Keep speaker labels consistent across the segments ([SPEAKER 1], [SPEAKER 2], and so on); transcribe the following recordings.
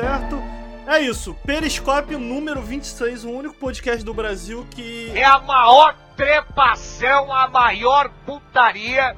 [SPEAKER 1] certo. É isso, Periscópio número 26, o único podcast do Brasil que.
[SPEAKER 2] É a maior trepação, a maior putaria.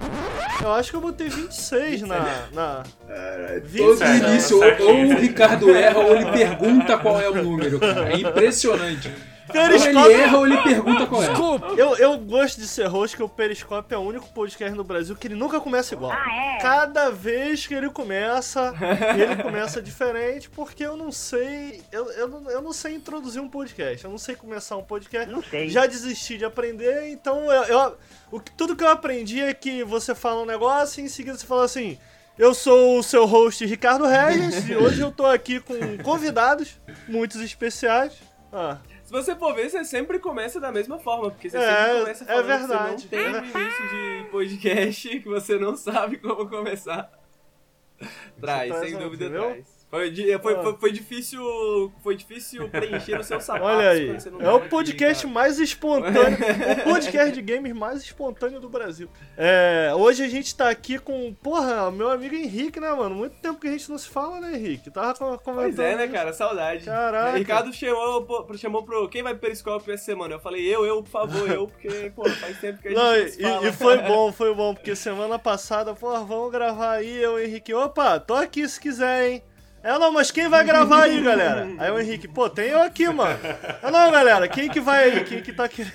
[SPEAKER 1] Eu acho que eu botei 26 na. na...
[SPEAKER 3] É, todo início, ou, ou o Ricardo erra ou ele pergunta qual é o número, cara. É impressionante. Periscópio... Ou ele erra ou ele pergunta qual é.
[SPEAKER 1] Desculpa, eu, eu gosto de ser host que o Periscópio é o único podcast no Brasil que ele nunca começa igual. Ah, é? Cada vez que ele começa, ele começa diferente, porque eu não sei. Eu, eu, não, eu não sei introduzir um podcast. Eu não sei começar um podcast. Não sei. Já desisti de aprender, então eu, eu o, tudo que eu aprendi é que você fala um negócio e em seguida você fala assim. Eu sou o seu host Ricardo Regis e hoje eu tô aqui com convidados, muitos especiais. Ah,
[SPEAKER 4] se você for ver, você sempre começa da mesma forma, porque você é, sempre começa falando é verdade. que você não tem um início de podcast, que você não sabe como começar. Traz, sem dúvida traz. Foi, foi, foi, foi, difícil, foi difícil preencher o seu sapato.
[SPEAKER 1] Olha aí, é o podcast aqui, mais espontâneo, o podcast de games mais espontâneo do Brasil. É, hoje a gente tá aqui com, porra, meu amigo Henrique, né, mano? Muito tempo que a gente não se fala, né, Henrique? Tava comentando.
[SPEAKER 4] Pois é, né, cara? Saudade. Caraca. Ricardo chamou, chamou pro. Quem vai pro Periscope essa semana? Eu falei, eu, eu, por favor, eu, porque, pô, faz tempo que a gente não, não se fala.
[SPEAKER 1] E, e foi bom, foi bom, porque semana passada, pô, vamos gravar aí, eu Henrique. Opa, tô aqui se quiser, hein? É, não, mas quem vai gravar aí, galera? Aí o Henrique, pô, tem eu aqui, mano. É, não, galera, quem que vai aí? Quem que tá querendo?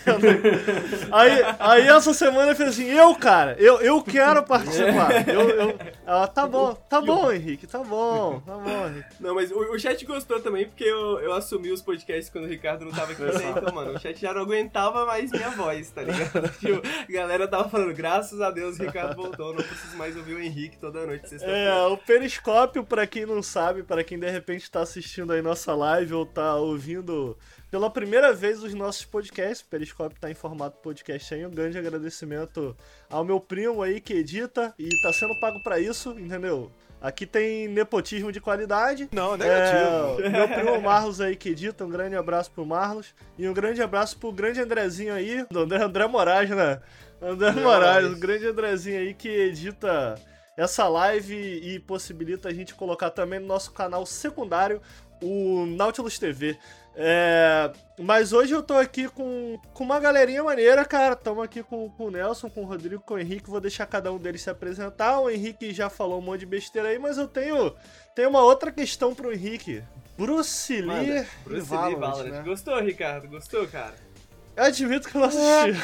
[SPEAKER 1] Aí, aí essa semana eu falei assim, eu, cara, eu, eu quero participar. Eu, eu... Ela, tá bom, tá bom, Henrique, tá bom, tá bom, Henrique.
[SPEAKER 4] Não, mas o, o chat gostou também, porque eu, eu assumi os podcasts quando o Ricardo não tava aqui, né? Então, mano, o chat já não aguentava mais minha voz, tá ligado? Tipo, a galera tava falando, graças a Deus o Ricardo voltou, não preciso mais ouvir o Henrique toda noite.
[SPEAKER 1] É, o Periscópio, pra quem não sabe, sabe, para quem de repente está assistindo aí nossa live ou está ouvindo pela primeira vez os nossos podcasts, o Periscope está em formato podcast aí, um grande agradecimento ao meu primo aí que edita e está sendo pago para isso, entendeu? Aqui tem nepotismo de qualidade.
[SPEAKER 3] Não, negativo.
[SPEAKER 1] É, meu primo Marlos aí que edita, um grande abraço pro Marlos. E um grande abraço pro grande Andrezinho aí, do André, André Moraes, né? André Moraes, o grande Andrezinho aí que edita essa live e possibilita a gente colocar também no nosso canal secundário o Nautilus TV. É, mas hoje eu tô aqui com, com uma galerinha maneira, cara. Estamos aqui com, com o Nelson, com o Rodrigo, com o Henrique. Vou deixar cada um deles se apresentar. O Henrique já falou um monte de besteira aí, mas eu tenho, tenho uma outra questão pro Henrique. Bruce Lee Manda,
[SPEAKER 4] Bruce Valorant, Lee Valorant. Né? Gostou, Ricardo? Gostou, cara?
[SPEAKER 1] Eu admito que eu não assisti.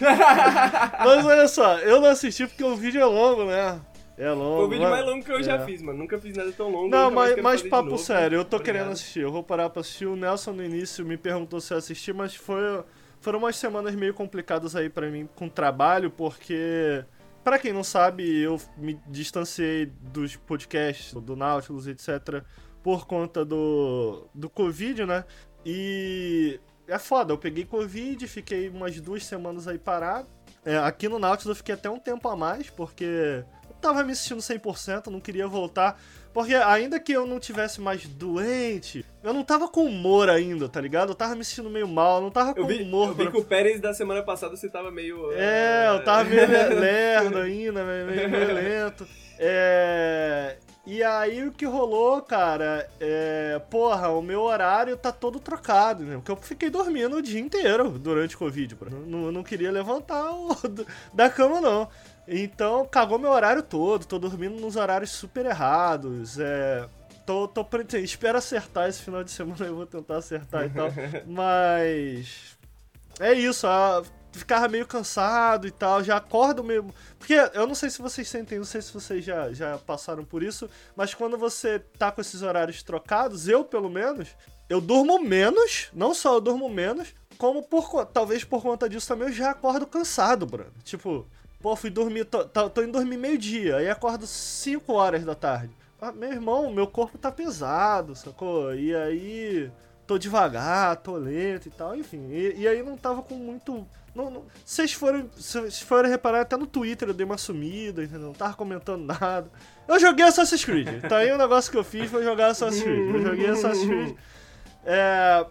[SPEAKER 1] mas olha só, eu não assisti porque o vídeo é longo, né? É longo.
[SPEAKER 4] Foi o vídeo mais longo que eu é. já fiz, mano. Nunca fiz nada tão longo.
[SPEAKER 1] Não, mas, mas papo sério, eu tô Obrigado. querendo assistir. Eu vou parar pra assistir. O Nelson no início me perguntou se eu assisti, mas foi, foram umas semanas meio complicadas aí para mim com trabalho, porque. Para quem não sabe, eu me distanciei dos podcasts, do Nautilus, etc., por conta do, do Covid, né? E é foda, eu peguei Covid, fiquei umas duas semanas aí parado. É, aqui no Nautilus eu fiquei até um tempo a mais, porque tava me sentindo 100%, não queria voltar. Porque ainda que eu não tivesse mais doente, eu não tava com humor ainda, tá ligado? Eu tava me sentindo meio mal, não tava com
[SPEAKER 4] eu vi,
[SPEAKER 1] humor.
[SPEAKER 4] Eu vi pra... que o Pérez da semana passada você tava meio.
[SPEAKER 1] É, eu tava meio lerdo ainda, meio, meio lento. É. E aí o que rolou, cara, é. Porra, o meu horário tá todo trocado, né? Porque eu fiquei dormindo o dia inteiro durante o Covid, bro. Não, não queria levantar o... da cama, não. Então, cagou meu horário todo, tô dormindo nos horários super errados, é... Tô, tô espero acertar esse final de semana, eu vou tentar acertar e tal. Mas... É isso, a... ficava meio cansado e tal, já acordo meio... Porque eu não sei se vocês sentem, não sei se vocês já, já passaram por isso, mas quando você tá com esses horários trocados, eu pelo menos, eu durmo menos, não só eu durmo menos, como por talvez por conta disso também eu já acordo cansado, Bruno. Tipo, Pô, fui dormir, tô, tô, indo dormir meio-dia, aí acordo 5 horas da tarde. Ah, meu irmão, meu corpo tá pesado, sacou? E aí tô devagar, tô lento e tal, enfim. E, e aí não tava com muito. Não, não, vocês foram, vocês foram reparar até no Twitter eu dei uma sumida, entendeu? Não tava comentando nada. Eu joguei Assassin's Creed. Tá aí um negócio que eu fiz foi jogar Assassin's Creed. Eu joguei Assassin's Creed. É,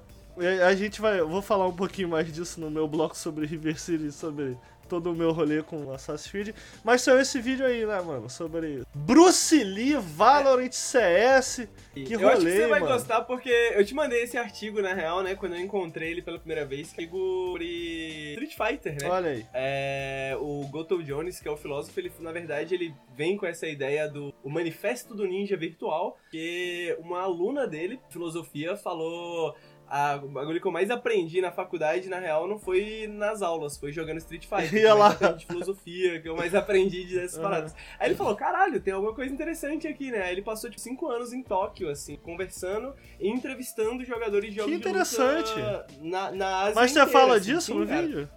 [SPEAKER 1] a gente vai. Eu vou falar um pouquinho mais disso no meu bloco sobre River City, sobre todo o meu rolê com Assassin's Creed. Mas saiu esse vídeo aí, né, mano? Sobre Bruce Lee, Valorant, CS. Que rolê,
[SPEAKER 4] Eu acho que você vai
[SPEAKER 1] mano.
[SPEAKER 4] gostar porque eu te mandei esse artigo, na real, né? Quando eu encontrei ele pela primeira vez, que é sobre Street Fighter, né?
[SPEAKER 1] Olha aí.
[SPEAKER 4] É, o Goto Jones, que é o filósofo, ele, na verdade, ele vem com essa ideia do o manifesto do ninja virtual, que uma aluna dele, de filosofia, falou a, o bagulho que eu mais aprendi na faculdade, na real, não foi nas aulas, foi jogando Street Fighter.
[SPEAKER 1] Ia lá.
[SPEAKER 4] de filosofia, que eu mais aprendi dessas
[SPEAKER 1] Uhum.
[SPEAKER 4] paradas. Aí ele falou, caralho, tem alguma coisa interessante aqui, né? Aí ele passou, tipo, cinco anos em Tóquio, assim, conversando e entrevistando jogadores de jogos
[SPEAKER 1] Que
[SPEAKER 4] de
[SPEAKER 1] interessante.
[SPEAKER 4] na, na Ásia
[SPEAKER 1] Mas você
[SPEAKER 4] inteira,
[SPEAKER 1] fala
[SPEAKER 4] assim,
[SPEAKER 1] disso no
[SPEAKER 4] cara.
[SPEAKER 1] vídeo?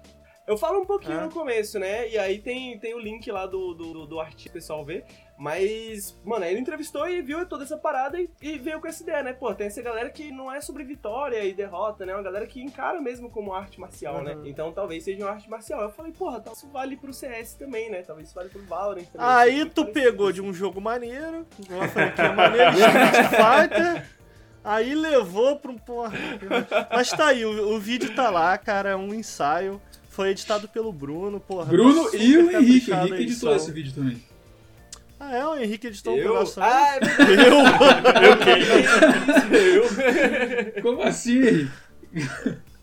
[SPEAKER 4] Eu falo um pouquinho
[SPEAKER 1] Ah.
[SPEAKER 4] no começo, né? E aí tem, tem o link lá do, do, do artigo que o pessoal vê. Mas, mano, aí ele entrevistou e viu toda essa parada e, e veio com essa ideia, né? Pô, tem essa galera que não é sobre vitória e derrota, né? É uma galera que encara mesmo como arte marcial, né?
[SPEAKER 1] Uhum.
[SPEAKER 4] Então talvez seja uma arte marcial. Eu falei, porra, tal- isso vale pro CS também, né? Talvez isso vale pro Valorant também.
[SPEAKER 1] Aí tu
[SPEAKER 4] parecido.
[SPEAKER 1] pegou de um jogo maneiro, uma franquia maneira, Street Fighter, aí levou pra um porra. Mas tá aí, o, o vídeo tá lá, cara, é um ensaio. Foi editado pelo Bruno, porra.
[SPEAKER 3] Bruno
[SPEAKER 1] tá
[SPEAKER 3] e o
[SPEAKER 1] super
[SPEAKER 3] Henrique. O Henrique editou esse vídeo também.
[SPEAKER 1] Ah, é? O Henrique editou o
[SPEAKER 4] Eu?
[SPEAKER 1] pedaço.
[SPEAKER 4] Ah, é verdade.
[SPEAKER 1] Eu?
[SPEAKER 4] eu.
[SPEAKER 3] Como assim, Henrique?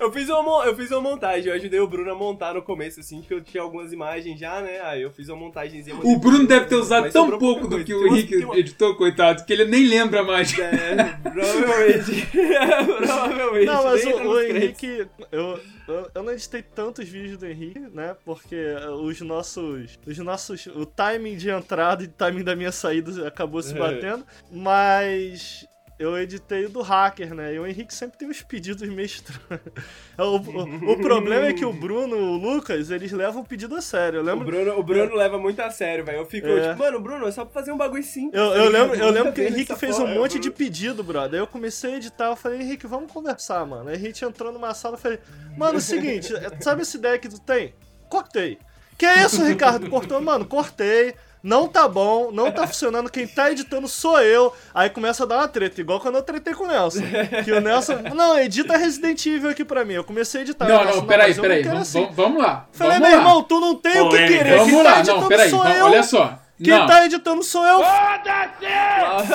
[SPEAKER 4] Eu fiz, uma, eu fiz uma montagem, eu ajudei o Bruno a montar no começo, assim, que eu tinha algumas imagens já, né? Aí eu fiz uma montagenzinha.
[SPEAKER 3] O Bruno deve ter usado tão pouco do que o Henrique
[SPEAKER 4] uma-
[SPEAKER 3] editou, coitado, que ele nem lembra mais.
[SPEAKER 4] É, provavelmente. provavelmente.
[SPEAKER 1] Não, mas o,
[SPEAKER 4] entra
[SPEAKER 1] o. Henrique. Eu, eu, eu não editei tantos vídeos do Henrique, né? Porque os nossos. Os nossos. O timing de entrada e o timing da minha saída acabou se
[SPEAKER 4] É.
[SPEAKER 1] batendo. Mas. Eu editei o do hacker, né? E o Henrique sempre tem uns pedidos meio estranhos. O, o- o problema é que o Bruno, o Lucas, eles levam o pedido a sério. Eu
[SPEAKER 4] O
[SPEAKER 1] lembro.
[SPEAKER 4] Bruno, o Bruno leva muito a sério, velho. Eu fico,
[SPEAKER 1] É.
[SPEAKER 4] tipo, mano, Bruno, é só pra fazer um bagulho simples.
[SPEAKER 1] Eu,
[SPEAKER 4] tá
[SPEAKER 1] eu lembro, eu lembro que o Henrique fez
[SPEAKER 4] porra,
[SPEAKER 1] um monte de pedido, brother. Aí eu comecei a editar, eu falei, Henrique, vamos conversar, mano. Aí a gente entrou numa sala e falei, mano, é o seguinte, sabe essa ideia que tu tem? Cortei. Que é isso, Ricardo? Cortou? Mano, cortei. Não tá bom, não tá funcionando. Quem tá editando sou eu. Aí começa a dar uma treta, igual quando eu tretei com o Nelson. Que o Nelson. Não, edita Resident Evil aqui pra mim. Eu comecei a editar.
[SPEAKER 3] Não,
[SPEAKER 1] Nelson,
[SPEAKER 3] não, peraí,
[SPEAKER 1] não
[SPEAKER 3] peraí. Vamos,
[SPEAKER 1] assim.
[SPEAKER 3] vamos- lá.
[SPEAKER 1] Falei,
[SPEAKER 3] vamos
[SPEAKER 1] meu
[SPEAKER 3] lá.
[SPEAKER 1] irmão, tu não tem o que querer.
[SPEAKER 3] Vamos
[SPEAKER 1] Quem
[SPEAKER 3] lá,
[SPEAKER 1] tá
[SPEAKER 3] não,
[SPEAKER 1] editando
[SPEAKER 3] peraí.
[SPEAKER 1] sou eu.
[SPEAKER 3] Olha só.
[SPEAKER 1] Quem
[SPEAKER 3] não.
[SPEAKER 1] tá editando sou eu.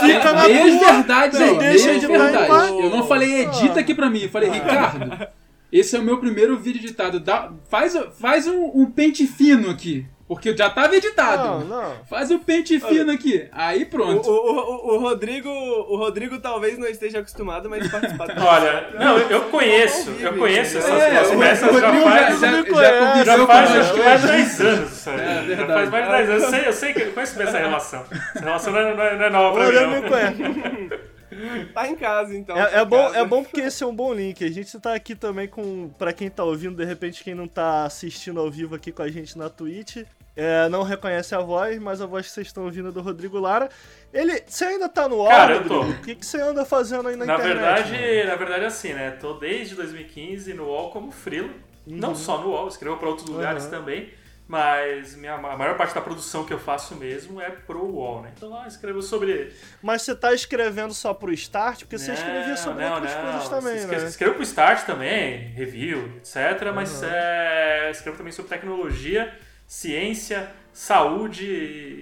[SPEAKER 1] Fica na
[SPEAKER 3] Meias
[SPEAKER 1] tua.
[SPEAKER 3] verdades
[SPEAKER 1] Não,
[SPEAKER 3] aí,
[SPEAKER 1] deixa editar paz.
[SPEAKER 3] Eu não falei edita
[SPEAKER 1] Ah.
[SPEAKER 3] aqui pra mim, eu falei, Ricardo, esse é o meu primeiro vídeo editado. Dá- faz faz um, um pente fino aqui, porque já tava editado.
[SPEAKER 1] Não, não.
[SPEAKER 3] Faz um pente fino aqui. Aí
[SPEAKER 4] O,
[SPEAKER 3] pronto.
[SPEAKER 4] o, o, o Rodrigo, o Rodrigo talvez não esteja acostumado, mas participar do
[SPEAKER 2] Olha, não, eu, conheço, eu conheço essas,
[SPEAKER 3] É, o
[SPEAKER 2] peças já faz,
[SPEAKER 3] já,
[SPEAKER 1] me
[SPEAKER 3] já
[SPEAKER 1] conhece,
[SPEAKER 2] já faz acho que mais de 10 anos aí.
[SPEAKER 3] É,
[SPEAKER 2] já faz mais de 10 anos. Eu sei, eu sei que eu conheço bem essa relação. Essa relação não é, não é, não é nova pra
[SPEAKER 1] Olha,
[SPEAKER 2] mim,
[SPEAKER 1] me
[SPEAKER 2] não.
[SPEAKER 4] Tá em casa, então.
[SPEAKER 1] É, é bom,
[SPEAKER 4] casa.
[SPEAKER 1] é bom porque esse é um bom link. A gente tá aqui também com. Pra quem tá ouvindo, de repente, quem não tá assistindo ao vivo aqui com a gente na Twitch, é, não reconhece a voz, mas a voz que vocês estão ouvindo é do Rodrigo Lara. Ele. Você ainda tá no UOL,
[SPEAKER 2] Cara,
[SPEAKER 1] Rodrigo? O que, que você anda fazendo aí na,
[SPEAKER 2] Na
[SPEAKER 1] internet?
[SPEAKER 2] verdade,
[SPEAKER 1] mano?
[SPEAKER 2] na verdade é assim, né? Tô desde 2015 no UOL como freelo.
[SPEAKER 1] Uhum.
[SPEAKER 2] Não só no UOL, escrevo para outros lugares também. Mas minha, a maior parte da produção que eu faço mesmo é pro UOL, né? Então lá eu escrevo sobre.
[SPEAKER 1] Mas você tá escrevendo só pro Start? Porque você escrevia sobre
[SPEAKER 2] não,
[SPEAKER 1] outras
[SPEAKER 2] não.
[SPEAKER 1] coisas também,
[SPEAKER 2] Escrevo,
[SPEAKER 1] né?
[SPEAKER 2] escrevo pro Start também, review, etc. Mas é, escrevo também sobre tecnologia, ciência, saúde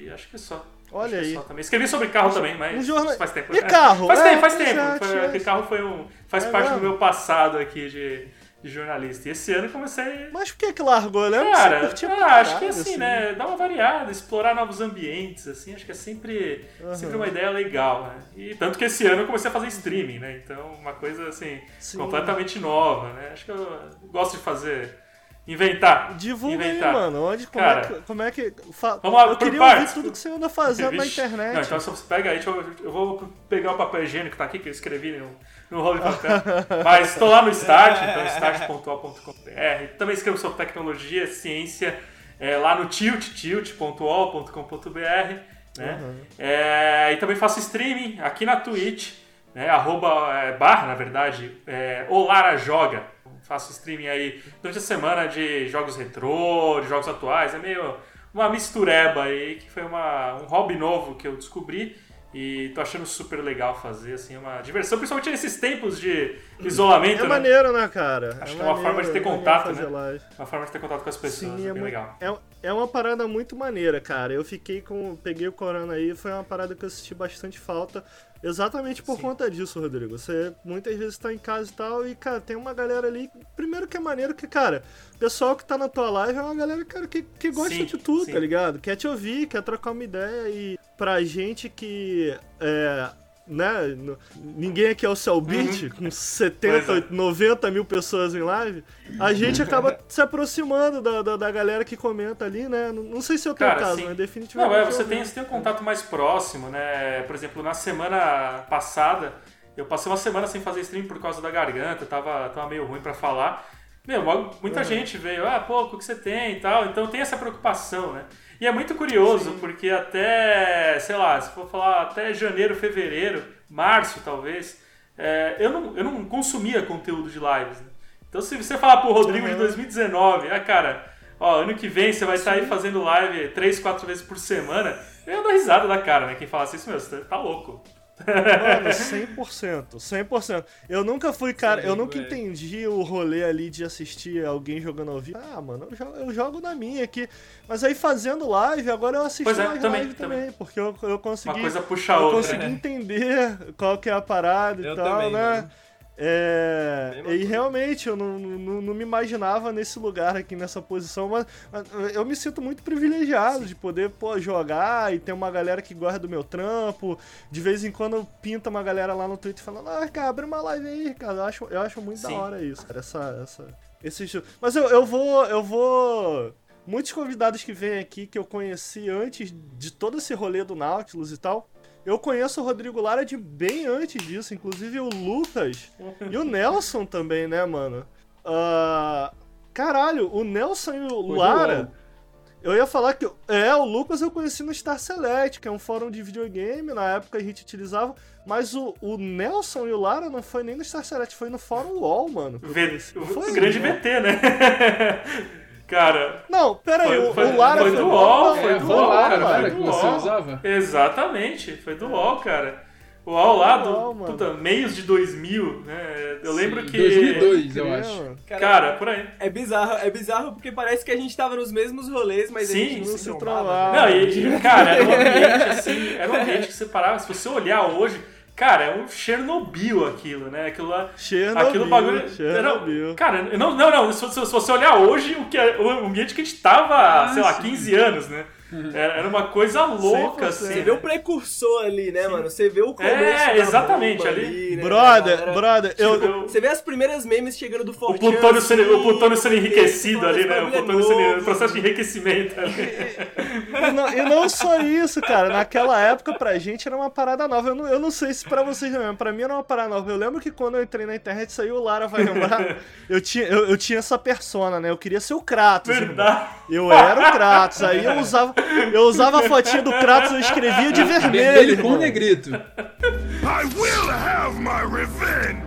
[SPEAKER 2] e acho que é só.
[SPEAKER 1] Olha
[SPEAKER 2] que é
[SPEAKER 1] aí.
[SPEAKER 2] só também. Escrevi sobre carro também, mas
[SPEAKER 1] um jornal-
[SPEAKER 2] faz tempo.
[SPEAKER 1] E carro?
[SPEAKER 2] Faz
[SPEAKER 1] É,
[SPEAKER 2] tempo, faz
[SPEAKER 1] pois
[SPEAKER 2] tempo.
[SPEAKER 1] é,
[SPEAKER 2] Foi- carro foi um, faz
[SPEAKER 1] É
[SPEAKER 2] parte do
[SPEAKER 1] mesmo?
[SPEAKER 2] meu passado aqui de, de jornalista. E esse ano eu comecei.
[SPEAKER 1] Mas por que que largou? Que
[SPEAKER 2] Cara,
[SPEAKER 1] curtia
[SPEAKER 2] ah, acho que
[SPEAKER 1] caralho,
[SPEAKER 2] assim, né? Dar uma variada, explorar novos ambientes, assim, acho que é sempre, sempre uma ideia legal, né? E tanto que esse ano eu comecei a fazer streaming, né? Então, uma coisa assim,
[SPEAKER 1] Sim.
[SPEAKER 2] completamente nova, né? Acho que eu gosto de fazer. Inventar.
[SPEAKER 1] Divulga
[SPEAKER 2] inventar.
[SPEAKER 1] aí, mano. Onde, como,
[SPEAKER 2] Cara,
[SPEAKER 1] é que, como é que. fa-
[SPEAKER 2] vamos lá,
[SPEAKER 1] eu
[SPEAKER 2] por
[SPEAKER 1] queria
[SPEAKER 2] partes.
[SPEAKER 1] ouvir tudo que você anda fazendo na
[SPEAKER 2] Vixe.
[SPEAKER 1] internet.
[SPEAKER 2] Não, então se você pega aí, eu, eu vou pegar o papel higiênico que tá aqui, que eu escrevi no, no rolo de papel. Mas estou lá no Start, então start.ol.com.br. Também escrevo sobre tecnologia, ciência, é, lá no tilt, tilt.ol.com.br. Né? É, e também faço streaming aqui na Twitch, né? arroba, é, barra, na verdade, é, Olara Joga. Faço streaming aí durante a semana de jogos retrô, de jogos atuais. É meio uma mistureba aí, que foi uma, um hobby novo que eu descobri. E tô achando super legal fazer, assim, uma diversão, principalmente nesses tempos de isolamento.
[SPEAKER 1] É
[SPEAKER 2] né?
[SPEAKER 1] maneiro, né, cara?
[SPEAKER 2] Acho
[SPEAKER 1] é
[SPEAKER 2] que é uma forma de ter contato, né?
[SPEAKER 1] Live.
[SPEAKER 2] Uma forma de ter contato com as pessoas, Sim, é, bem legal.
[SPEAKER 1] É, é uma parada muito maneira, cara. Eu fiquei com. Peguei o Corona aí, foi uma parada que eu senti bastante falta. Exatamente por Sim. conta disso, Rodrigo. Você muitas vezes tá em casa e tal, e, cara, tem uma galera ali. Primeiro que é maneiro que, cara, o pessoal que tá na tua live é uma galera, cara, que, que gosta sim, de tudo, sim. tá ligado? Quer te ouvir, quer trocar uma ideia. E pra gente que é, né? Ninguém aqui é o Cellbit, uhum. com 70, é. 90 mil pessoas em live. A gente acaba se aproximando da, da, da, galera que comenta ali, né? Não, não sei se é o teu Cara, caso, mas definitivamente.
[SPEAKER 2] Não, é, você, tem, você tem um contato mais próximo, né? Por exemplo, na semana passada, eu passei uma semana sem fazer stream por causa da garganta, tava, tava meio ruim para falar. Meu, muita uhum. gente veio, ah, pô, o que você tem e tal. Então tem essa preocupação, né? E é muito curioso, Sim. porque até, sei lá, se for falar até janeiro, fevereiro, março talvez, é, eu, não, eu não consumia conteúdo de lives. Né? Então se você falar pro Rodrigo uhum. de 2019, ah cara, ó, ano que vem você vai estar aí fazendo live três, quatro vezes por semana, eu dou risada da cara, né? Quem fala assim, meu, você tá louco.
[SPEAKER 1] Mano, 100%, 100%. Eu nunca fui, cara, Sim, eu nunca entendi o rolê ali de assistir alguém jogando ao vivo. Ah, mano, eu jogo, eu jogo na minha aqui. Mas aí fazendo live, agora eu assisto
[SPEAKER 2] é,
[SPEAKER 1] mais
[SPEAKER 2] também,
[SPEAKER 1] live também, também, porque eu, eu consegui.
[SPEAKER 2] Uma coisa puxa a
[SPEAKER 1] outra.
[SPEAKER 2] Eu
[SPEAKER 1] consegui né? entender qual que é a parada eu e tal, também, né? Mano. É, e realmente eu não, não, não, me imaginava nesse lugar aqui, nessa posição, mas, mas, eu me sinto muito privilegiado Sim. de poder pô, jogar e ter uma galera que gosta do meu trampo. De vez em quando pinta uma galera lá no Twitter falando, ah, cara, abre uma live aí, cara. Eu acho, eu acho muito Sim. da hora isso, cara, essa, essa, esse Mas eu, eu vou. Eu vou. Muitos convidados que vêm aqui que eu conheci antes de todo esse rolê do Nautilus e tal eu conheço o Rodrigo Lara de bem antes disso, inclusive o Lucas e o Nelson também, né, mano? Uh, caralho, o Nelson e o Lara. Eu ia falar que. É, o Lucas eu conheci no Star Select, que é um fórum de videogame, na época a gente utilizava. Mas o, o Nelson e o Lara não foi nem no Star Select, foi no fórum UOL, mano.
[SPEAKER 2] V, o grande VT, né? Cara.
[SPEAKER 1] Não, pera aí, o, o Lara
[SPEAKER 2] foi, do UOL,
[SPEAKER 3] foi
[SPEAKER 2] do UOL,
[SPEAKER 3] Lara, cara, que você usava?
[SPEAKER 2] Exatamente, foi do UOL, cara. O UOL lá do puta, meios de 2000, né? Eu lembro que
[SPEAKER 3] 2002, eu acho.
[SPEAKER 2] Cara, cara, por aí.
[SPEAKER 4] É bizarro, é bizarro porque parece que a gente tava nos mesmos rolês, mas sim, a gente não sim, se trombava.
[SPEAKER 2] Não, e, cara, era um ambiente assim, era um ambiente que você parava, se você olhar hoje, Cara, é um Chernobyl aquilo, né? Aquilo lá.
[SPEAKER 1] Chernobyl. Aquilo bagulho. Chernobyl.
[SPEAKER 2] Era, cara, não, não, não. Se, se, você olhar hoje, o, que é, o ambiente que a gente tava, ah, sei lá, 15 anos, né? Era uma coisa louca, assim.
[SPEAKER 4] Você vê o precursor ali, né, Sim. mano? Você vê o começo
[SPEAKER 2] É, exatamente, ali. ali
[SPEAKER 1] né, brother, brother, eu...
[SPEAKER 4] Você vê as primeiras memes chegando do
[SPEAKER 2] Fortran. O plutônio, assim, sendo, o plutônio sendo enriquecido ali, né? O plutônio sendo... O processo de enriquecimento ali.
[SPEAKER 1] e, não, e não só isso, cara. Naquela época, pra gente, era uma parada nova. Eu não, eu não sei se pra vocês não pra mim era uma parada nova. Eu lembro que quando eu entrei na internet, saiu o Lara, vai lembrar. eu, tinha, eu, eu, tinha essa persona, né? Eu queria ser o Kratos.
[SPEAKER 2] Verdade.
[SPEAKER 1] Irmão. Eu era o Kratos. Aí eu usava... Eu usava a fotinha do Kratos, eu escrevia de vermelho.
[SPEAKER 3] com negrito.
[SPEAKER 1] I will have my revenge.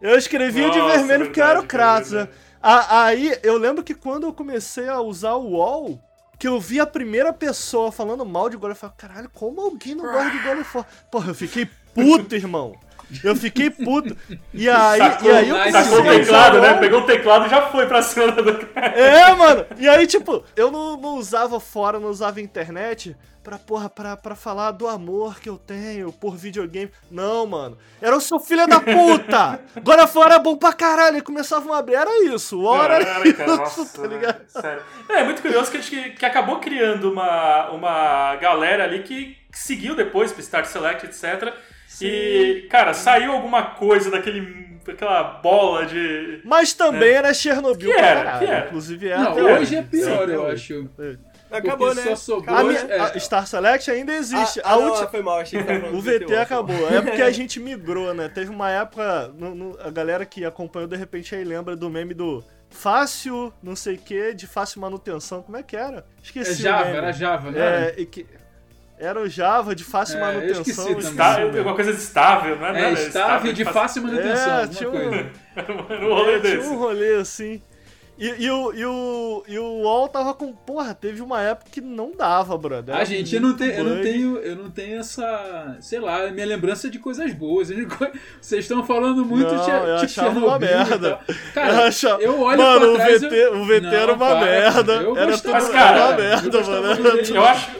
[SPEAKER 1] Eu escrevia Nossa, de vermelho porque eu era o Kratos. Né? Aí eu lembro que quando eu comecei a usar o UOL, que eu vi a primeira pessoa falando mal de God of War, caralho, como alguém não gosta de God of War? Porra, eu fiquei puto, irmão. Eu fiquei puto. E aí, sacou, e aí eu
[SPEAKER 2] Sacou o teclado, né? Pegou o teclado e já foi pra cima do cara.
[SPEAKER 1] É, mano. E aí, tipo, eu não, não usava fora, não usava internet pra, porra, pra, pra falar do amor que eu tenho por videogame. Não, mano. Era o seu filho da puta! Agora fora é bom pra caralho. E começava a abrir. Era isso. Hora era isso, cara, nossa, tá ligado?
[SPEAKER 2] Sério. É, é muito curioso que a gente que acabou criando uma, uma galera ali que, que seguiu depois pro Start Select, etc Sim. E, cara, saiu alguma coisa daquele aquela bola de.
[SPEAKER 1] Mas também né? era Chernobyl,
[SPEAKER 2] que era, caralho. Que era.
[SPEAKER 1] Inclusive era.
[SPEAKER 3] Não, hoje é pior, Sim, eu acho.
[SPEAKER 4] Acabou, né?
[SPEAKER 3] Sobrou, a, minha,
[SPEAKER 1] é. a Star Select ainda existe.
[SPEAKER 4] Ah, a ah, última... não, foi mal, achei que
[SPEAKER 1] O VT acabou. É porque a gente migrou, né? Teve uma época, no, no, a galera que acompanhou de repente aí lembra do meme do fácil, não sei o que, de fácil manutenção. Como é que era? Esqueci.
[SPEAKER 3] É Java, era Java, né?
[SPEAKER 1] É, e que, era o Java de fácil é, manutenção.
[SPEAKER 2] Estável, alguma coisa de estável, não é?
[SPEAKER 3] É, estável, de fácil manutenção. É, tinha um,
[SPEAKER 2] era um rolê
[SPEAKER 1] é,
[SPEAKER 2] desse.
[SPEAKER 1] Tinha um rolê assim. E, e, o, e, o, e o UOL tava com. Porra, teve uma época que não dava, brother.
[SPEAKER 3] Ah, gente, eu não, tenho, eu não tenho. Eu não tenho essa. Sei lá, minha lembrança de coisas boas. Vocês estão falando muito
[SPEAKER 1] não,
[SPEAKER 3] de,
[SPEAKER 1] eu achava uma merda.
[SPEAKER 3] Cara, eu, achava... eu olho
[SPEAKER 1] mano,
[SPEAKER 3] pra trás.
[SPEAKER 1] O VT, eu... o VT não, era uma para, merda. Eu era tudo
[SPEAKER 2] Mas, cara,
[SPEAKER 1] uma merda,
[SPEAKER 2] eu
[SPEAKER 1] mano.
[SPEAKER 2] Eu acho.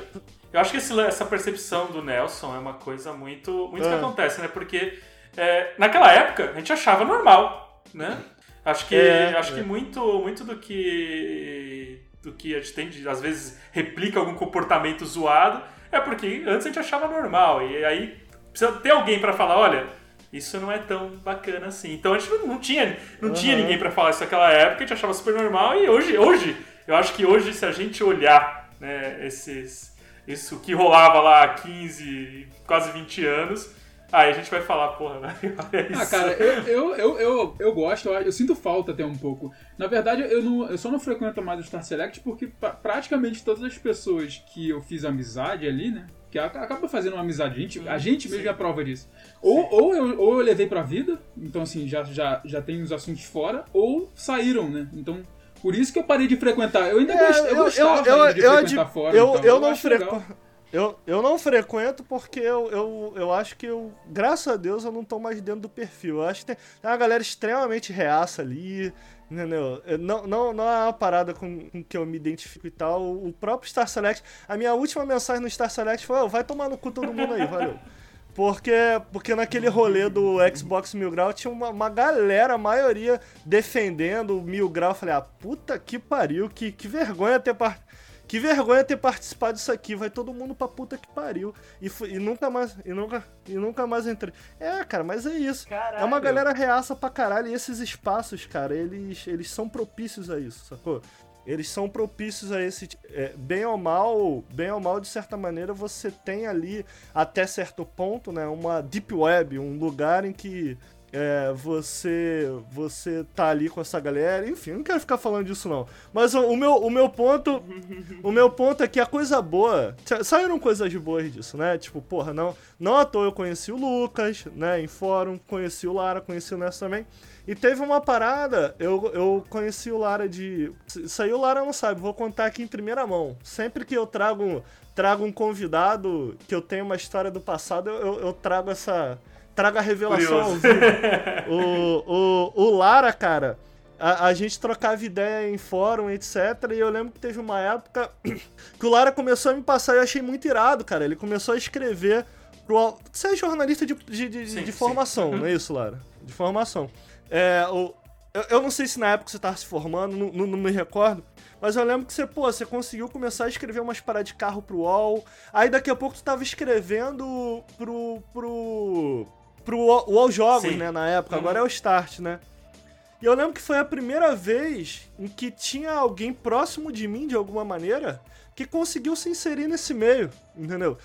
[SPEAKER 2] Eu acho que esse, essa percepção do Nelson é uma coisa muito, muito ah. que acontece, né? Porque é, naquela época a gente achava normal, né? Acho que, é, acho é. que muito, muito do que do que a gente tem, de, às vezes replica algum comportamento zoado, é porque antes a gente achava normal. E aí precisa ter alguém para falar, olha, isso não é tão bacana assim. Então a gente não, não tinha, não uhum. tinha ninguém para falar isso naquela época, a gente achava super normal. E hoje, hoje eu acho que hoje, se a gente olhar né, esses, isso que rolava lá há 15, quase 20 anos Aí a gente vai falar, porra, né?
[SPEAKER 3] É ah, cara, eu, eu, eu, eu, eu gosto, eu, eu, sinto falta até um pouco. Na verdade, eu, não, eu só não frequento mais o Star Select porque praticamente todas as pessoas que eu fiz amizade ali, né? Que acaba fazendo uma amizade, a gente, a gente mesmo é a prova disso. Ou, ou, eu, ou eu levei pra vida, então assim, já, já, já tem os assuntos fora, ou saíram, né? Então, por isso que eu parei de frequentar. Eu ainda é, gost, eu, gostava
[SPEAKER 1] eu,
[SPEAKER 3] de frequentar fora.
[SPEAKER 1] Eu, eu, não frequento. Eu, eu não frequento porque eu, eu, eu acho que eu, graças a Deus, eu não tô mais dentro do perfil. Eu acho que tem, tem uma galera extremamente reaça ali, entendeu? Não, não, não é uma parada com, com que eu me identifico e tal. O próprio Star Select, a minha última mensagem no Star Select foi: oh, vai tomar no cu todo mundo aí, valeu. Porque, porque naquele rolê do Xbox Mil Grau tinha uma, uma galera, a maioria, defendendo o Mil Grau. Eu falei, ah, puta que pariu, que, que vergonha ter partido que vergonha ter participado disso aqui, vai todo mundo pra puta que pariu. E, e nunca mais. E nunca, e nunca mais entrei. É, cara, mas é isso. Caralho. É uma galera reaça pra caralho. E esses espaços, cara, eles, eles são propícios a isso, sacou? Eles são propícios a esse. É, bem ou mal, bem ou mal, de certa maneira, você tem ali, até certo ponto, né, uma deep web, um lugar em que é, você você tá ali com essa galera, enfim, não quero ficar falando disso não. Mas o, o, meu, o meu ponto, o meu ponto é que a coisa boa, saíram coisas boas disso, né? Tipo, porra, não, não à toa eu conheci o Lucas, né, em fórum, conheci o Lara, conheci o Ness também. E teve uma parada, eu, eu conheci o Lara de. Isso aí o Lara não sabe, vou contar aqui em primeira mão. Sempre que eu trago, trago um convidado que eu tenho uma história do passado, eu, eu trago essa traga a revelação ao vivo. o, o, o Lara, cara, a, a, gente trocava ideia em fórum, etc. E eu lembro que teve uma época que o Lara começou a me passar e eu achei muito irado, cara. Ele começou a escrever pro. Você é jornalista de, de, de, sim, de formação, sim. não é isso, Lara? De formação. É, o, eu, eu não sei se na época você estava se formando, não, não, não me recordo. Mas eu lembro que você, pô, você conseguiu começar a escrever umas paradas de carro pro UOL. Aí daqui a pouco tu tava escrevendo pro. pro pro UOL Jogos, Sim. né, na época. Uhum. Agora é o Start, né? E eu lembro que foi a primeira vez em que tinha alguém próximo de mim, de alguma maneira, que conseguiu se inserir nesse meio, entendeu?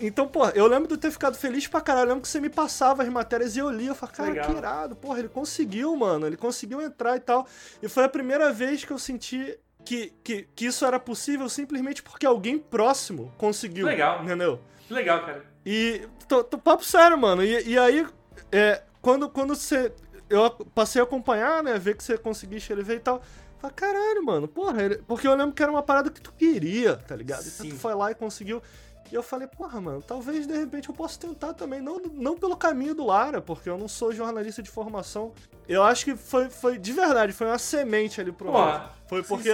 [SPEAKER 1] Então, pô, eu lembro de ter ficado feliz pra caralho. Eu lembro que você me passava as matérias e eu lia. Eu falava, cara, Legal. que irado, porra, ele conseguiu, mano. Ele conseguiu entrar e tal. E foi a primeira vez que eu senti que, que, que isso era possível simplesmente porque alguém próximo conseguiu.
[SPEAKER 2] Legal.
[SPEAKER 1] Entendeu?
[SPEAKER 2] Legal, cara.
[SPEAKER 1] E. Tô, tô papo sério, mano. E, e aí, é, quando, quando você. Eu passei a acompanhar, né? Ver que você conseguia escrever e tal. Falei, caralho, mano, porra. Ele... Porque eu lembro que era uma parada que tu queria, tá ligado? Sim. Então tu foi lá e conseguiu. E eu falei, porra, mano, talvez de repente eu possa tentar também. Não, não pelo caminho do Lara, porque eu não sou jornalista de formação. Eu acho que foi, foi de verdade, foi uma semente ali pro
[SPEAKER 2] Porra,
[SPEAKER 1] Foi porque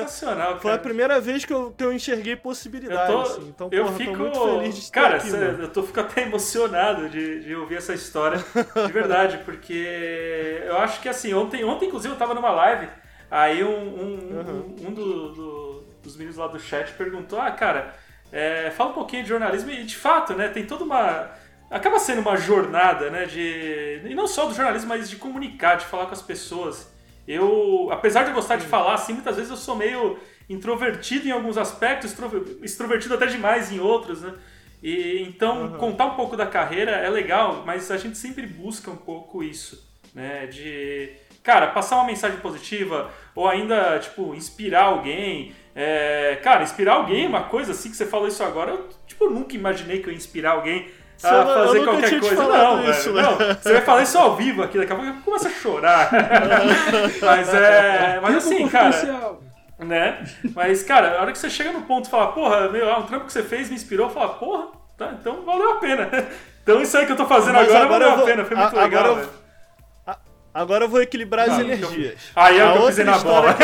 [SPEAKER 1] foi a primeira vez que eu, que eu enxerguei possibilidades. Eu tô, assim. Então, eu porra, fico, muito feliz de estar
[SPEAKER 2] Cara,
[SPEAKER 1] aqui,
[SPEAKER 2] cê, eu tô fico até emocionado de, de ouvir essa história. De verdade, porque eu acho que assim, ontem, ontem inclusive eu tava numa live, aí um, um, uhum. um, um do, do, dos meninos lá do chat perguntou: Ah, cara é, fala um pouquinho de jornalismo e, de fato, né, tem toda uma. Acaba sendo uma jornada, né, de. E não só do jornalismo, mas de comunicar, de falar com as pessoas. Eu, apesar de eu gostar de falar, assim, muitas vezes eu sou meio introvertido em alguns aspectos, extrovertido até demais em outros, né? E, então, uhum. contar um pouco da carreira é legal, mas a gente sempre busca um pouco isso, né? De, cara, passar uma mensagem positiva ou ainda, tipo, inspirar alguém. É, cara, inspirar alguém, uma coisa assim que você falou isso agora, eu tipo, nunca imaginei que eu ia inspirar alguém a fazer qualquer coisa. Não, isso, velho. Né? Não, você vai falar isso ao vivo aqui, daqui a pouco eu começo a chorar. mas é. Mas assim, cara. Né? Mas, cara, a hora que você chega no ponto e fala, porra, meu, é um trampo que você fez me inspirou, fala, porra, tá, então valeu a pena. Então isso aí que eu tô fazendo agora, agora valeu vou, a pena, foi muito a, legal, agora
[SPEAKER 1] eu, eu vou equilibrar as energias.
[SPEAKER 2] Aí é o eu pisei na bola.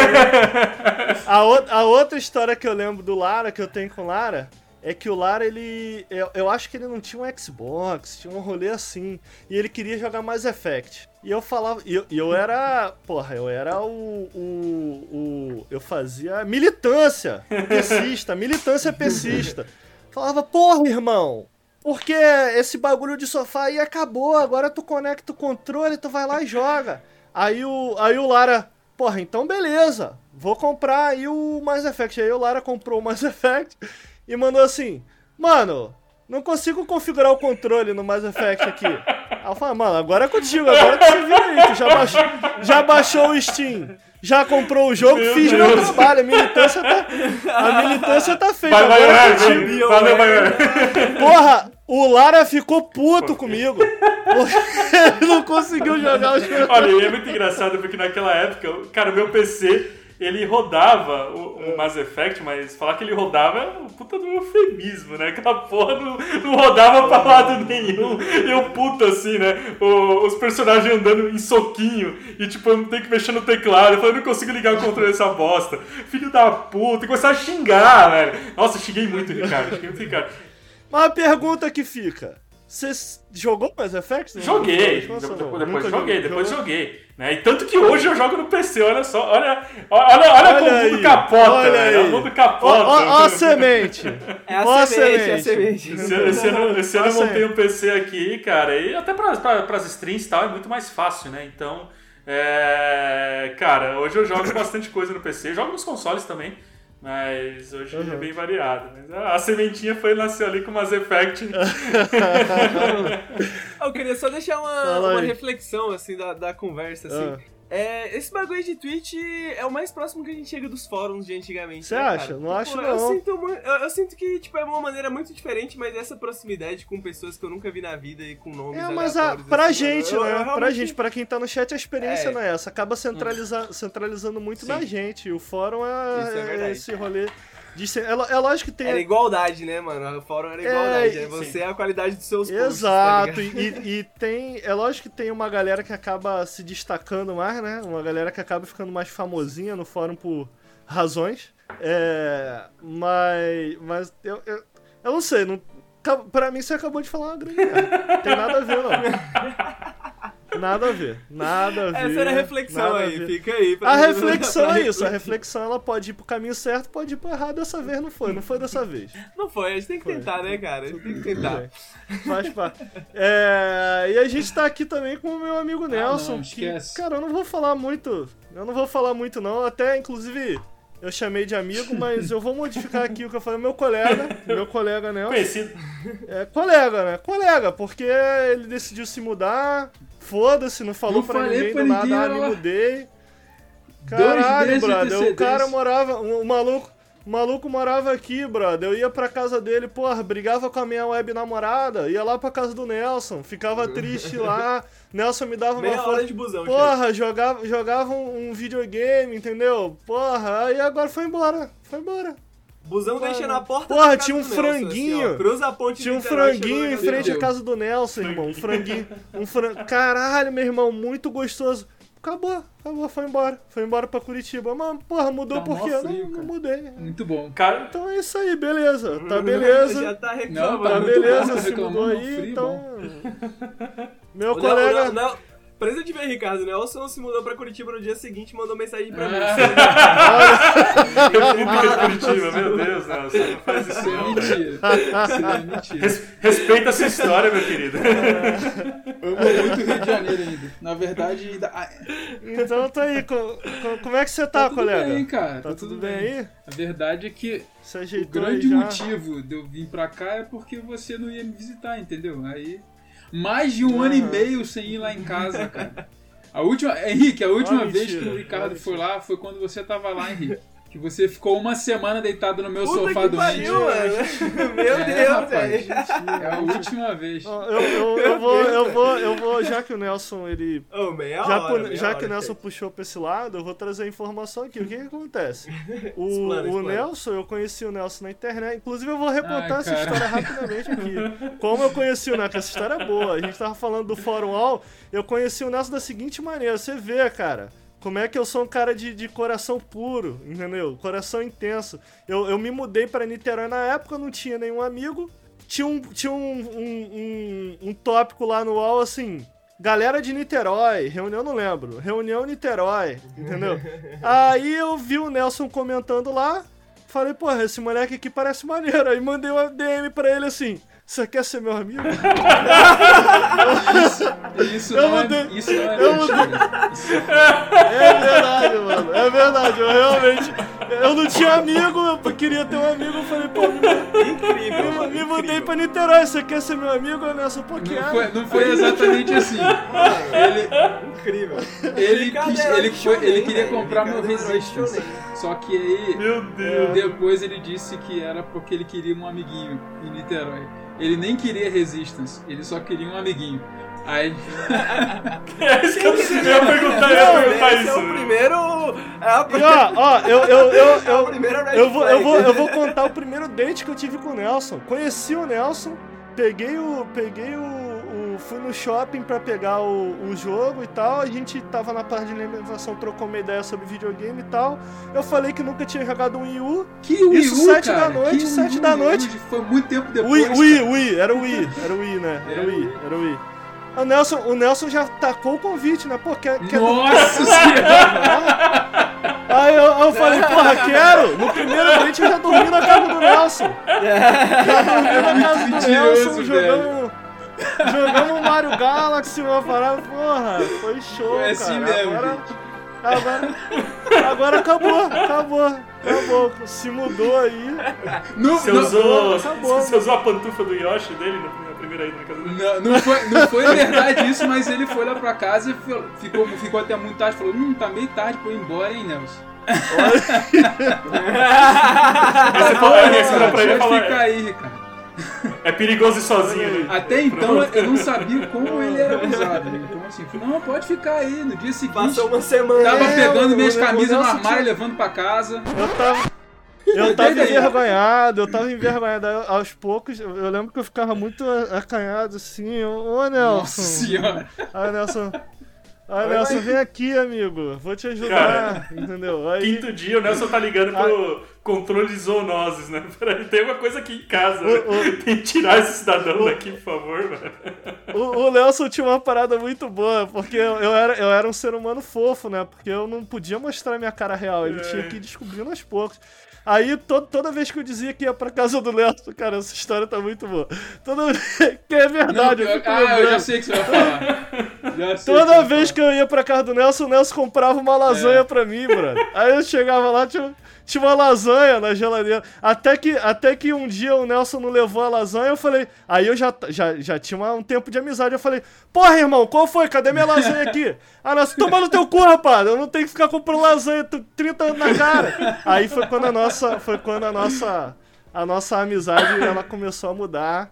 [SPEAKER 1] a, o, a outra história que eu lembro do Lara, que eu tenho com Lara, é que o Lara, ele. Eu, eu, acho que ele não tinha um Xbox, tinha um rolê assim. E ele queria jogar mais Effect. E eu falava. E eu, eu, era. Porra, eu era o, o, o. Eu fazia militância pesista, militância pesista. Falava, porra, irmão, porque esse bagulho de sofá aí acabou, agora tu conecta o controle, tu vai lá e joga. Aí o, aí o Lara, porra, então beleza, vou comprar aí o Mass Effect. Aí o Lara comprou o Mass Effect e mandou assim: Mano, não consigo configurar o controle no Mass Effect aqui. Aí eu falei, mano, agora é contigo, agora tu se vira aí. Tu já baixou, já baixou o Steam, já comprou o jogo, meu fiz Deus. meu trabalho. A militância tá, a militância tá feita. Vai, agora vai, é contigo. Valeu, vai, vai. Porra, o Lara ficou puto comigo. Porque ele não conseguiu jogar os
[SPEAKER 2] jogos. Olha, é muito engraçado porque naquela época, cara, o meu PC ele rodava o, o, Mass Effect, mas falar que ele rodava é um puta do eufemismo, né? Aquela porra não, não rodava pra lado nenhum. E o puta assim, né? O, os personagens andando em soquinho e tipo, eu não tenho que mexer no teclado. Eu falei, não consigo ligar o controle dessa bosta. Filho da puta, e começar a xingar, velho. Nossa, xinguei muito, Ricardo. Xinguei muito, Ricardo.
[SPEAKER 1] Mas a pergunta que fica. Você jogou Mass Effect?
[SPEAKER 2] Joguei. Depois, depois joguei, depois joguei. Né? E tanto que hoje eu jogo no PC, olha só. Olha, olha, olha, olha como o mundo capota, olha velho. O mundo capota.
[SPEAKER 1] Ó a semente.
[SPEAKER 4] É a ó semente, é a semente.
[SPEAKER 2] Esse, esse ano, esse ano eu montei um PC aqui, cara. E até para pra, as streams e tal é muito mais fácil, né? Então, é, cara, hoje eu jogo bastante coisa no PC. Jogo nos consoles também. Mas hoje uhum. é bem variado. Mas a sementinha foi nasceu ali com umas Effect.
[SPEAKER 4] eu queria só deixar uma, uma reflexão assim da, da conversa. Assim. Uhum. É, esse bagulho de Twitch é o mais próximo que a gente chega dos fóruns de antigamente.
[SPEAKER 1] Você
[SPEAKER 4] né,
[SPEAKER 1] acha? Não acho não.
[SPEAKER 4] Eu sinto, eu, eu sinto, que tipo, é uma maneira muito diferente, mas essa proximidade com pessoas que eu nunca vi na vida e com nomes É, mas a,
[SPEAKER 1] pra assim, gente, eu, né? Realmente... Pra gente, pra quem tá no chat, a experiência é. não é essa. Acaba centraliza, centralizando muito Sim. na gente. O fórum é, é esse rolê de é, é lógico que tem.
[SPEAKER 4] Era igualdade, né, mano? O fórum era igualdade. É, Você é a qualidade dos seus
[SPEAKER 1] posts, tá Exato. Tá e, e, tem. É lógico que tem uma galera que acaba se destacando mais, né? Uma galera que acaba ficando mais famosinha no fórum por razões. É, mas. Mas eu, eu, eu não sei, não, pra mim você acabou de falar uma grande Não tem nada a ver, não. Nada a ver, nada a ver.
[SPEAKER 4] Essa era a reflexão aí, fica aí.
[SPEAKER 1] a reflexão é isso, a reflexão ela pode ir pro caminho certo, pode ir pro errado, dessa vez não foi, não foi dessa vez.
[SPEAKER 4] Não foi, a gente tem que foi. tentar, né, cara? A gente tem que tentar.
[SPEAKER 1] Faz parte. É, e a gente tá aqui também com o meu amigo Nelson, ah, não, que, cara, eu não vou falar muito, eu não vou falar muito não, até inclusive eu chamei de amigo, mas eu vou modificar aqui o que eu falei. Meu colega, meu colega Nelson.
[SPEAKER 2] Conhecido.
[SPEAKER 1] É, colega, né? Colega, porque ele decidiu se mudar. Foda-se, não falou não pra ninguém pra do nada, ninguém, ah, me mudei. Caralho, brother. O cara morava. O maluco. O maluco morava aqui, brother. Eu ia pra casa dele, porra, brigava com a minha web namorada, ia lá pra casa do Nelson, ficava triste lá. Nelson me dava
[SPEAKER 4] Meia uma hora de busão,
[SPEAKER 1] Porra, jogava, jogava um, um, videogame, entendeu? Porra, aí agora foi embora. Foi embora.
[SPEAKER 4] Busão deixa na porta
[SPEAKER 1] Porra, tinha um franguinho. Nelson,
[SPEAKER 4] assim, ó, cruza a ponte
[SPEAKER 1] Tinha um franguinho em frente à casa do Nelson, irmão. Um franguinho. Um fran... Caralho, meu irmão, muito gostoso. Acabou, acabou, foi embora. Foi embora pra Curitiba. Mas, porra, mudou tá por quê? Não, não, mudei.
[SPEAKER 3] Muito bom.
[SPEAKER 1] Cara, então é isso aí, beleza. Tá beleza.
[SPEAKER 4] Já tá reclamando.
[SPEAKER 1] Tá beleza, se mudou aí, frio, então. Meu colega.
[SPEAKER 4] Não, não, Presa de ver, Ricardo, Nelson se mudou pra Curitiba no dia seguinte e mandou mensagem pra mim.
[SPEAKER 2] Eu fui de Curitiba, meu Deus, Nelson, não faz isso. Isso é mentira. Isso é mentira. respeita essa história, meu querido.
[SPEAKER 3] Eu vou muito Rio de Janeiro ainda. Na verdade.
[SPEAKER 1] Então tá aí, como é que você tá,
[SPEAKER 3] tá
[SPEAKER 1] colega?
[SPEAKER 3] Tudo bem, cara.
[SPEAKER 1] Tá, tá tudo, tudo bem aí?
[SPEAKER 3] A verdade é que o grande motivo de eu vir pra cá é porque você não ia me visitar, entendeu? Aí mais de um ano e meio sem ir lá em casa, cara. A última, Henrique, a última vez mentira, que o Ricardo foi lá foi quando você tava lá, Henrique. Que você ficou uma semana deitado no meu
[SPEAKER 4] Puta
[SPEAKER 3] sofá
[SPEAKER 4] que
[SPEAKER 3] do
[SPEAKER 4] pariu, mano. Meu
[SPEAKER 3] É,
[SPEAKER 4] Deus,
[SPEAKER 3] rapaz,
[SPEAKER 4] velho.
[SPEAKER 3] gente, É a última vez.
[SPEAKER 1] Eu, eu, eu, vou, eu, vou, eu vou, já que o Nelson, ele.
[SPEAKER 4] Meia
[SPEAKER 1] Já,
[SPEAKER 4] hora,
[SPEAKER 1] já
[SPEAKER 4] hora,
[SPEAKER 1] que o Nelson puxou pra esse lado, eu vou trazer a informação aqui. O que que acontece? O,
[SPEAKER 4] Explana,
[SPEAKER 1] o
[SPEAKER 4] explana.
[SPEAKER 1] Nelson, eu conheci o Nelson na internet. Inclusive, eu vou recontar
[SPEAKER 3] Ai,
[SPEAKER 1] essa história rapidamente aqui. Como eu conheci o Nelson, essa história é boa. A gente tava falando do Fórum All. Eu conheci o Nelson da seguinte maneira: você vê, cara. Como é que eu sou um cara de, de coração puro, entendeu? Coração intenso. Eu, eu me mudei pra Niterói na época, não tinha nenhum amigo. Tinha um, tinha um, um, um, um tópico lá no UOL assim. Galera de Niterói, reunião não lembro. Reunião Niterói, entendeu? Aí eu vi o Nelson comentando lá. Falei, porra, esse moleque aqui parece maneiro. Aí mandei uma DM pra ele assim. Você quer ser meu amigo?
[SPEAKER 3] Isso
[SPEAKER 1] Eu
[SPEAKER 3] não,
[SPEAKER 1] mudei.
[SPEAKER 3] é, isso não é
[SPEAKER 1] Eu
[SPEAKER 3] mentira. Isso
[SPEAKER 1] É verdade, mano. É verdade. Eu realmente. Eu não tinha amigo, eu queria ter um amigo. Eu falei, pô,
[SPEAKER 4] Incrível,
[SPEAKER 1] me,
[SPEAKER 4] mano,
[SPEAKER 1] me mudei
[SPEAKER 4] incrível.
[SPEAKER 1] pra Niterói. Você quer ser meu amigo, Nelson? Pô,
[SPEAKER 3] não foi, não foi exatamente assim. Ele,
[SPEAKER 4] Incrível.
[SPEAKER 3] ele, quis- ele, foi- ele queria comprar meu Resistance. Só que aí,
[SPEAKER 2] Meu Deus.
[SPEAKER 3] depois ele disse que era porque ele queria um amiguinho em Niterói. Ele nem queria Resistance, ele só queria um amiguinho. Aí,
[SPEAKER 2] É isso que eu, eu ia perguntar, eu ia perguntar
[SPEAKER 4] Esse é
[SPEAKER 2] isso.
[SPEAKER 4] o primeiro... É a
[SPEAKER 1] E ó, ó, eu, eu, eu,
[SPEAKER 4] É
[SPEAKER 1] eu,
[SPEAKER 4] o primeiro
[SPEAKER 1] eu, vou, eu, vou, eu vou contar o primeiro date que eu tive com o Nelson. Conheci o Nelson, peguei o. Peguei o. fui no shopping pra pegar o, o jogo e tal. A gente tava na parte de alimentação, trocou uma ideia sobre videogame e tal. Eu falei que nunca tinha jogado um Wii U.
[SPEAKER 3] que Wii
[SPEAKER 1] Isso,
[SPEAKER 3] U,
[SPEAKER 1] sete da noite,
[SPEAKER 3] Que
[SPEAKER 1] sete
[SPEAKER 3] Wii
[SPEAKER 1] da noite.
[SPEAKER 3] Foi muito tempo depois.
[SPEAKER 1] Wii,
[SPEAKER 3] cara.
[SPEAKER 1] Wii, Wii, era o Wii, era o Wii, né? Era o Wii, era o Wii. O Nelson, o Nelson já tacou o convite, né? Pô, quer, quer
[SPEAKER 3] Nossa senhora!
[SPEAKER 1] Aí eu, eu falei, porra, quero! No primeiro date eu já dormi na casa do Nelson. Já dormi na casa do Nelson, jogamos. Jogamos Mario Galaxy, uma parada, porra, foi show, cara.
[SPEAKER 3] assim mesmo,
[SPEAKER 1] agora, agora, agora acabou, acabou, acabou. Se mudou aí.
[SPEAKER 3] Não,
[SPEAKER 2] Você
[SPEAKER 3] não,
[SPEAKER 2] usou,
[SPEAKER 1] acabou.
[SPEAKER 2] você usou a pantufa do Yoshi dele na primeira ida na casa dele?
[SPEAKER 3] não, não foi, não foi verdade isso, mas ele foi lá pra casa e fi- ficou, ficou até muito tarde. Falou: Hum, tá meio tarde pra eu ir embora, hein, Nelson?
[SPEAKER 2] Aí você falou, aí você falou pra ele
[SPEAKER 3] Pode
[SPEAKER 2] falou,
[SPEAKER 3] ficar aí, Ricardo.
[SPEAKER 2] É perigoso ir sozinho. né?
[SPEAKER 3] Até então eu não sabia como ele era usado. né? Então assim, falei, não, pode ficar aí. No dia seguinte,
[SPEAKER 4] Passou uma semana.
[SPEAKER 3] tava
[SPEAKER 1] É,
[SPEAKER 3] pegando minhas camisas no armário,
[SPEAKER 1] tinha-
[SPEAKER 3] levando pra casa.
[SPEAKER 1] Eu tava. Eu tava envergonhado, eu tava envergonhado. Aos poucos, eu eu lembro que eu ficava muito acanhado assim. Ô, Nelson.
[SPEAKER 3] Nossa senhora.
[SPEAKER 1] Aí, Nelson. Aí, Nelson, vem aqui, amigo. Vou te ajudar. entendeu? Aí.
[SPEAKER 2] Quinto dia, o Nelson tá ligando pro controle de zoonoses, né? Peraí, tem uma coisa aqui em casa. né?
[SPEAKER 1] O-
[SPEAKER 2] Tem que tirar esse cidadão daqui, por favor, mano.
[SPEAKER 1] O, o Nelson tinha uma parada muito boa, porque eu, eu era, eu era um ser humano fofo, né? Porque eu não podia mostrar minha cara real, ele
[SPEAKER 2] É.
[SPEAKER 1] tinha que ir descobrindo aos poucos. Aí, to, toda vez que eu dizia que ia pra casa do Nelson, cara, essa história tá muito boa. Toda vez, que é
[SPEAKER 3] Não,
[SPEAKER 1] verdade, eu
[SPEAKER 3] eu-
[SPEAKER 1] fico
[SPEAKER 3] ah, eu já
[SPEAKER 1] lembrando.
[SPEAKER 3] sei o que você vai falar.
[SPEAKER 1] Toda
[SPEAKER 3] que
[SPEAKER 1] vez
[SPEAKER 3] vai
[SPEAKER 1] que eu ia pra casa do Nelson, o Nelson comprava uma lasanha
[SPEAKER 3] É.
[SPEAKER 1] pra mim, brother. Aí eu chegava lá, tinha, tinha uma lasanha na geladeira. Até que, até que um dia o Nelson não levou a lasanha, eu falei. Aí eu já, já, já tinha um tempo de amizade. Eu falei, porra, irmão, qual foi? Cadê minha lasanha aqui? Ah, Nelson, toma no teu cu, rapaz. Eu não tenho que ficar comprando lasanha t- 30 anos na cara. Aí foi quando a nossa. Foi quando a nossa. A nossa amizade ela começou a mudar.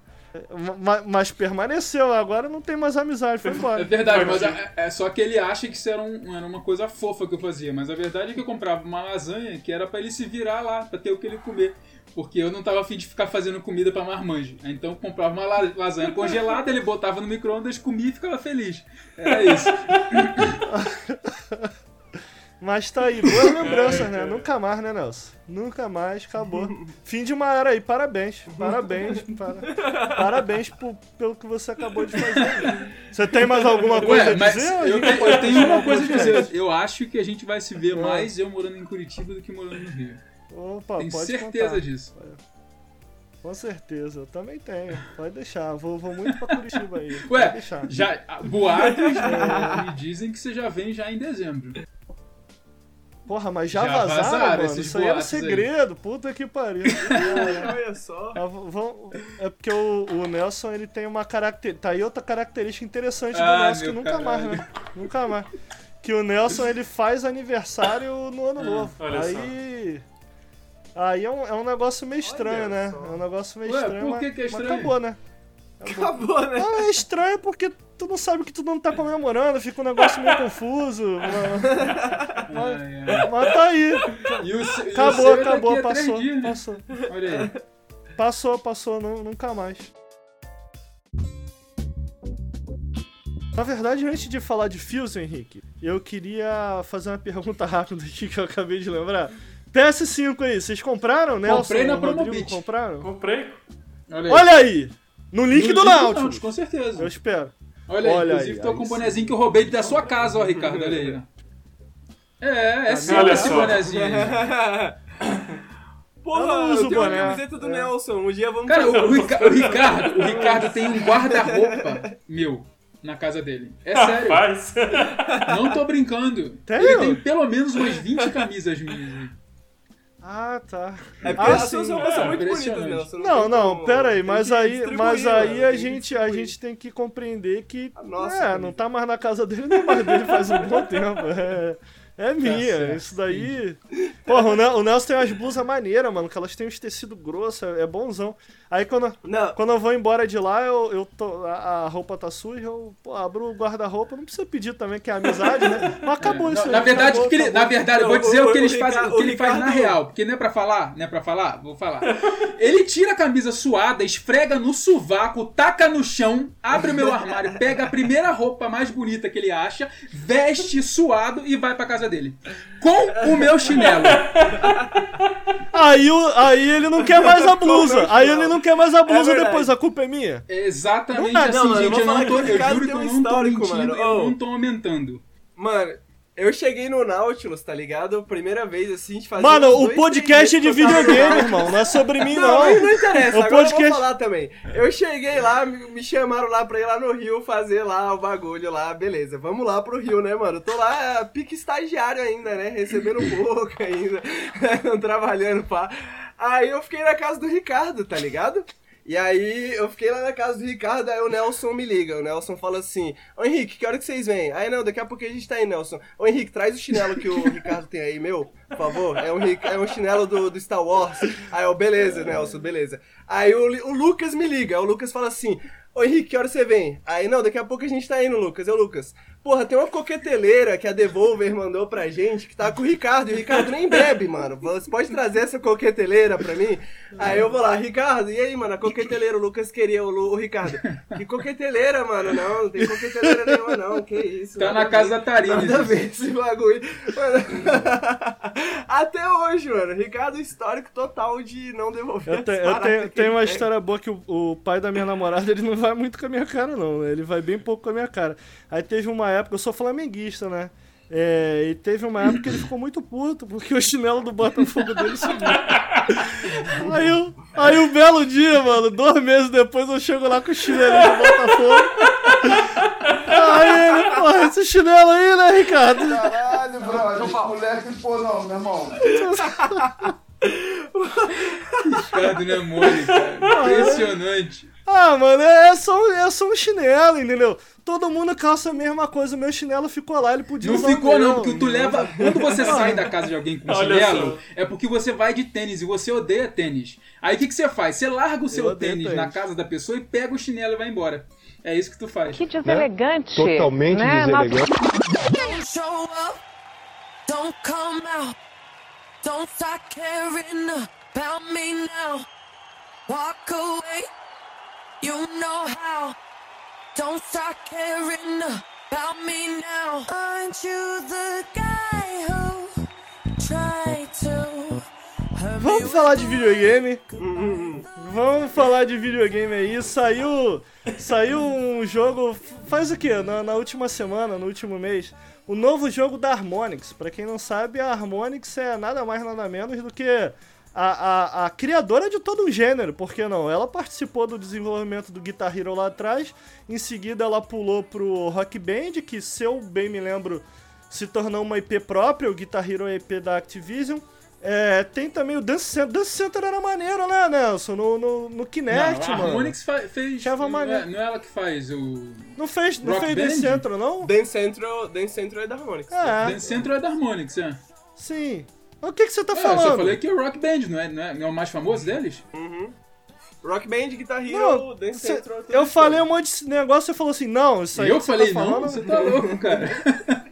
[SPEAKER 1] Ma- Mas permaneceu, agora não tem mais amizade, foi embora.
[SPEAKER 3] É verdade, mas é, é só que ele acha que isso era, um- era uma coisa fofa que eu fazia. Mas a verdade é que eu comprava uma lasanha que era pra ele se virar lá, pra ter o que ele comer. Porque eu não tava afim de ficar fazendo comida pra marmanjo. Então eu comprava uma la- lasanha congelada, ele botava no micro-ondas, comia e ficava feliz. Era isso.
[SPEAKER 1] Mas tá aí, boas lembranças, né? Nunca mais, né, Nelson? Nunca mais, acabou. Fim de uma era aí, parabéns. Parabéns, para- parabéns por- pelo que você acabou de fazer. Você tem mais alguma coisa
[SPEAKER 3] Ué,
[SPEAKER 1] a dizer?
[SPEAKER 3] eu,
[SPEAKER 1] pode
[SPEAKER 3] eu tenho uma coisa a dizer. Eu acho que a gente vai se ver
[SPEAKER 1] Ah.
[SPEAKER 3] mais eu morando em Curitiba do que morando no Rio.
[SPEAKER 1] Opa,
[SPEAKER 3] Tenho
[SPEAKER 1] pode
[SPEAKER 3] certeza
[SPEAKER 1] contar.
[SPEAKER 3] disso.
[SPEAKER 1] Com certeza, eu também tenho. Pode deixar, vou, vou muito pra Curitiba aí.
[SPEAKER 3] Ué,
[SPEAKER 1] pode deixar.
[SPEAKER 3] Já, boatos né, me dizem que você já vem já em dezembro.
[SPEAKER 1] Porra, mas já,
[SPEAKER 3] Já
[SPEAKER 1] vazaram,
[SPEAKER 3] vazaram
[SPEAKER 1] mano.
[SPEAKER 3] esses
[SPEAKER 1] Isso aí era
[SPEAKER 3] aí.
[SPEAKER 1] segredo, puta que pariu.
[SPEAKER 4] Olha só.
[SPEAKER 1] Ah, É porque o, o Nelson ele tem uma característica. Tá aí outra característica interessante do
[SPEAKER 3] Ah,
[SPEAKER 1] Nelson que nunca mais,
[SPEAKER 3] caralho.
[SPEAKER 1] né? Nunca mais. que o Nelson ele faz aniversário no ano novo.
[SPEAKER 2] Olha
[SPEAKER 1] aí. Só. Aí é um, é um negócio meio estranho, Olha né? Só. É um negócio meio
[SPEAKER 3] Ué,
[SPEAKER 1] estranho.
[SPEAKER 3] Por que, mas, que é estranho?
[SPEAKER 1] acabou, né?
[SPEAKER 4] Acabou, né?
[SPEAKER 1] Ah, é estranho porque tu não sabe que tu não tá comemorando, fica um negócio meio confuso. mas, mas, tá aí.
[SPEAKER 3] E o,
[SPEAKER 1] acabou, e acabou, passou, dias, né? passou. Olha aí. Passou, passou, não, nunca mais. Na verdade, antes de falar de Fios, Henrique, eu queria fazer uma pergunta rápida aqui que eu acabei de lembrar. PS5 aí, vocês compraram, né?
[SPEAKER 3] Comprei na Promobit.
[SPEAKER 1] Compraram?
[SPEAKER 2] Comprei.
[SPEAKER 1] Olha aí. Olha aí. No link no do Nautilus.
[SPEAKER 3] Com certeza.
[SPEAKER 1] Eu espero.
[SPEAKER 3] Olha, aí, inclusive aí, tô aí com o bonezinho que eu roubei da sua casa, ó, Ricardo, olha aí. É, é sim esse bonezinho.
[SPEAKER 4] Porra, eu, eu tenho boné. camiseta do é. Nelson. Um dia vamos
[SPEAKER 3] Cara, o, o, o, Ricardo, o Ricardo tem um guarda-roupa meu na casa dele. É sério.
[SPEAKER 2] Rapaz.
[SPEAKER 3] Não tô brincando. Ele tem pelo menos umas 20 camisas minhas.
[SPEAKER 1] Ah, tá.
[SPEAKER 4] É porque ah, as suas roupas são muito bonitas, Nelson.
[SPEAKER 1] Não, não, não pera aí, mas aí, mas aí a gente, a gente tem que compreender que Nossa, é, não tá mais na casa dele, não é mais dele faz um bom tempo. É. É minha, tá isso daí. Porra, o Nelson tem umas blusas maneiras, mano, que elas têm uns tecidos grossos, é, é bonzão. Aí quando, quando eu vou embora de lá, eu, eu tô, a, a roupa tá suja, eu pô, abro o guarda-roupa, não precisa pedir também, que é amizade, né? Mas acabou é. isso
[SPEAKER 3] aí. Na verdade, acabou, ele, na verdade, eu vou dizer o, o que, eles fazem, o que ele faz na real, porque não é pra falar, não é pra falar, vou falar. Ele tira a camisa suada, esfrega no sovaco, taca no chão, abre o meu armário, pega a primeira roupa mais bonita que ele acha, veste suado e vai pra casa dele. Com o meu chinelo.
[SPEAKER 1] Aí, aí ele não quer mais a blusa. Aí ele não não quer mais a blusa é depois, a culpa é minha.
[SPEAKER 3] exatamente não, assim, não, gente. Eu, não tô, eu juro que eu não tô mentindo, mano. eu não tô aumentando.
[SPEAKER 4] Mano, eu cheguei no Nautilus, tá ligado? Primeira vez, assim, de fazer.
[SPEAKER 1] Mano, o podcast é de videogame, irmão. Não é sobre mim, não.
[SPEAKER 4] Não, não interessa. O Agora podcast... eu vou falar também. Eu cheguei lá, me chamaram lá pra ir lá no Rio fazer lá o bagulho lá. Beleza, vamos lá pro Rio, né, mano? Tô lá, pique estagiário ainda, né? Recebendo pouco ainda. trabalhando, pá. Aí eu fiquei na casa do Ricardo, tá ligado? E aí eu fiquei lá na casa do Ricardo, aí o Nelson me liga. O Nelson fala assim: Ô Henrique, que hora que vocês vêm? Aí não, daqui a pouco a gente tá aí, Nelson. Ô Henrique, traz o chinelo que o Ricardo tem aí, meu, por favor. É um, é um chinelo do, do Star Wars. Aí eu, beleza, Nelson, beleza. Aí o, o Lucas me liga, o Lucas fala assim: Ô Henrique, que hora você vem? Aí não, daqui a pouco a gente tá indo, Lucas. Eu, Lucas. Porra, tem uma coqueteleira que a Devolver mandou pra gente que tá com o Ricardo. E o Ricardo nem bebe, mano. Você pode trazer essa coqueteleira pra mim? Aí eu vou lá, Ricardo, e aí, mano? A coqueteleira, o Lucas queria, o, o Ricardo. Que coqueteleira, mano? Não, não tem coqueteleira nenhuma, não. Que isso.
[SPEAKER 3] Tá na casa da Tarina.
[SPEAKER 4] Nada a ver esse bagulho. Mano, até hoje, mano. Ricardo, histórico total de não devolver
[SPEAKER 1] Eu, te, eu tenho, tenho uma história boa que o, o, pai da minha namorada, ele não vai muito com a minha cara, não. Né? Ele vai bem pouco com a minha cara. Aí teve uma época, eu sou flamenguista, né? É, e teve uma época que ele ficou muito puto, porque o chinelo do Botafogo dele subiu. aí, eu, aí um belo dia, mano, dois meses depois eu chego lá com o chinelo do Botafogo. Aí ele, porra, esse chinelo aí, né, Ricardo?
[SPEAKER 5] Caralho, brother, moleque, pô, não, meu irmão.
[SPEAKER 3] Ricardo não é mole, cara. Impressionante.
[SPEAKER 1] Ah, mano, é só, é só um chinelo, entendeu? Todo mundo calça a mesma coisa, o meu chinelo ficou lá, ele podia
[SPEAKER 3] Não ficou não, porque tu leva... Quando você sai da casa de alguém com chinelo, é porque você vai de tênis e você odeia tênis. Aí o que, que você faz? Você larga o seu tênis, tênis na casa da pessoa e pega o chinelo e vai embora. É isso que tu faz.
[SPEAKER 6] Que deselegante.
[SPEAKER 1] Né? Totalmente né? deselegante.
[SPEAKER 6] Don't come out. Don't start caring about me now. Walk away. You know how. Don't start caring about me now. Aren't you the guy who tried to?
[SPEAKER 1] Vamos falar de videogame. Vamos falar de videogame aí. Saiu, saiu um jogo. Faz o que? Na, na, última semana, no último mês. O novo jogo da Harmonix. Para quem não sabe, a Harmonix é nada mais nada menos do que a, a, a, criadora de todo um gênero, por que não? Ela participou do desenvolvimento do Guitar Hero lá atrás, em seguida ela pulou pro Rock Band, que se eu bem me lembro, se tornou uma IP própria, o Guitar Hero é IP da Activision. É, tem também o Dance Center. Dance Center era maneiro, né, Nelson? No, no, no Kinect,
[SPEAKER 3] não, a
[SPEAKER 1] mano.
[SPEAKER 3] Harmonix fez. Não, é, não é ela que faz o.
[SPEAKER 1] Não fez, não fez Dance? Central, não?
[SPEAKER 4] Dance Central, Dance Central é da Harmonix.
[SPEAKER 1] É,
[SPEAKER 3] Dance Central é da Harmonix, é.
[SPEAKER 1] sim. O que, que você tá
[SPEAKER 3] É, eu
[SPEAKER 1] falando?
[SPEAKER 3] só falei que é o Rock Band, não é, não é, não é o mais famoso deles?
[SPEAKER 4] Uhum. Rock Band, Guitar Hero,
[SPEAKER 1] Não,
[SPEAKER 4] Dance
[SPEAKER 1] cê-
[SPEAKER 4] Central.
[SPEAKER 1] eu falei um monte de negócio e você falou assim, não, isso aí
[SPEAKER 3] E eu
[SPEAKER 1] que você
[SPEAKER 3] falei,
[SPEAKER 1] tá
[SPEAKER 3] não,
[SPEAKER 1] falando...
[SPEAKER 3] você tá louco, cara.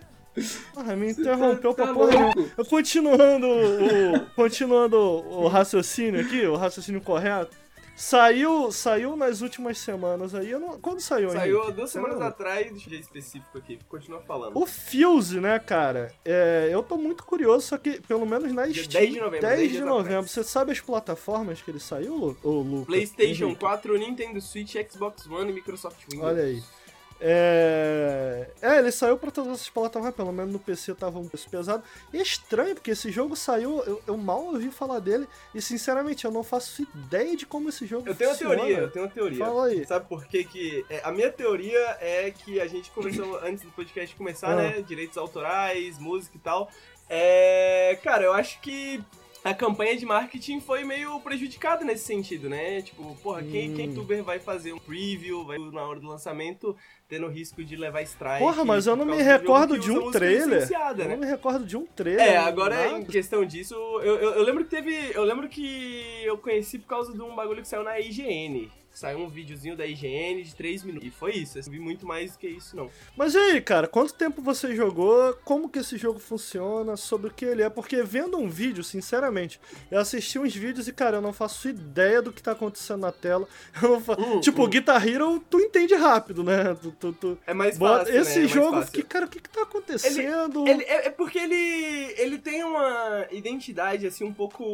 [SPEAKER 1] Ah, me interrompeu
[SPEAKER 3] tá
[SPEAKER 1] pra porra nenhuma. Eu continuando o, continuando o raciocínio aqui, o raciocínio correto. Saiu, saiu nas últimas semanas aí. eu não- quando saiu,
[SPEAKER 4] Saiu
[SPEAKER 1] Henrique?
[SPEAKER 4] duas semanas atrás, eu ver específico aqui, continua falando.
[SPEAKER 1] O Fuse, né, cara? É, eu tô muito curioso, só que pelo menos na Steam.
[SPEAKER 4] 10 de novembro,
[SPEAKER 1] 10
[SPEAKER 4] 10
[SPEAKER 1] de novembro. Você sabe as plataformas que ele saiu, Lu, Lucas?
[SPEAKER 4] PlayStation
[SPEAKER 1] Henrique?
[SPEAKER 4] 4, Nintendo Switch, Xbox One e Microsoft Windows.
[SPEAKER 1] Olha aí. É... é, ele saiu pra todas essas plataformas, pelo menos no PC tava um preço pesado. E é estranho, porque esse jogo saiu, eu, eu mal ouvi falar dele, e sinceramente eu não faço ideia de como esse jogo
[SPEAKER 4] Eu tenho uma
[SPEAKER 1] funciona.
[SPEAKER 4] teoria, eu tenho uma teoria.
[SPEAKER 1] Fala aí.
[SPEAKER 4] Sabe por que que... é, a minha teoria é que a gente começou, antes do podcast começar,
[SPEAKER 1] Ah.
[SPEAKER 4] né, direitos autorais, música e tal, é... Cara, eu acho que a campanha de marketing foi meio prejudicada nesse sentido, né? Tipo, porra, quem,
[SPEAKER 1] Hum.
[SPEAKER 4] quem youtuber vai fazer um preview, vai na hora do lançamento, tendo risco de levar strike...
[SPEAKER 1] Porra, mas eu não me recordo de um trailer.
[SPEAKER 4] licenciada,
[SPEAKER 1] Eu
[SPEAKER 4] né?
[SPEAKER 1] não me recordo de um trailer.
[SPEAKER 4] É, agora
[SPEAKER 1] nada.
[SPEAKER 4] em questão disso, eu, eu, eu lembro que teve. Eu lembro que eu conheci por causa de um bagulho que saiu na IGN. Saiu um videozinho da IGN de 3 minutos. E foi isso. Eu não vi muito mais do que isso, não.
[SPEAKER 1] Mas e aí, cara, quanto tempo você jogou? Como que esse jogo funciona? Sobre o que ele é? Porque vendo um vídeo, sinceramente, eu assisti uns vídeos e, cara, eu não faço ideia do que tá acontecendo na tela. Eu não fa-
[SPEAKER 4] Hum,
[SPEAKER 1] tipo,
[SPEAKER 4] hum.
[SPEAKER 1] Guitar Hero, tu entende rápido, né? Tu, tu, tu-
[SPEAKER 4] É mais
[SPEAKER 1] bota-
[SPEAKER 4] fácil.
[SPEAKER 1] Esse
[SPEAKER 4] né? É
[SPEAKER 1] jogo,
[SPEAKER 4] fácil.
[SPEAKER 1] fiquei, cara, o que que tá acontecendo?
[SPEAKER 4] Ele, é, é porque ele, ele tem uma identidade, assim, um pouco.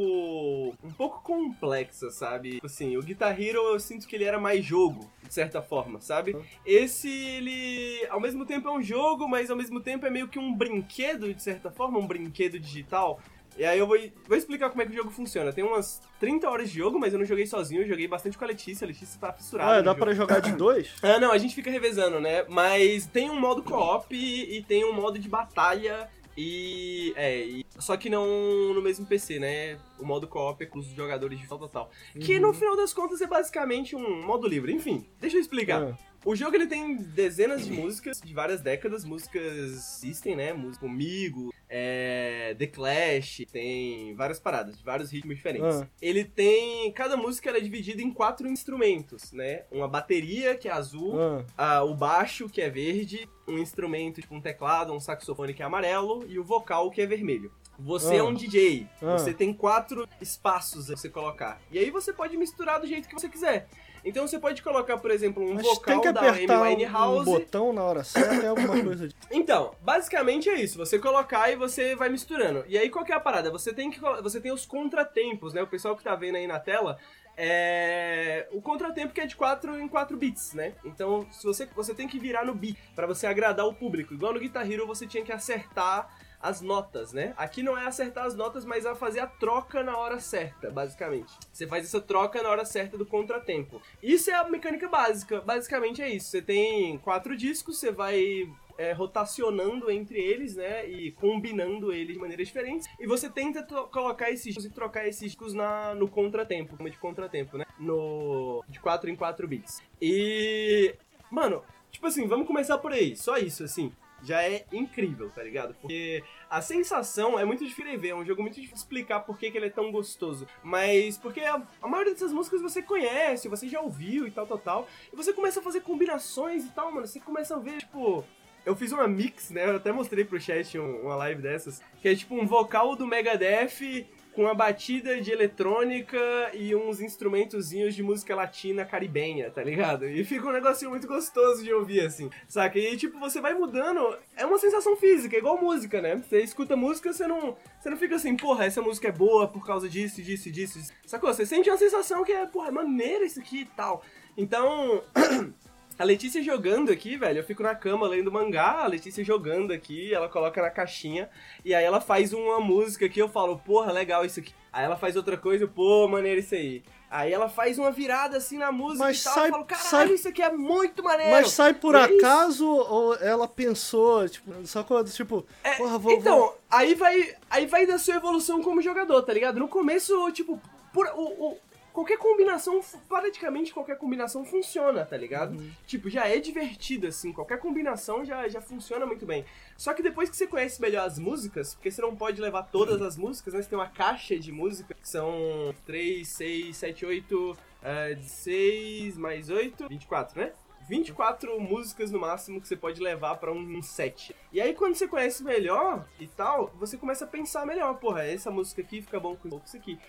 [SPEAKER 4] um pouco complexa, sabe? Tipo Assim, o Guitar Hero eu sinto que ele era mais jogo, de certa forma, sabe? Esse, ele. ao mesmo tempo é um jogo, mas ao mesmo tempo é meio que um brinquedo, de certa forma, um brinquedo digital. E aí eu vou, vou explicar como é que o jogo funciona. Tem umas 30 horas de jogo, mas eu não joguei sozinho, eu joguei bastante com a Letícia. A Letícia tá fissurada.
[SPEAKER 1] Ah, dá pra jogar de dois?
[SPEAKER 4] Ah, não, a gente fica revezando, né? Mas tem um modo co-op e, e tem um modo de batalha e. É, e- só que não no mesmo PC, né? O modo co-op é com os jogadores de tal, tal. Que
[SPEAKER 1] Uhum.
[SPEAKER 4] no final das contas é basicamente um modo livre. Enfim, deixa eu explicar.
[SPEAKER 1] Ah.
[SPEAKER 4] O jogo ele tem dezenas de músicas de várias décadas, músicas existem, né? Música comigo, é, The Clash, tem várias paradas, de vários ritmos diferentes.
[SPEAKER 1] Ah.
[SPEAKER 4] Ele tem. Cada música é dividida em quatro instrumentos, né? Uma bateria, que é azul,
[SPEAKER 1] Ah,
[SPEAKER 4] ah, o baixo, que é verde, um instrumento, tipo um teclado, um saxofone que é amarelo, e o vocal, que é vermelho. Você
[SPEAKER 1] Ah.
[SPEAKER 4] é um DJ,
[SPEAKER 1] Ah.
[SPEAKER 4] você tem quatro espaços a você colocar. E aí você pode misturar do jeito que você quiser. Então você pode colocar, por exemplo, um
[SPEAKER 1] mas
[SPEAKER 4] vocal
[SPEAKER 1] tem que
[SPEAKER 4] da
[SPEAKER 1] apertar
[SPEAKER 4] Amy
[SPEAKER 1] um, um botão na hora certa, é alguma coisa de...
[SPEAKER 4] Então, basicamente é isso. Você colocar e você vai misturando. E aí qual que é a parada? Você tem que você tem os contratempos, né? O pessoal que tá vendo aí na tela é o contratempo que é de 4 em 4 bits, né? Então, se você você tem que virar no beat pra você agradar o público. Igual no Guitar Hero você tinha que acertar as notas, né? Aqui não é acertar as notas, mas é fazer a troca na hora certa, basicamente. Você faz essa troca na hora certa do contratempo. Isso é a mecânica básica. Basicamente é isso. Você tem quatro discos, você vai é, rotacionando entre eles, né? E combinando eles de maneiras diferentes. E você tenta colocar esses discos e trocar esses discos na, no contratempo, como de contratempo, né? No, de 4 em 4 bits. E. Mano, tipo assim, vamos começar por aí. Só isso, assim. Já é incrível, tá ligado? Porque a sensação é muito difícil de ver, é um jogo muito difícil de explicar por que, que ele é tão gostoso. Mas porque a, a maioria dessas músicas você conhece, você já ouviu e tal, tal, tal. E você começa a fazer combinações e tal, mano. Você começa a ver, tipo. Eu fiz uma mix, né? Eu até mostrei pro chat um- uma live dessas. Que é tipo um vocal do Megadeth com uma batida de eletrônica e uns instrumentozinhos de música latina caribenha, tá ligado? E fica um negocinho muito gostoso de ouvir, assim, saca? E tipo, você vai mudando, é uma sensação física, é igual música, né? Você escuta música, você não, você não fica assim, porra, essa música é boa por causa disso, disso, disso. Sacou? Você sente uma sensação que é, porra, é maneiro isso aqui e tal. Então, a Letícia jogando aqui, velho, eu fico na cama lendo mangá, a Letícia jogando aqui, ela coloca na caixinha, e aí ela faz uma música que eu falo, porra, legal isso aqui. Aí ela faz outra coisa, pô, maneiro isso aí. Aí ela faz uma virada assim na música
[SPEAKER 1] Mas
[SPEAKER 4] e tal.
[SPEAKER 1] sai-
[SPEAKER 4] eu falo, caralho,
[SPEAKER 1] sai-
[SPEAKER 4] isso aqui é muito maneiro.
[SPEAKER 1] Mas sai por
[SPEAKER 4] é isso.
[SPEAKER 1] acaso ou ela pensou, tipo, só quando, tipo,
[SPEAKER 4] É,
[SPEAKER 1] porra, vou.
[SPEAKER 4] então,
[SPEAKER 1] vou-
[SPEAKER 4] aí vai aí vai da sua evolução como jogador, tá ligado? No começo, tipo, por, o, o- qualquer combinação, praticamente qualquer combinação funciona, tá ligado?
[SPEAKER 1] Uhum.
[SPEAKER 4] Tipo, já é divertido, assim, qualquer combinação já, já funciona muito bem. Só que depois que você conhece melhor as músicas, porque você não pode levar todas as músicas, né? Você tem uma caixa de música, que são 3, 6, 7, 8, 6 mais 8, 24, né? 24 músicas no máximo que você pode levar pra um, um set. E aí quando você conhece melhor e tal, você começa a pensar melhor, porra, essa música aqui fica bom com isso aqui.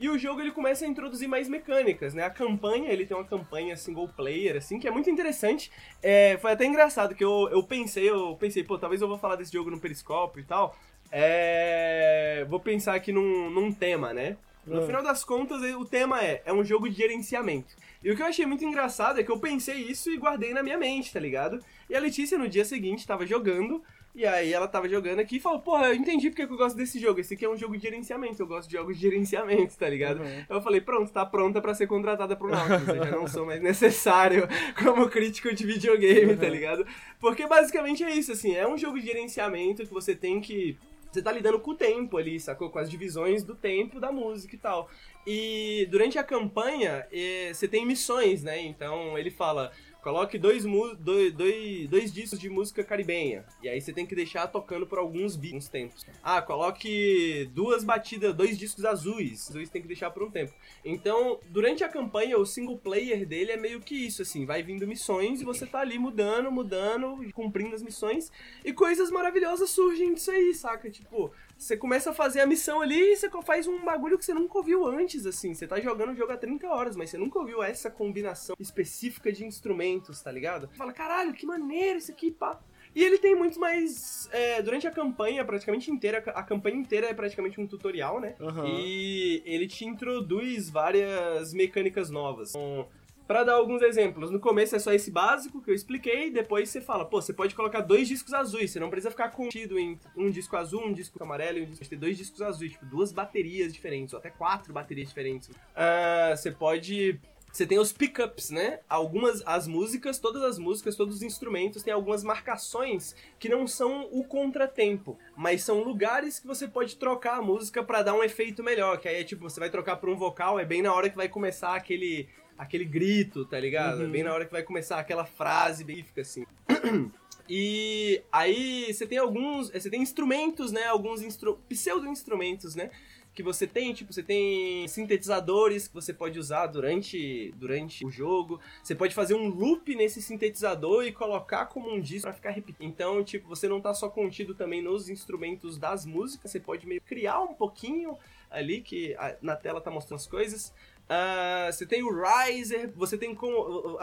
[SPEAKER 4] E o jogo ele começa a introduzir mais mecânicas, né? A campanha, ele tem uma campanha single player, assim, que é muito interessante. É, foi até engraçado que eu, eu pensei, eu pensei, pô, talvez eu vou falar desse jogo no Periscópio e tal. É, vou pensar aqui num, num tema, né? No
[SPEAKER 1] Ah.
[SPEAKER 4] final das contas, o tema é, é um jogo de gerenciamento. E o que eu achei muito engraçado é que eu pensei isso e guardei na minha mente, tá ligado? E a Letícia no dia seguinte tava jogando, e aí ela tava jogando aqui e falou, porra, eu entendi porque que eu gosto desse jogo. Esse aqui é um jogo de gerenciamento, eu gosto de jogos de gerenciamento, tá ligado?
[SPEAKER 1] Uhum.
[SPEAKER 4] Eu falei, pronto, tá pronta pra ser contratada pro Nautilus. eu já não sou mais necessário como crítico de videogame, tá ligado? Porque basicamente é isso, assim, é um jogo de gerenciamento que você tem que você tá lidando com o tempo ali, sacou? Com as divisões do tempo da música e tal. E durante a campanha, eh, você tem missões, né? Então ele fala. Coloque dois, dois, dois, dois discos de música caribenha. E aí você tem que deixar tocando por alguns bi- uns tempos. Ah, coloque duas batidas, dois discos azuis. Azuis tem que deixar por um tempo. Então, durante a campanha, o single player dele é meio que isso, assim. Vai vindo missões e você tá ali mudando, mudando, cumprindo as missões. E coisas maravilhosas surgem disso aí, saca? Tipo, você começa a fazer a missão ali e você faz um bagulho que você nunca ouviu antes, assim. Você tá jogando o jogo há 30 horas, mas você nunca ouviu essa combinação específica de instrumentos, tá ligado? Você fala, caralho, que maneiro isso aqui, pá. E ele tem muito mais. é, durante a campanha, praticamente inteira, a campanha inteira é praticamente um tutorial, né?
[SPEAKER 1] Aham.
[SPEAKER 4] E ele te introduz várias mecânicas novas. Então, Pra dar alguns exemplos, no começo é só esse básico que eu expliquei, depois você fala, pô, você pode colocar dois discos azuis, você não precisa ficar contido em um disco azul, um disco amarelo e um disco... Você tem dois discos azuis, tipo, duas baterias diferentes, ou até quatro baterias diferentes. Ah, você pode... Você tem os pickups, né? Algumas, as músicas, todas as músicas, todos os instrumentos têm algumas marcações que não são o contratempo, mas são lugares que você pode trocar a música pra dar um efeito melhor, que aí é tipo, você vai trocar por um vocal, é bem na hora que vai começar aquele aquele grito, tá ligado? É bem na hora que vai começar aquela frase específica, assim. E aí você tem alguns, você tem instrumentos, né? Alguns instru pseudo-instrumentos, né? Que você tem, tipo, você tem sintetizadores que você pode usar durante, durante o jogo. Você pode fazer um loop nesse sintetizador e colocar como um disco pra ficar repetindo. Então, tipo, você não tá só contido também nos instrumentos das músicas, você pode meio criar um pouquinho ali, que a- na tela tá mostrando as coisas. Ah, você tem o riser, você tem como.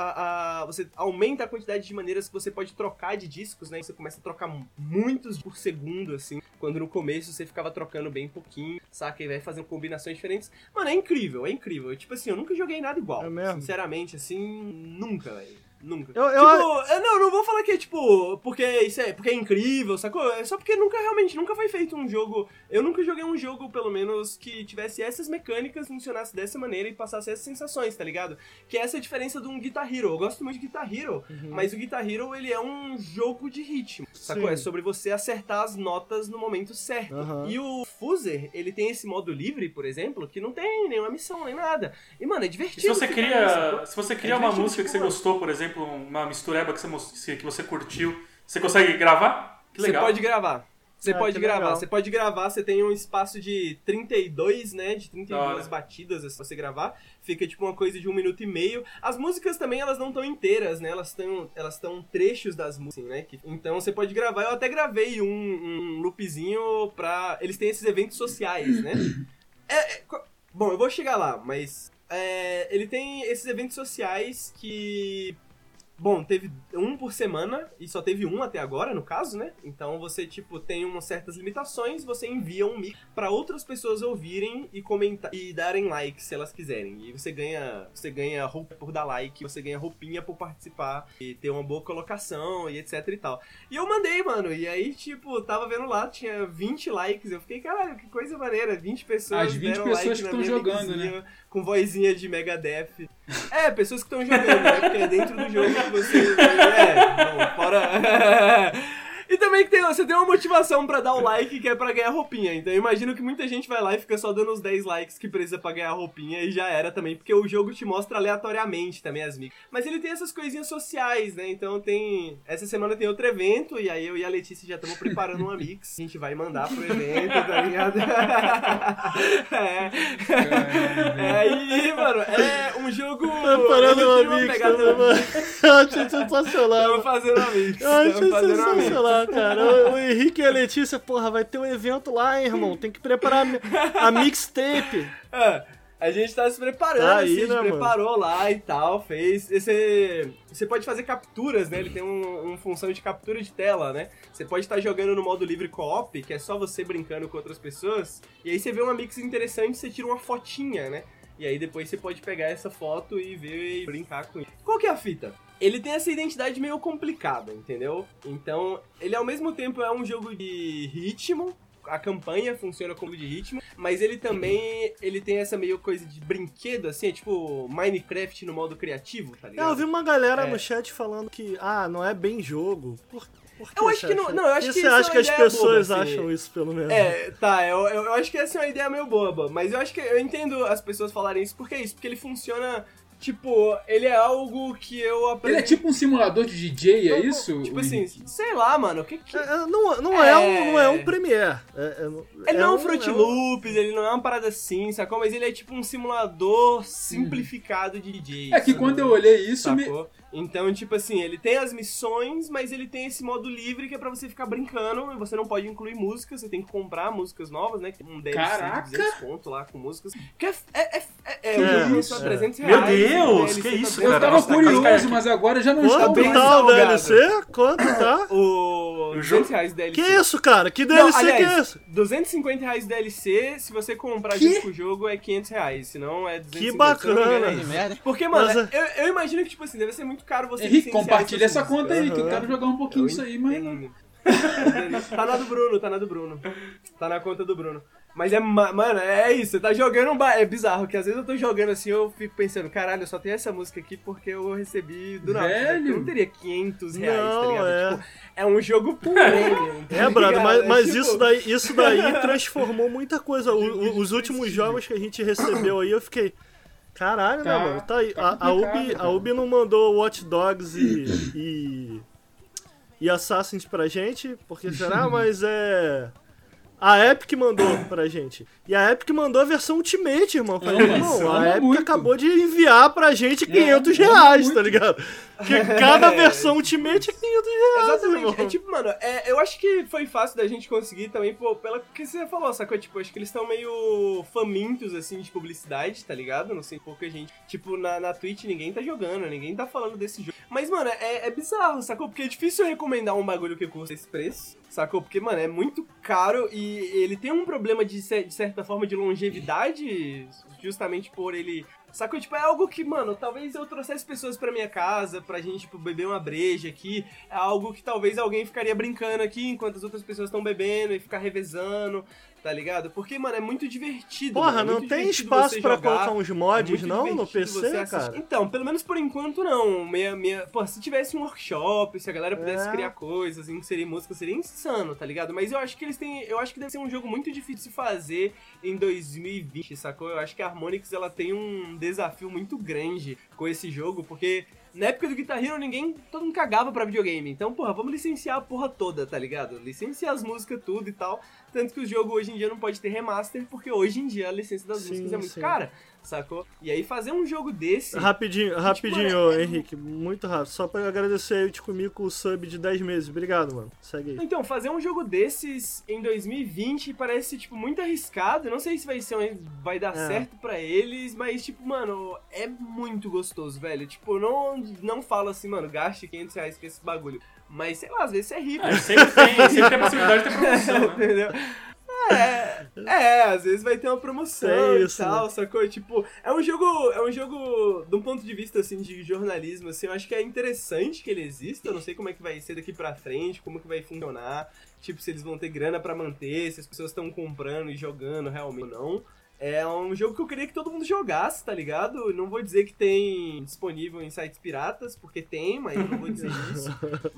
[SPEAKER 4] Você aumenta a quantidade de maneiras que você pode trocar de discos, né? Você começa a trocar muitos por segundo, assim. Quando no começo você ficava trocando bem pouquinho, saca? E vai fazendo combinações diferentes. Mano, é incrível, é incrível. Tipo assim, eu nunca joguei nada igual.
[SPEAKER 1] É mesmo?
[SPEAKER 4] Sinceramente, assim, nunca, velho. Nunca.
[SPEAKER 1] Eu- eu-
[SPEAKER 4] Tipo, eu não, não vou falar que é tipo, porque isso é, porque é incrível, sacou? É só porque nunca realmente, nunca foi feito um jogo. Eu nunca joguei um jogo, pelo menos, que tivesse essas mecânicas, funcionasse dessa maneira e passasse essas sensações, tá ligado? Que essa é a diferença de um Guitar Hero. Eu gosto muito de Guitar Hero, mas o Guitar Hero, ele é um jogo de ritmo, sacou?
[SPEAKER 1] Sim.
[SPEAKER 4] É sobre você acertar as notas no momento certo.
[SPEAKER 1] Aham.
[SPEAKER 4] E o Fuser, ele tem esse modo livre, por exemplo, que não tem nenhuma missão, nem nada. E, mano, é
[SPEAKER 2] E
[SPEAKER 4] divertido.
[SPEAKER 2] se você cria, se você
[SPEAKER 4] É
[SPEAKER 2] cria uma
[SPEAKER 4] divertido
[SPEAKER 2] música que você gostou, por exemplo, uma mistureba que você, que você curtiu, você consegue gravar? Que legal.
[SPEAKER 4] Você pode gravar. Você
[SPEAKER 1] Ah,
[SPEAKER 4] pode gravar.
[SPEAKER 1] legal.
[SPEAKER 4] Você pode gravar, você tem um espaço de 32, né? De
[SPEAKER 2] Da
[SPEAKER 4] 32
[SPEAKER 2] hora.
[SPEAKER 4] batidas assim, pra você gravar. Fica tipo uma coisa de um minuto e meio. As músicas também, elas não estão inteiras, né? Elas estão elas estão trechos das músicas, né? Que- então você pode gravar. Eu até gravei um, um loopzinho pra. Eles têm esses eventos sociais, né? É, é, bom, eu vou chegar lá, mas. é, ele tem esses eventos sociais que Bom, teve um por semana e só teve um até agora, no caso, né? Então você, tipo, tem umas certas limitações, você envia um mix para outras pessoas ouvirem e comentar e darem like se elas quiserem. E você ganha, você ganha roupa por dar like, você ganha roupinha por participar e ter uma boa colocação e etc e tal. E eu mandei, mano, e aí, tipo, tava vendo lá, tinha 20 likes, eu fiquei, caralho, que coisa maneira, 20 pessoas
[SPEAKER 3] As 20 pessoas like que estão jogando, né?
[SPEAKER 4] Com vozinha de Megadeth. É, pessoas que estão jogando, né? Porque é dentro do jogo que você. É, bom, fora. E também que tem, você tem uma motivação para dar o like que é pra ganhar roupinha. Então eu imagino que muita gente vai lá e fica só dando os 10 likes que precisa pra ganhar roupinha e já era também, porque o jogo te mostra aleatoriamente também as micas. Mas ele tem essas coisinhas sociais, né? Então tem. Essa semana tem outro evento, e aí eu e a Letícia já estamos preparando uma mix. A gente vai mandar pro evento, tá ligado? é. é. E, mano, é um jogo.
[SPEAKER 1] Preparando uma mix. Eu achei sensacional.
[SPEAKER 4] Estamos fazendo uma mix.
[SPEAKER 1] Eu achei sensacional cara. O, o, Henrique e a Letícia, porra, vai ter um evento lá, hein, irmão. Tem que preparar a, a mixtape.
[SPEAKER 4] É, a gente tá se preparando, tá aí, assim, a gente né, preparou mano? lá e tal, fez. Esse, você pode fazer capturas, né? Ele tem uma um função de captura de tela, né? Você pode estar jogando no modo livre co-op, que é só você brincando com outras pessoas, e aí você vê uma mix interessante, você tira uma fotinha, né? E aí depois você pode pegar essa foto e ver e brincar com isso. Qual que é a fita? Ele tem essa identidade meio complicada, entendeu? Então, ele ao mesmo tempo é um jogo de ritmo, a campanha funciona como de ritmo, mas ele também ele tem essa meio coisa de brinquedo, assim, é tipo Minecraft no modo criativo, tá ligado?
[SPEAKER 1] Eu vi uma galera é. no chat falando que, ah, não é bem jogo. Por, por que
[SPEAKER 4] eu acho que não, não, eu acho
[SPEAKER 1] isso
[SPEAKER 4] que
[SPEAKER 1] você acha
[SPEAKER 4] é
[SPEAKER 1] que as pessoas
[SPEAKER 4] boba, assim.
[SPEAKER 1] acham isso, pelo menos?
[SPEAKER 4] É, tá, eu, eu acho que essa é uma ideia meio boba, mas eu acho que eu entendo as pessoas falarem isso, porque é isso, porque ele funciona Tipo, ele é algo que eu aprendi.
[SPEAKER 3] Ele é tipo um simulador de DJ, é isso?
[SPEAKER 4] Tipo assim, sei lá, mano. O que que.
[SPEAKER 1] É, não, não, é... é um, não é um Premiere. É,
[SPEAKER 4] é, ele não é um Fruit Loops, ele não é uma parada assim, sacou? Mas ele é tipo um simulador simplificado de DJ.
[SPEAKER 3] É que quando eu olhei isso,
[SPEAKER 4] sacou? me então, tipo assim, ele tem as missões, mas ele tem esse modo livre que é pra você ficar brincando e você não pode incluir músicas, você tem que comprar músicas novas, né? Um DLC
[SPEAKER 3] Caraca!
[SPEAKER 4] de desconto lá com músicas. Que é, é, é, é, é, o jogo só 300
[SPEAKER 2] reais. Meu Deus, que isso,
[SPEAKER 3] Eu tava curioso, mas agora já não estou
[SPEAKER 1] mais. Quanto tá o DLC? Quanto tá?
[SPEAKER 4] O 200 reais DLC.
[SPEAKER 1] Que isso, cara? Que DLC não, aliás, que é esse?
[SPEAKER 4] 250 reais DLC, se você comprar junto com o jogo é 500 reais, senão é 250
[SPEAKER 1] Que bacana.
[SPEAKER 4] Porque, mano, mas, eu, eu imagino que, tipo assim, deve ser muito caro você
[SPEAKER 3] Henrique, compartilha essa conta aí, uhum. que eu quero jogar um pouquinho disso aí, mas.
[SPEAKER 4] tá na do Bruno, tá na do Bruno. Tá na conta do Bruno. Mas é, mano, é isso, você tá jogando um É bizarro, que às vezes eu tô jogando assim, eu fico pensando, caralho, eu só tenho essa música aqui porque eu recebi do nada.
[SPEAKER 3] Velho.
[SPEAKER 4] Eu não teria 500 reais,
[SPEAKER 1] não,
[SPEAKER 4] tá ligado?
[SPEAKER 1] É.
[SPEAKER 4] Tipo, é um jogo premium. Tá
[SPEAKER 1] é, brother, mas, mas tipo... isso, daí, isso daí transformou muita coisa. O, o, os últimos jogos que a gente recebeu aí, eu fiquei. Caralho, tá, né, mano? Tá aí. Tá a, a, Ubi, a Ubi não mandou Watch Dogs e, e. e Assassins pra gente, porque será? Mas é. A Epic mandou pra gente. E a Epic mandou a versão Ultimate, irmão. Falei, irmão, a Epic muito. acabou de enviar pra gente 500 é, reais, tá ligado? Porque cada versão Ultimate é 500 reais,
[SPEAKER 4] Exatamente. É tipo, mano, é, eu acho que foi fácil da gente conseguir também, pô, pela que você falou, sacou? Tipo, acho que eles estão meio famintos, assim, de publicidade, tá ligado? Não sei pouca gente. Tipo, na, na Twitch ninguém tá jogando, ninguém tá falando desse jogo. Mas, mano, é, é bizarro, sacou? Porque é difícil recomendar um bagulho que custa esse preço. Sacou? Porque, mano, é muito caro e ele tem um problema de, de certa forma de longevidade, justamente por ele Sacou? Tipo, é algo que, mano, talvez eu trouxesse pessoas pra minha casa, pra gente, tipo, beber uma breja aqui. É algo que talvez alguém ficaria brincando aqui enquanto as outras pessoas estão bebendo e ficar revezando tá ligado? Porque, mano, é muito divertido.
[SPEAKER 1] Porra,
[SPEAKER 4] mano,
[SPEAKER 1] é não tem espaço pra colocar uns mods, é não, no PC, cara?
[SPEAKER 4] Então, pelo menos por enquanto não. Meia, meia... Pô, se tivesse um workshop, se a galera pudesse é. criar coisas, inserir música, seria insano, tá ligado? Mas eu acho que eles têm. Eu acho que deve ser um jogo muito difícil de fazer em 2020, sacou? Eu acho que a Harmonix ela tem um desafio muito grande com esse jogo, porque na época do Guitar Hero, ninguém. Todo mundo cagava pra videogame. Então, porra, vamos licenciar a porra toda, tá ligado? Licenciar as músicas, tudo e tal. Tanto que o jogo hoje em dia não pode ter remaster, porque hoje em dia a licença das sim, músicas é muito sim. cara sacou? E aí fazer um jogo desse.
[SPEAKER 1] Rapidinho, tipo, rapidinho, tipo, é... Henrique, muito rápido. Só pra agradecer aí o comigo com o sub de 10 meses. Obrigado, mano. Segue aí.
[SPEAKER 4] Então, fazer um jogo desses em 2020 parece, tipo, muito arriscado. não sei se vai ser vai dar é. certo para eles, mas, tipo, mano, é muito gostoso, velho. Tipo, não, não falo assim, mano, gaste 500 reais com esse bagulho. Mas, sei lá, às vezes é rico.
[SPEAKER 2] É, sempre tem, sempre tem a possibilidade de ter promoção, né?
[SPEAKER 4] Entendeu? É, é, às vezes vai ter uma promoção
[SPEAKER 1] É
[SPEAKER 4] e
[SPEAKER 1] isso,
[SPEAKER 4] tal,
[SPEAKER 1] né?
[SPEAKER 4] sacou? Tipo, é um jogo, é um jogo, de um ponto de vista, assim, de jornalismo, assim, eu acho que é interessante que ele exista, eu não sei como é que vai ser daqui pra frente, como que vai funcionar, tipo, se eles vão ter grana pra manter, se as pessoas estão comprando e jogando realmente ou não. É um jogo que eu queria que todo mundo jogasse, tá ligado? Não vou dizer que tem disponível em sites piratas, porque tem, mas eu não vou dizer isso.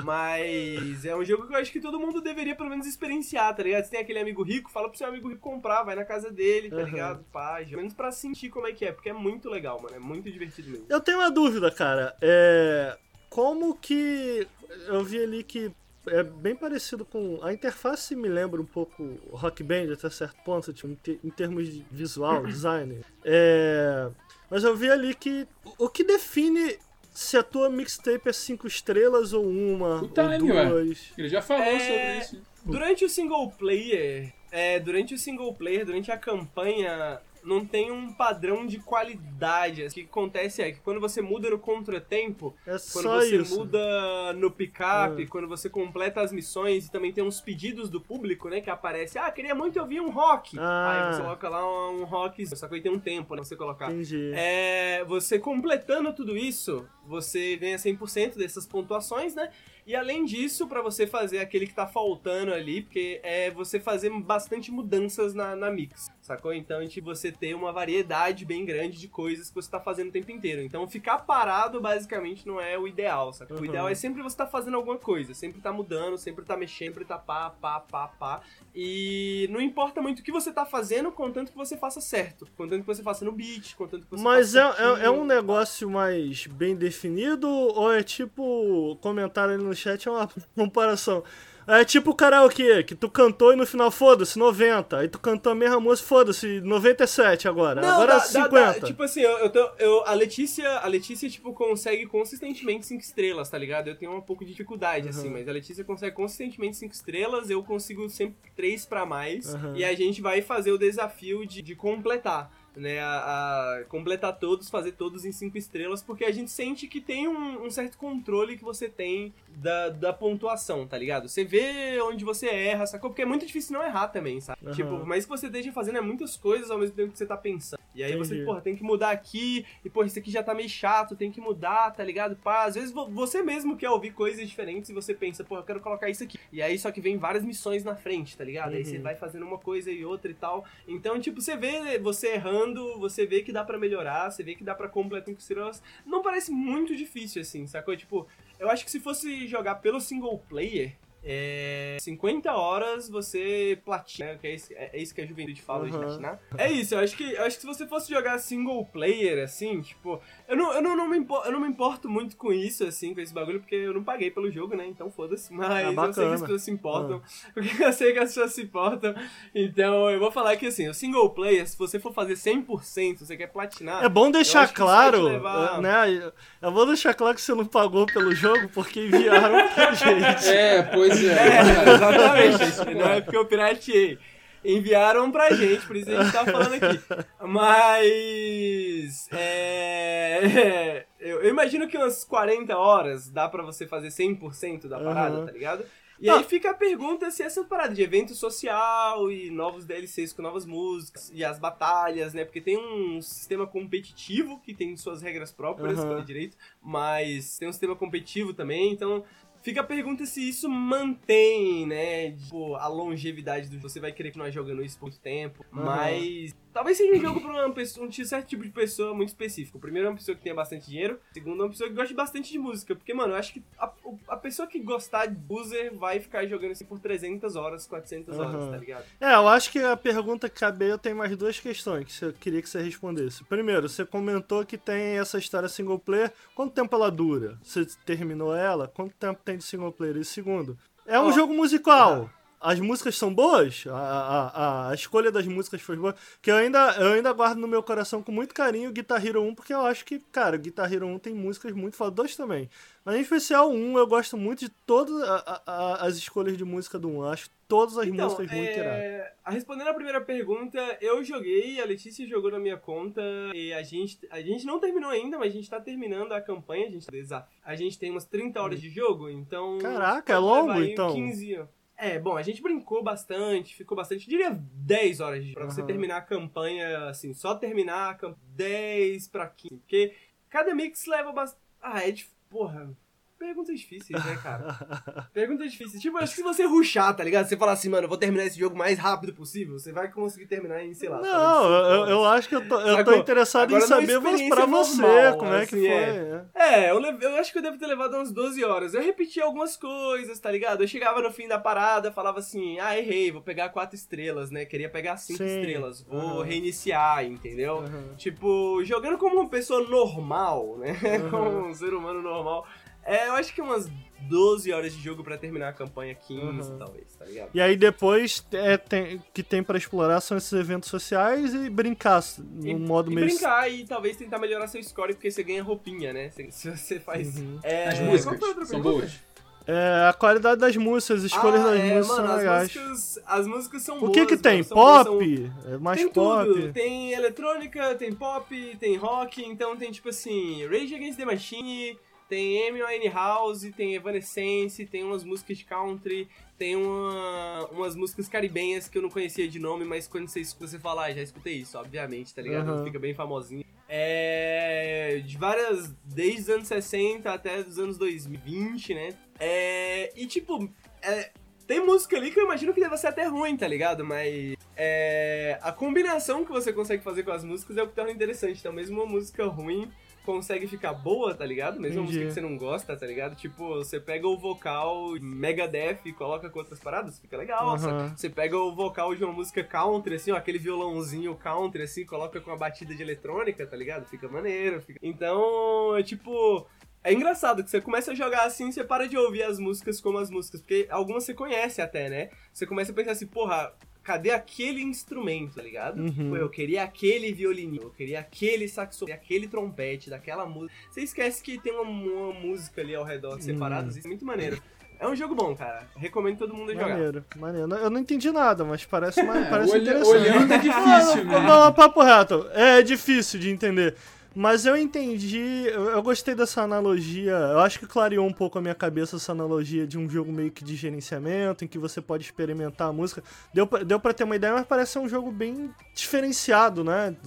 [SPEAKER 4] Mas é um jogo que eu acho que todo mundo deveria pelo menos experienciar, tá ligado? Se tem aquele amigo rico, fala pro seu amigo rico comprar, vai na casa dele, tá
[SPEAKER 1] Aham.
[SPEAKER 4] ligado? Pá, pelo menos pra sentir como é que é, porque é muito legal, mano. É muito divertido mesmo.
[SPEAKER 1] Eu tenho uma dúvida, cara. É. Como que. Eu vi ali que é bem parecido com. A interface me lembra um pouco Rock Band até certo ponto, tipo, em, te- em termos de visual, design. É. Mas eu vi ali que. O que define se a tua mixtape é cinco estrelas ou uma,
[SPEAKER 3] O time,
[SPEAKER 1] ou
[SPEAKER 3] ué.
[SPEAKER 1] duas?
[SPEAKER 3] Ele já falou
[SPEAKER 4] É,
[SPEAKER 3] sobre isso.
[SPEAKER 4] Durante o single player, é, durante o single player, durante a campanha, não tem um padrão de qualidade. O que acontece é que quando você muda no contratempo,
[SPEAKER 1] É
[SPEAKER 4] quando você
[SPEAKER 1] isso.
[SPEAKER 4] muda no picape,
[SPEAKER 1] Ah.
[SPEAKER 4] quando você completa as missões e também tem uns pedidos do público, né, que aparece, ah, queria muito ouvir um rock.
[SPEAKER 1] Ah.
[SPEAKER 4] Aí você coloca lá um, um rock, só que aí tem um tempo, né, pra você colocar.
[SPEAKER 1] Entendi.
[SPEAKER 4] É, você completando tudo isso, você ganha 100% dessas pontuações, né? E além disso, pra você fazer aquele que tá faltando ali, porque é você fazer bastante mudanças na, na mix, sacou? Então, tipo, você ter uma variedade bem grande de coisas que você tá fazendo o tempo inteiro. Então, ficar parado, basicamente, não é o ideal, sacou? O
[SPEAKER 1] Uhum.
[SPEAKER 4] ideal é sempre você tá fazendo alguma coisa, sempre tá mudando, sempre tá mexendo, sempre tá pá, pá, pá, pá. E não importa muito o que você tá fazendo, contanto que você faça certo. Contanto que você faça no beat, contanto que você
[SPEAKER 1] Mas é,
[SPEAKER 4] faça
[SPEAKER 1] é, é
[SPEAKER 4] certinho.
[SPEAKER 1] um negócio mais bem definido ou é tipo. Comentário ali no chat é uma comparação. É tipo o karaokê, que tu cantou e no final foda-se, 90. Aí tu cantou a mesma música, foda-se, 97 agora.
[SPEAKER 4] Não,
[SPEAKER 1] agora
[SPEAKER 4] dá- dá-
[SPEAKER 1] 50.
[SPEAKER 4] dá- tipo assim, eu, eu, tô- eu- a Letícia, a Letícia, tipo, consegue consistentemente 5 estrelas, tá ligado? Eu tenho um pouco de dificuldade, assim, mas a Letícia consegue consistentemente 5 estrelas, eu consigo sempre 3 pra mais,
[SPEAKER 1] Uhum.
[SPEAKER 4] e a gente vai fazer o desafio de, de completar. Né, a, a completar todos, fazer todos em 5 estrelas, porque a gente sente que tem um, um certo controle que você tem da, da pontuação, tá ligado? Você vê onde você erra, sacou? Porque é muito difícil não errar também, sabe?
[SPEAKER 1] Aham.
[SPEAKER 4] Tipo, mas que você esteja fazendo é muitas coisas ao mesmo tempo que você tá pensando. E aí
[SPEAKER 1] Entendi.
[SPEAKER 4] você, porra, tem que mudar aqui, e porra, isso aqui já tá meio chato, tem que mudar, tá ligado? Pá, às vezes vo- você mesmo quer ouvir coisas diferentes e você pensa, porra, eu quero colocar isso aqui. E aí só que vem várias missões na frente, tá ligado? Aí você
[SPEAKER 1] Uhum.
[SPEAKER 4] vai fazendo uma coisa e outra e tal. Então, tipo, você vê você errando, você vê que dá pra melhorar, você vê que dá pra completar com estrelas. Não parece muito difícil, assim, sacou? Tipo, eu acho que se fosse jogar pelo single player, é, 50 horas você platina, que é isso, é, é isso que a juventude fala de
[SPEAKER 1] Uhum.
[SPEAKER 4] platinar. É isso, eu acho que eu acho que se você fosse jogar single player, assim, tipo, eu não, eu não, não me, impo- eu não me importo muito com isso, assim, com esse bagulho, porque eu não paguei pelo jogo, né? Então foda-se. Mas
[SPEAKER 1] Ah,
[SPEAKER 4] eu sei que as pessoas se importam. Porque eu sei que as pessoas se importam. Então eu vou falar que assim, o single player, se você for fazer 100%, você quer platinar.
[SPEAKER 1] É bom deixar claro,
[SPEAKER 4] levar-
[SPEAKER 1] né? É bom deixar claro que você não pagou pelo jogo porque enviaram pra gente.
[SPEAKER 3] É, pois é.
[SPEAKER 4] É, exatamente.
[SPEAKER 3] Isso
[SPEAKER 4] Não é porque eu pirateei. Enviaram pra gente, por isso a gente tá falando aqui. Mas. É. Eu, imagino que umas 40 horas dá pra você fazer 100% da parada,
[SPEAKER 1] Aham.
[SPEAKER 4] tá ligado? E
[SPEAKER 1] Ah.
[SPEAKER 4] aí fica a pergunta se essa parada de evento social e novos DLCs com novas músicas e as batalhas, né? Porque tem um sistema competitivo que tem suas regras próprias, falei direito, mas tem um sistema competitivo também, então Fica a pergunta se isso mantém, né, tipo, a longevidade do jogo. Você vai querer continuar jogando isso por muito tempo,
[SPEAKER 1] Aham.
[SPEAKER 4] mas talvez seja um jogo pessoa, um certo tipo de pessoa muito específico. Primeiro é uma pessoa que tenha bastante dinheiro, segundo é uma pessoa que gosta bastante de música, porque, mano, eu acho que a, a pessoa que gostar de user vai ficar jogando isso por 300 horas, 400 horas, tá ligado?
[SPEAKER 1] É, eu acho que a pergunta que eu tenho mais duas questões que eu queria que você respondesse. Primeiro, você comentou que tem essa história single player. Quanto tempo ela dura? Você terminou ela? Quanto tempo tem de single player? E segundo, é um
[SPEAKER 4] Ó,
[SPEAKER 1] jogo musical. As músicas são boas, a, a, a, escolha das músicas foi boa, que eu ainda, eu ainda guardo no meu coração com muito carinho o Guitar Hero 1, porque eu acho que, cara, o Guitar Hero 1 tem músicas muito fodas, dois também. Mas em especial um, eu gosto muito de todas as escolhas de música do 1, eu acho todas as então, músicas muito é...
[SPEAKER 4] Respondendo a primeira pergunta, eu joguei, a Letícia jogou na minha conta, e a gente, a gente não terminou ainda, mas a gente tá terminando a campanha, a gente, a gente tem umas 30 horas de jogo, então...
[SPEAKER 1] Caraca, é longo então?
[SPEAKER 4] 15 é, bom, a gente brincou bastante, ficou bastante, diria 10 horas de pra uhum. você terminar a campanha, assim, só terminar a campanha 10 pra 15, porque cada mix leva bastante... Ah, é de... Porra, Perguntas difíceis, né, cara? Perguntas difíceis. Tipo, acho que se você ruxar, tá ligado? Você falar assim, mano, eu vou terminar esse jogo o mais rápido possível, você vai conseguir terminar em, sei lá.
[SPEAKER 1] Não, eu, eu, acho que eu tô, eu tô interessado em saber pra você normal, como é que assim, foi. É,
[SPEAKER 4] é eu, eu, acho que eu devo ter levado umas 12 horas. Eu repeti algumas coisas, tá ligado? Eu chegava no fim da parada, falava assim, ah, errei, vou pegar quatro estrelas, né? Queria pegar cinco Sim. estrelas, vou uhum. reiniciar, entendeu? Uhum. Tipo, jogando como uma pessoa normal, né? Uhum. como um ser humano normal. É, eu acho que umas 12 horas de jogo para terminar a campanha, 15 uhum. talvez, tá ligado?
[SPEAKER 1] E aí depois é, tem, que tem para explorar são esses eventos sociais e brincar no
[SPEAKER 4] e,
[SPEAKER 1] modo
[SPEAKER 4] e
[SPEAKER 1] meio...
[SPEAKER 4] brincar e talvez tentar melhorar seu score porque você ganha roupinha, né? Se, se você faz...
[SPEAKER 3] Uhum. É... As músicas são boas.
[SPEAKER 1] É, a qualidade das músicas, as escolhas ah, das é, músicas mano, são legais.
[SPEAKER 4] Músicas, as músicas são
[SPEAKER 1] o
[SPEAKER 4] boas.
[SPEAKER 1] O que que tem? Pop? São... É mais
[SPEAKER 4] tem
[SPEAKER 1] pop?
[SPEAKER 4] Tudo. Tem eletrônica, tem pop, tem rock, então tem tipo assim, Rage Against the Machine, tem Amy Winehouse, tem Evanescence, tem umas músicas de country, tem uma, umas músicas caribenhas que eu não conhecia de nome, mas quando você escuta, você fala, ah, já escutei isso, obviamente, tá ligado? Uhum. Fica bem famosinho. É. De várias. Desde os anos 60 até os anos 2020, né? É. E tipo. É, tem música ali que eu imagino que deve ser até ruim, tá ligado? Mas. É. A combinação que você consegue fazer com as músicas é o que torna interessante. Então, mesmo uma música ruim consegue ficar boa, tá ligado? Mesmo Entendi. a música que você não gosta, tá ligado? Tipo, você pega o vocal Megadeth e coloca com outras paradas, fica legal. Uhum. Você pega o vocal de uma música country, assim, ó, aquele violãozinho country, assim, coloca com a batida de eletrônica, tá ligado? Fica maneiro. Fica... Então, é tipo. É engraçado que você começa a jogar assim, você para de ouvir as músicas como as músicas, porque algumas você conhece até, né? Você começa a pensar assim, porra, cadê aquele instrumento, tá ligado? Uhum. Pô, eu queria aquele violininho, eu queria aquele saxofone, aquele trompete, daquela música. Você esquece que tem uma, uma música ali ao redor separados, uhum. isso é muito maneiro. É um jogo bom, cara. Recomendo todo mundo jogar.
[SPEAKER 1] Maneiro, maneiro. Eu não entendi nada, mas parece, mais, parece Olha, interessante.
[SPEAKER 3] Olhando é difícil,
[SPEAKER 1] né? Não, não, papo reto. É difícil de entender. Mas eu entendi, eu, gostei dessa analogia. Eu acho que clareou um pouco a minha cabeça essa analogia de um jogo meio que de gerenciamento, em que você pode experimentar a música. Deu pra, deu pra ter uma ideia, mas parece ser um jogo bem diferenciado, né?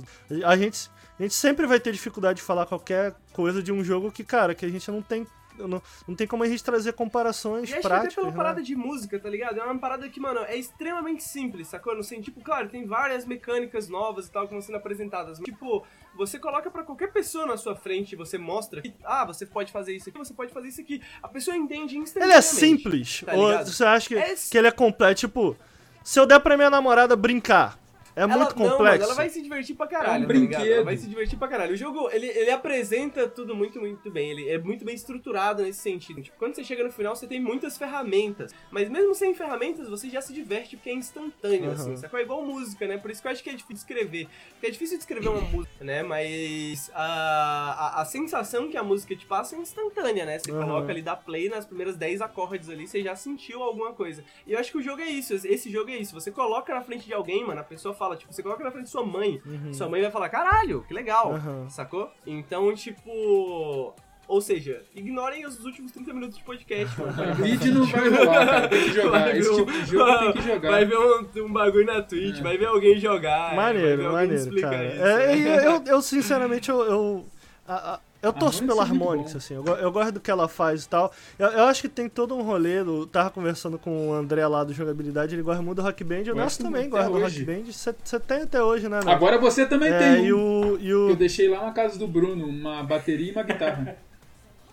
[SPEAKER 1] A gente, a gente sempre vai ter dificuldade de falar qualquer coisa de um jogo que, cara, que a gente não tem não, não tem como a gente trazer comparações e práticas. até pela
[SPEAKER 4] né? parada de música, tá ligado? É uma parada que, mano, é extremamente simples, sacou? No sentido, tipo, claro, tem várias mecânicas novas e tal que vão sendo apresentadas. Mas, tipo, você coloca para qualquer pessoa na sua frente você mostra que, ah, você pode fazer isso aqui, você pode fazer isso aqui. A pessoa entende instantaneamente.
[SPEAKER 1] Ele é simples. Tá ou você acha que, é... que ele é completo? Tipo, se eu der pra minha namorada brincar, é ela, muito complexo. Não, mas
[SPEAKER 4] ela vai se divertir pra caralho, é um tá brinquedo. Ela vai se divertir pra caralho. O jogo, ele, ele apresenta tudo muito, muito bem. Ele é muito bem estruturado nesse sentido. Tipo, quando você chega no final, você tem muitas ferramentas. Mas mesmo sem ferramentas, você já se diverte porque é instantâneo, uhum. assim. Sacou? É igual música, né? Por isso que eu acho que é difícil escrever. Porque é difícil descrever uma música, né? Mas a, a, a, sensação que a música te passa é instantânea, né? Você uhum. coloca ali, dá play nas primeiras 10 acordes ali, você já sentiu alguma coisa. E eu acho que o jogo é isso. Esse jogo é isso. Você coloca na frente de alguém, mano, a pessoa fala, tipo, você coloca na frente de sua mãe. Uhum. Sua mãe vai falar, caralho, que legal, uhum. sacou? Então, tipo. Ou seja, ignorem os últimos 30 minutos de podcast, mano.
[SPEAKER 3] Vídeo não vai rolar, cara. Tem que jogar. Esse tipo de jogo tem que jogar.
[SPEAKER 4] Vai ver um, um bagulho na Twitch, é. vai ver alguém jogar.
[SPEAKER 1] Maneiro, maneiro, cara. Isso, é, eu, eu, sinceramente, eu, eu a, a, eu torço pela Harmonix, assim, eu, eu, gosto do que ela faz e tal. Eu, eu, acho que tem todo um rolê, eu tava conversando com o André lá do Jogabilidade, ele gosta muito do Rock Band, o Nelson também gosta do Rock Band. Você tem até hoje, né?
[SPEAKER 3] Agora você também
[SPEAKER 1] é,
[SPEAKER 3] tem.
[SPEAKER 1] E o, e o...
[SPEAKER 3] Eu deixei lá na casa do Bruno, uma bateria e uma guitarra.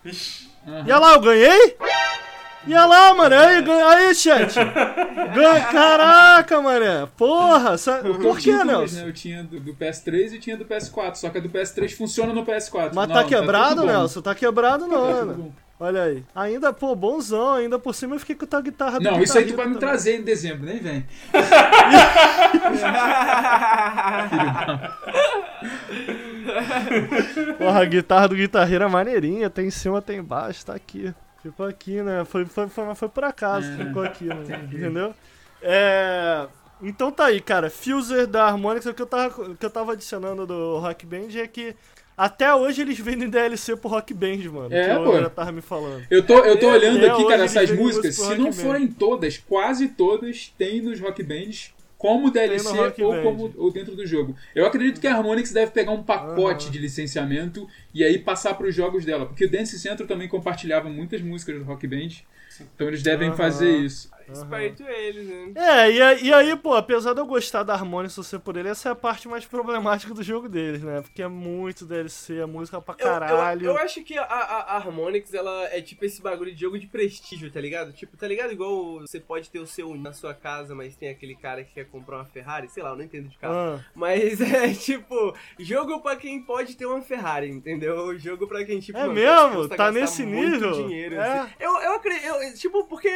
[SPEAKER 1] Uhum. E olha lá, eu ganhei? E olha lá, mano. Aí, aí chat. Caraca, mano. Porra. Por que, Nelson?
[SPEAKER 3] Né? Eu tinha do, do, PS3 e tinha do PS4. Só que a do PS3 funciona no PS4.
[SPEAKER 1] Mas não, tá, tá quebrado, tá Nelson? Tá quebrado não, tá
[SPEAKER 3] né?
[SPEAKER 1] Olha aí. Ainda, pô, bonzão, ainda por cima eu fiquei com a guitarra
[SPEAKER 3] Não, isso aí tu vai me trazer em dezembro, nem vem.
[SPEAKER 1] Porra, a guitarra do guitarreiro é maneirinha, tem em cima, tem embaixo, tá aqui. Ficou aqui, né? Foi, foi, foi, foi por acaso, é, ficou aqui, né? entendeu? É. Então tá aí, cara. Fuser da Harmonix, o que eu tava, que eu tava adicionando do Rock Band é que até hoje eles vendem DLC pro Rock Band, mano.
[SPEAKER 3] É,
[SPEAKER 1] que
[SPEAKER 3] pô.
[SPEAKER 1] já tava me falando.
[SPEAKER 3] Eu tô, eu tô é, olhando aqui, cara, essas músicas. Se não forem todas, quase todas, tem nos Rock Bands como DLC ou, como, ou dentro do jogo. Eu acredito que a Harmonix deve pegar um pacote uhum. de licenciamento e aí passar para os jogos dela. Porque o Dance Central também compartilhava muitas músicas do Rock Band. Então eles devem uhum. fazer isso.
[SPEAKER 4] Esperto eles, né?
[SPEAKER 1] É, e, e, aí, pô, apesar de eu gostar da Harmonix ser por ele, essa é a parte mais problemática do jogo deles, né? Porque é muito DLC, é música pra caralho.
[SPEAKER 4] Eu, eu, eu acho que a, a, a, Harmonix, ela é tipo esse bagulho de jogo de prestígio, tá ligado? Tipo, tá ligado? Igual você pode ter o seu na sua casa, mas tem aquele cara que quer comprar uma Ferrari, sei lá, eu não entendo de carro. Ah. Mas é tipo, jogo pra quem pode ter uma Ferrari, entendeu? Jogo pra quem, tipo,
[SPEAKER 1] é mesmo? Tá nesse nível?
[SPEAKER 4] Dinheiro, é. Assim. Eu, eu acredito, tipo, porque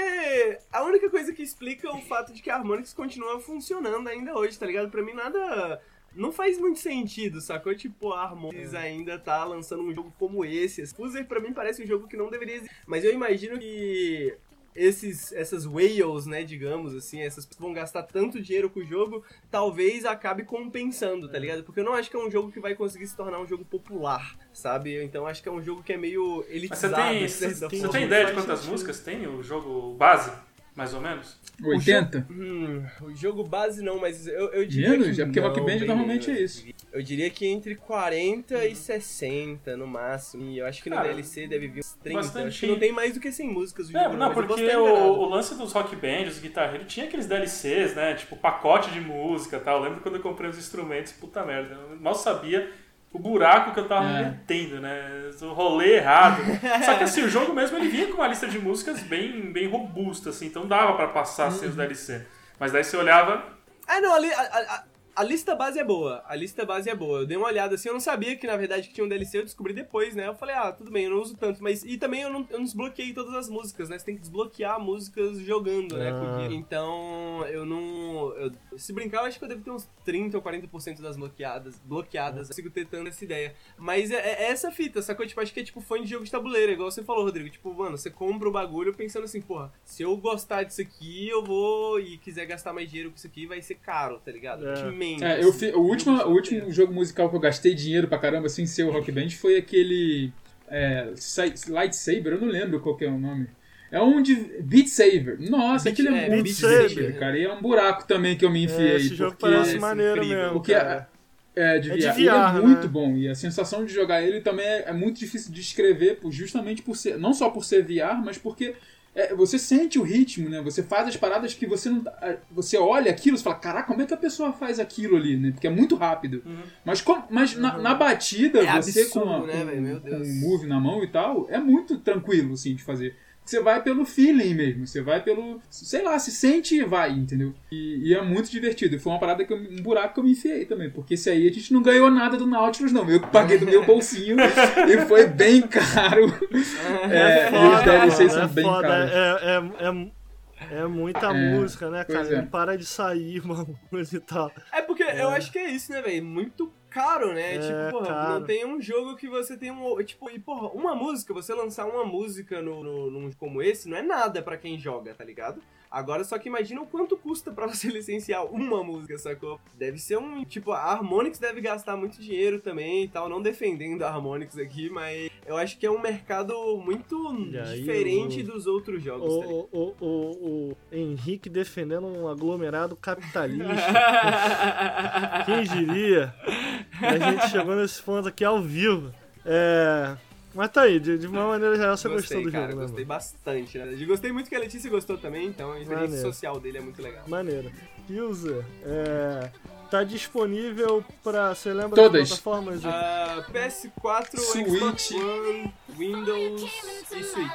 [SPEAKER 4] a única única coisa que explica o fato de que a Harmonix continua funcionando ainda hoje, tá ligado? Pra mim nada. Não faz muito sentido, sacou? Tipo, a Harmonix ainda tá lançando um jogo como esse. Fuser pra mim parece um jogo que não deveria existir. Mas eu imagino que esses, essas whales, né, digamos assim, essas pessoas vão gastar tanto dinheiro com o jogo, talvez acabe compensando, tá ligado? Porque eu não acho que é um jogo que vai conseguir se tornar um jogo popular, sabe? Então acho que é um jogo que é meio elitizado.
[SPEAKER 2] Mas você tem, você tem ideia de quantas músicas tem o jogo base? Mais ou menos?
[SPEAKER 3] 80?
[SPEAKER 4] O jogo, hum, o jogo base não, mas eu, eu diria. Menos?
[SPEAKER 3] Que é porque Rock Band normalmente é isso.
[SPEAKER 4] Eu diria que entre 40 uhum. e 60 no máximo. E eu acho que no Cara, DLC deve vir uns 30. Bastante... Acho que não tem mais do que 100 músicas.
[SPEAKER 2] O é, jogo, não, não porque o, o, lance dos Rock Bands, os guitarreiros, tinha aqueles DLCs, né? Tipo, pacote de música e tal. Eu lembro quando eu comprei os instrumentos, puta merda. Eu mal sabia o buraco que eu tava é. metendo, né? O rolê errado. Só que assim, o jogo mesmo ele vinha com uma lista de músicas bem, bem robusta, assim, então dava para passar sem os DLC. Mas daí você olhava.
[SPEAKER 4] Ah, não, ali. A, a, a lista base é boa. A lista base é boa. Eu dei uma olhada assim, eu não sabia que na verdade que tinha um DLC, eu descobri depois, né? Eu falei, ah, tudo bem, eu não uso tanto, mas. E também eu não, eu não desbloqueei todas as músicas, né? Você tem que desbloquear músicas jogando, né? Ah. Então, eu não. Eu, se brincar, eu acho que eu devo ter uns 30 ou 40% das bloqueadas. Bloqueadas. Eu consigo ter tanta essa ideia. Mas é, é, essa fita, sacou? Tipo, acho que é tipo fã de jogo de tabuleiro, igual você falou, Rodrigo. Tipo, mano, você compra o bagulho pensando assim, porra, se eu gostar disso aqui, eu vou e quiser gastar mais dinheiro com isso aqui, vai ser caro, tá ligado?
[SPEAKER 3] É, é eu, fi, o último, o último jogo musical que eu gastei dinheiro pra caramba, sem ser o Rock Band, foi aquele. É, Lightsaber, eu não lembro qual que é o nome. É um de Beat Saber. Nossa, Beat, aquele é, é muito Saber, cara. E é um buraco também que eu me enfiei. É,
[SPEAKER 1] esse jogo parece maneiro mesmo.
[SPEAKER 3] Porque é, é, de, é VR. Ele é muito né? bom. E a sensação de jogar ele também é, é muito difícil de escrever, justamente por ser. Não só por ser VR, mas porque é, você sente o ritmo, né? Você faz as paradas que você não. Tá, você olha aquilo e fala, caraca, como é que a pessoa faz aquilo ali, né? Porque é muito rápido. Uhum. Mas, com, mas uhum. na, na, batida,
[SPEAKER 4] é
[SPEAKER 3] você
[SPEAKER 4] absurdo,
[SPEAKER 3] com, a,
[SPEAKER 4] né,
[SPEAKER 3] com, com um move na mão e tal, é muito tranquilo, assim, de fazer. Você vai pelo feeling mesmo, você vai pelo. Sei lá, se sente e vai, entendeu? E, e, é muito divertido. Foi uma parada que eu, um buraco que eu me enfiei também, porque esse aí a gente não ganhou nada do Nautilus, não. Eu paguei do meu bolsinho e foi bem caro. É, foda, e os DLCs são é bem foda. caros.
[SPEAKER 1] É, é, é, é muita é, música, né, cara? Não para de sair, mano, e tal.
[SPEAKER 4] É porque eu acho que é isso, né, velho? Muito caro, né? É, tipo, porra, caro. não tem um jogo que você tem um. Tipo, e porra, uma música, você lançar uma música no, no, num como esse, não é nada para quem joga, tá ligado? Agora, só que imagina o quanto custa para você licenciar uma música, sacou? Deve ser um. Tipo, a Harmonix deve gastar muito dinheiro também e tal. Não defendendo a Harmonix aqui, mas eu acho que é um mercado muito diferente o, dos outros jogos.
[SPEAKER 1] O, tá o, o, o, o, Henrique defendendo um aglomerado capitalista. Quem diria? A gente chegou nesse ponto aqui ao vivo. É. Mas tá aí, de, de uma maneira geral você gostei, gostou do
[SPEAKER 4] cara,
[SPEAKER 1] jogo,
[SPEAKER 4] né? Gostei bastante, né? Gostei muito que a Letícia gostou também, então a experiência Maneiro. social dele é muito legal.
[SPEAKER 1] Maneiro. User, é, tá disponível pra. Você lembra
[SPEAKER 3] Todas.
[SPEAKER 1] das plataformas?
[SPEAKER 4] De... Uh, PS4, Switch. Xbox One, Windows e Switch.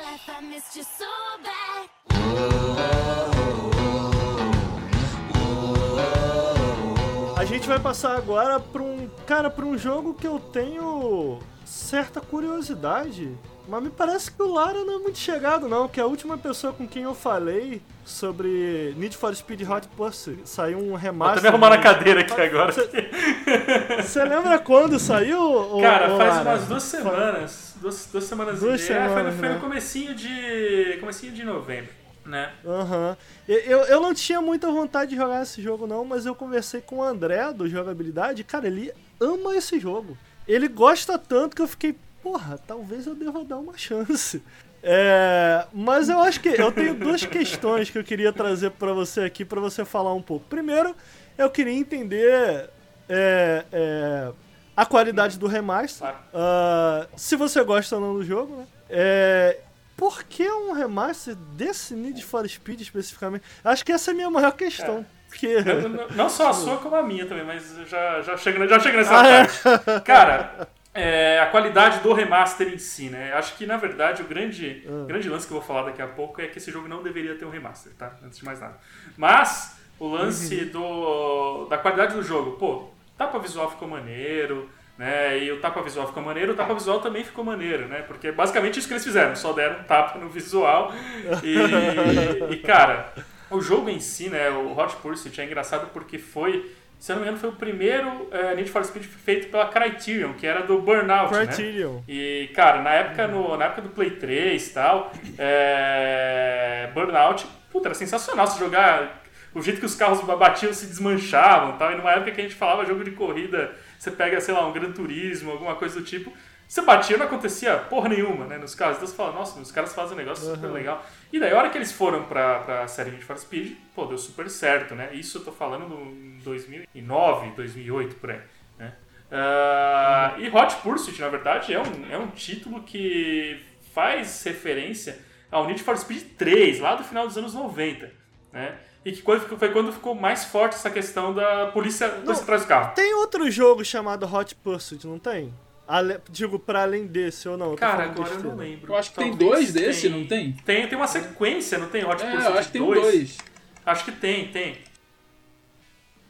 [SPEAKER 1] A gente vai passar agora pra um. Cara, pra um jogo que eu tenho certa curiosidade Mas me parece que o Lara não é muito chegado, não, que a última pessoa com quem eu falei sobre Need for Speed Hot Pursuit saiu um remaster.
[SPEAKER 2] Vou arrumar na cadeira aqui agora.
[SPEAKER 1] Você lembra quando saiu?
[SPEAKER 2] Cara, faz Lara? umas duas semanas. Duas, duas semanas
[SPEAKER 1] duas
[SPEAKER 2] e
[SPEAKER 1] semanas,
[SPEAKER 2] é, foi, no,
[SPEAKER 1] né?
[SPEAKER 2] foi no comecinho de. comecinho de novembro. Né?
[SPEAKER 1] Uhum. Eu, eu não tinha muita vontade de jogar esse jogo, não, mas eu conversei com o André do Jogabilidade. Cara, ele ama esse jogo. Ele gosta tanto que eu fiquei, porra, talvez eu deva dar uma chance. É, mas eu acho que eu tenho duas questões que eu queria trazer para você aqui para você falar um pouco. Primeiro, eu queria entender é, é, a qualidade do remaster. Uh, se você gosta ou não do jogo, né? É, por que um remaster desse Need for Speed especificamente? Acho que essa é a minha maior questão.
[SPEAKER 2] É.
[SPEAKER 1] Porque...
[SPEAKER 2] Não, não, não, só a sua, como a minha também, mas já, já, chega, já chega nessa ah, parte. É? Cara, é, a qualidade do remaster em si, né? Acho que, na verdade, o grande, ah. grande lance que eu vou falar daqui a pouco é que esse jogo não deveria ter um remaster, tá? Antes de mais nada. Mas, o lance uhum. do, da qualidade do jogo, pô, tapa visual ficou maneiro, né? E o tapa visual ficou maneiro, o tapa visual também ficou maneiro, né? Porque é basicamente isso que eles fizeram, só deram um tapa no visual. E, e cara, o jogo em si, né, o Hot Pursuit, é engraçado porque foi, se eu não me engano, foi o primeiro é, Need for Speed feito pela Criterion, que era do Burnout,
[SPEAKER 1] Criterion.
[SPEAKER 2] né? E, cara, na época, no, na época do Play 3 e tal, é, Burnout, puta, era sensacional se jogar... O jeito que os carros batiam se desmanchavam tal. E numa época que a gente falava jogo de corrida, você pega, sei lá, um Gran Turismo, alguma coisa do tipo, você batia não acontecia porra nenhuma, né, nos carros. Então você fala, nossa, os caras fazem um negócio uhum. super legal. E daí, a hora que eles foram pra, pra série Need for Speed, pô, deu super certo, né? Isso eu tô falando em 2009, 2008, por aí, né? Uh, uhum. E Hot Pursuit, na verdade, é um, é um título que faz referência ao Need for Speed 3, lá do final dos anos 90, né? E que foi quando ficou mais forte essa questão da polícia, polícia atrás do carro.
[SPEAKER 1] Tem outro jogo chamado Hot Pursuit, não tem? Ale, digo, para além desse ou não?
[SPEAKER 2] Cara, agora eu não lembro.
[SPEAKER 3] Eu acho que Talvez tem dois desse, não tem?
[SPEAKER 2] Tem, tem uma sequência, não tem? Hot
[SPEAKER 3] é,
[SPEAKER 2] Pursuit
[SPEAKER 3] eu acho que tem dois. dois.
[SPEAKER 2] Acho que tem, tem.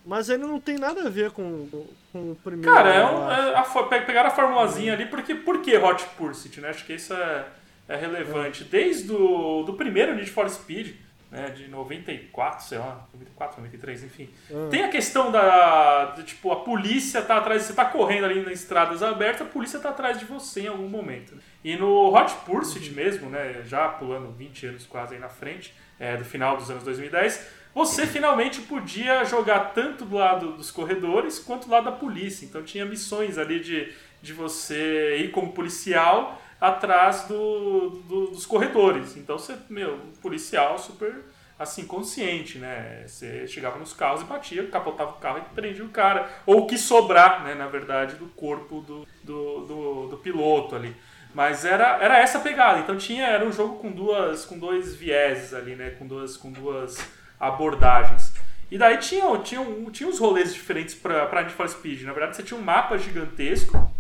[SPEAKER 1] Mas ele não tem nada a ver com, com o primeiro.
[SPEAKER 2] Cara, é um, é, a, pegaram a formulazinha ali, porque por que Hot Pursuit, né? Acho que isso é, é relevante. Desde o do primeiro Need for Speed, né, de 94, sei lá, 94, 93, enfim. Ah. Tem a questão da, de, tipo, a polícia tá atrás, você tá correndo ali nas estradas abertas, a polícia tá atrás de você em algum momento. Né? E no Hot Pursuit uhum. mesmo, né, já pulando 20 anos quase aí na frente, é, do final dos anos 2010, você finalmente podia jogar tanto do lado dos corredores quanto do lado da polícia. Então tinha missões ali de, de você ir como policial atrás do, do, dos corredores. Então você, meu, policial super assim, consciente, né? Você chegava nos carros e batia, capotava o carro e prendia o cara. Ou o que sobrar, né, na verdade, do corpo do, do, do, do piloto ali. Mas era, era essa pegada. Então tinha, era um jogo com duas com dois vieses ali, né? Com duas, com duas abordagens. E daí tinha, tinha, tinha uns rolês diferentes para Need for Speed. Na verdade, você tinha um mapa gigantesco.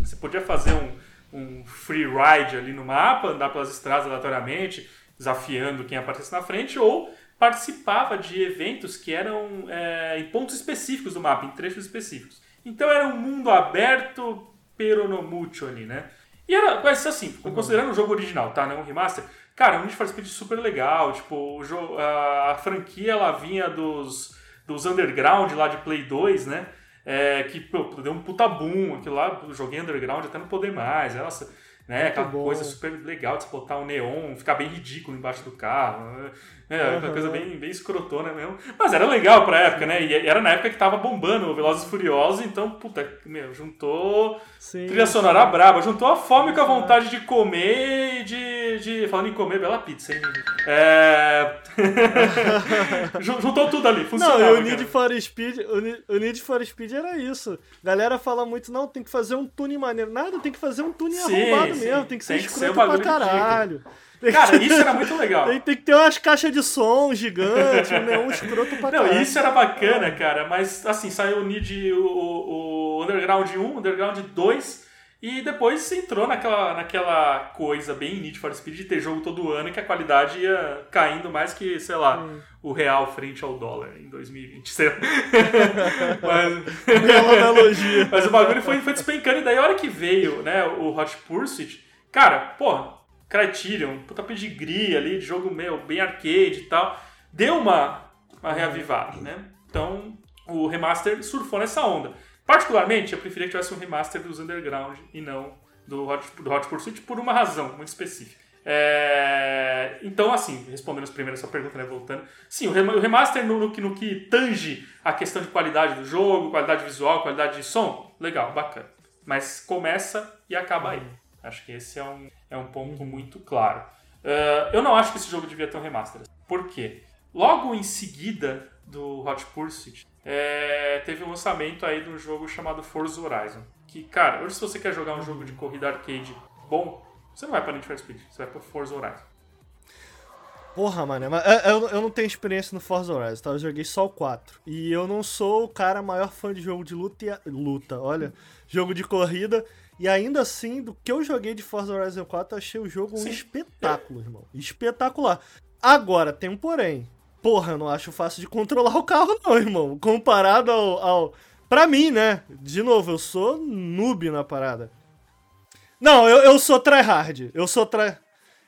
[SPEAKER 2] Você podia fazer um, um free ride ali no mapa, andar pelas estradas aleatoriamente, desafiando quem aparecesse na frente, ou participava de eventos que eram é, em pontos específicos do mapa, em trechos específicos. Então era um mundo aberto peronomútil ali, né? E era, mas assim, considerando o jogo original, tá? Não um remaster, cara, um Need for Speed super legal, tipo, o jogo, a, a franquia ela vinha dos, dos underground lá de Play 2, né? É, que pô, deu um puta boom, aquilo lá, joguei underground até não poder mais. Nossa, né? Aquela bom. coisa super legal de botar o um neon, ficar bem ridículo embaixo do carro. É, uhum. Uma coisa bem, bem escrotona mesmo. Mas era legal pra época, né? E era na época que tava bombando o Velozes e Furiosos, então, puta, meu, juntou sim, trilha sonora sim. braba, juntou a fome com a vontade de comer e de, de. Falando em comer, bela pizza, hein? É. juntou tudo ali, funcionava.
[SPEAKER 1] Não, e o Need for Speed, o Need for Speed era isso. Galera fala muito, não, tem que fazer um tune maneiro. Nada, tem que fazer um tune sim, arrombado mesmo, tem que ser tem escroto que ser pra caralho. Ridículo.
[SPEAKER 2] Cara, isso era muito legal.
[SPEAKER 1] Tem, tem, que ter umas caixas de som gigantes, um neon escroto pra
[SPEAKER 2] Não, isso era bacana, cara. Mas, assim, saiu o Need, o, o Underground 1, Underground 2, e depois entrou naquela, naquela coisa bem Need for Speed de ter jogo todo ano e que a qualidade ia caindo mais que, sei lá, hum. o real frente ao dólar em 2020. Sei lá.
[SPEAKER 1] mas... Bela analogia.
[SPEAKER 2] mas o bagulho foi, foi despencando. E daí, a hora que veio né, o Hot Pursuit cara, pô, Criterion, puta pedigree ali, de jogo meu, bem arcade e tal, deu uma, uma reavivada, né? Então, o remaster surfou nessa onda. Particularmente, eu preferia que tivesse um remaster dos Underground e não do Hot, do Hot Pursuit por uma razão muito específica. É... Então, assim, respondendo primeiro a sua pergunta, né, voltando. Sim, o remaster no, no, que, no que tange a questão de qualidade do jogo, qualidade visual, qualidade de som, legal, bacana. Mas começa e acaba aí. Acho que esse é um, é um ponto muito claro. Uh, eu não acho que esse jogo devia ter um remaster. Por quê? Logo em seguida do Hot Pursuit, é, teve um lançamento aí de um jogo chamado Forza Horizon. Que, cara, hoje se você quer jogar um jogo de corrida arcade bom, você não vai pra Need for Speed, você vai pra Forza Horizon.
[SPEAKER 1] Porra, mano, é, eu, eu não tenho experiência no Forza Horizon, tá? Eu joguei só o 4. E eu não sou o cara maior fã de jogo de luta, e, luta, olha, jogo de corrida. E ainda assim, do que eu joguei de Forza Horizon 4, eu achei o jogo Sim. um espetáculo, irmão. Espetacular. Agora, tem um porém. Porra, eu não acho fácil de controlar o carro, não, irmão. Comparado ao, ao. Pra mim, né? De novo, eu sou noob na parada. Não, eu, eu sou tryhard. Eu sou try.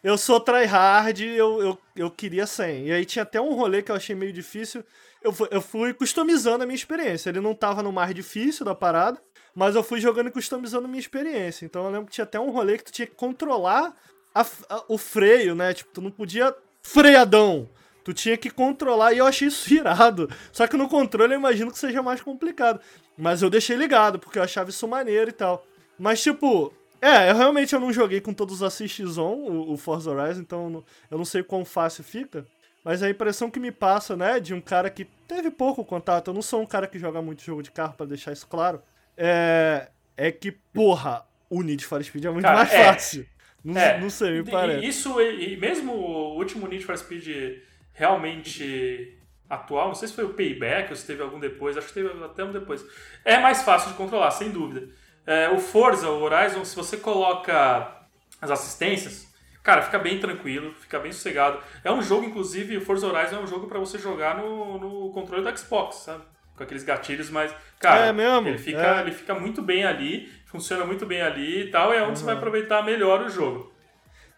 [SPEAKER 1] Eu sou tryhard, eu, eu, eu queria 100. E aí tinha até um rolê que eu achei meio difícil. Eu, eu fui customizando a minha experiência. Ele não tava no mais difícil da parada, mas eu fui jogando e customizando minha experiência. Então eu lembro que tinha até um rolê que tu tinha que controlar a, a, o freio, né? Tipo, tu não podia freadão. Tu tinha que controlar e eu achei isso irado. Só que no controle eu imagino que seja mais complicado. Mas eu deixei ligado, porque eu achava isso maneiro e tal. Mas, tipo, é, eu realmente eu não joguei com todos os assists on, o, o Forza Horizon, então eu não, eu não sei quão fácil fica. Mas a impressão que me passa, né, de um cara que teve pouco contato, eu não sou um cara que joga muito jogo de carro, para deixar isso claro, é, é que, porra, o Need for Speed é muito cara, mais é, fácil. Não, é, não sei, me parece.
[SPEAKER 2] Isso, e mesmo o último Need for Speed realmente atual, não sei se foi o Payback ou se teve algum depois, acho que teve até um depois. É mais fácil de controlar, sem dúvida. É, o Forza, o Horizon, se você coloca as assistências, cara, fica bem tranquilo, fica bem sossegado. É um jogo, inclusive, o Forza Horizon é um jogo para você jogar no, no controle do Xbox, sabe? Com aqueles gatilhos, mas, cara,
[SPEAKER 1] é mesmo?
[SPEAKER 2] Ele, fica,
[SPEAKER 1] é.
[SPEAKER 2] ele fica muito bem ali, funciona muito bem ali e tal, é onde uhum. você vai aproveitar melhor o jogo.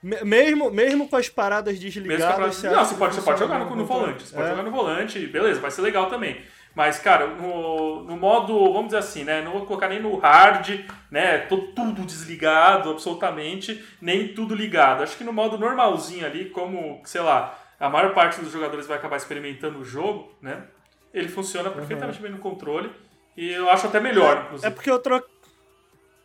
[SPEAKER 1] Mesmo, mesmo com as paradas desligadas.
[SPEAKER 2] Você não, você pode, você pode jogar no, no volante. Você é. pode jogar no volante, beleza, vai ser legal também. Mas, cara, no, no modo, vamos dizer assim, né? Não vou colocar nem no hard, né? Tô tudo desligado, absolutamente, nem tudo ligado. Acho que no modo normalzinho ali, como, sei lá, a maior parte dos jogadores vai acabar experimentando o jogo, né? Ele funciona perfeitamente uhum. bem no controle. E eu acho até melhor,
[SPEAKER 1] é, inclusive. É porque eu troquei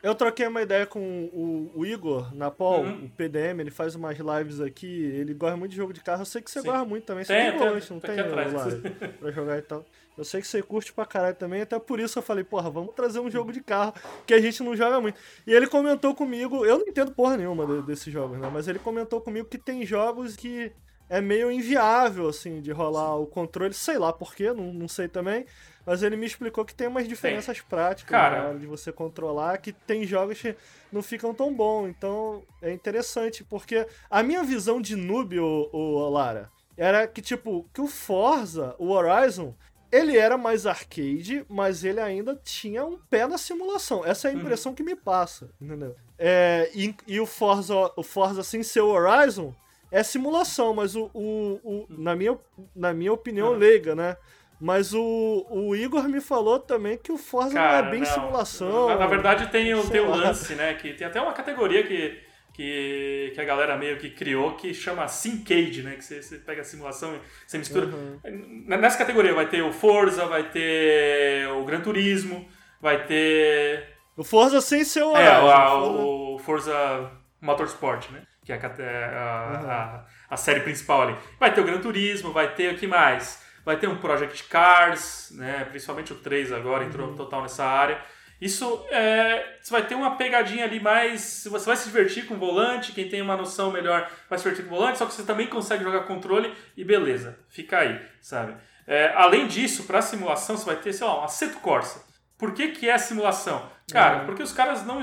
[SPEAKER 1] eu troquei uma ideia com o, o Igor na Paul, uhum. o PDM, ele faz umas lives aqui, ele gosta muito de jogo de carro, eu sei que você Sim. gosta muito também, você tem, tem volante, não tem lá pra jogar e tal. Eu sei que você curte pra caralho também, até por isso eu falei, porra, vamos trazer um jogo de carro que a gente não joga muito. E ele comentou comigo, eu não entendo porra nenhuma desses jogos, né, mas ele comentou comigo que tem jogos que é meio inviável, assim, de rolar o controle, sei lá porquê, não, não sei também, mas ele me explicou que tem umas diferenças tem. práticas Cara. na hora de você controlar, que tem jogos que não ficam tão bons. Então é interessante, porque a minha visão de noob, o, o Lara, era que, tipo, que o Forza, o Horizon, ele era mais arcade, mas ele ainda tinha um pé na simulação. Essa é a uhum. impressão uhum. que me passa, entendeu? É, e, e, o Forza, o Forza sem ser o Horizon, é simulação, mas o, o, o na, minha, na minha opinião uhum. leiga, né? Mas o, o Igor me falou também que o Forza Cara, não é bem não. simulação.
[SPEAKER 2] Na, na, verdade tem o, tem o lance, né? Que tem até uma categoria que, que, que a galera meio que criou que chama Syncade, né? Que você, você pega a simulação e você mistura. Uhum. Nessa categoria vai ter o Forza, vai ter o Gran Turismo, vai ter.
[SPEAKER 1] O Forza sem ser o.
[SPEAKER 2] É, a, o Forza Motorsport, né? Que é a, a, uhum. a, a série principal ali. Vai ter o Gran Turismo, vai ter o que mais? Vai ter um Project Cars, né? principalmente o 3 agora entrou uhum. total nessa área. Isso é, você vai ter uma pegadinha ali mais. Você vai se divertir com o volante, quem tem uma noção melhor vai se divertir com o volante, só que você também consegue jogar controle e beleza, fica aí, sabe? É, além disso, para simulação, você vai ter, sei lá, um Assetto Corsa. Por que, que é simulação? Cara, uhum. porque os caras não.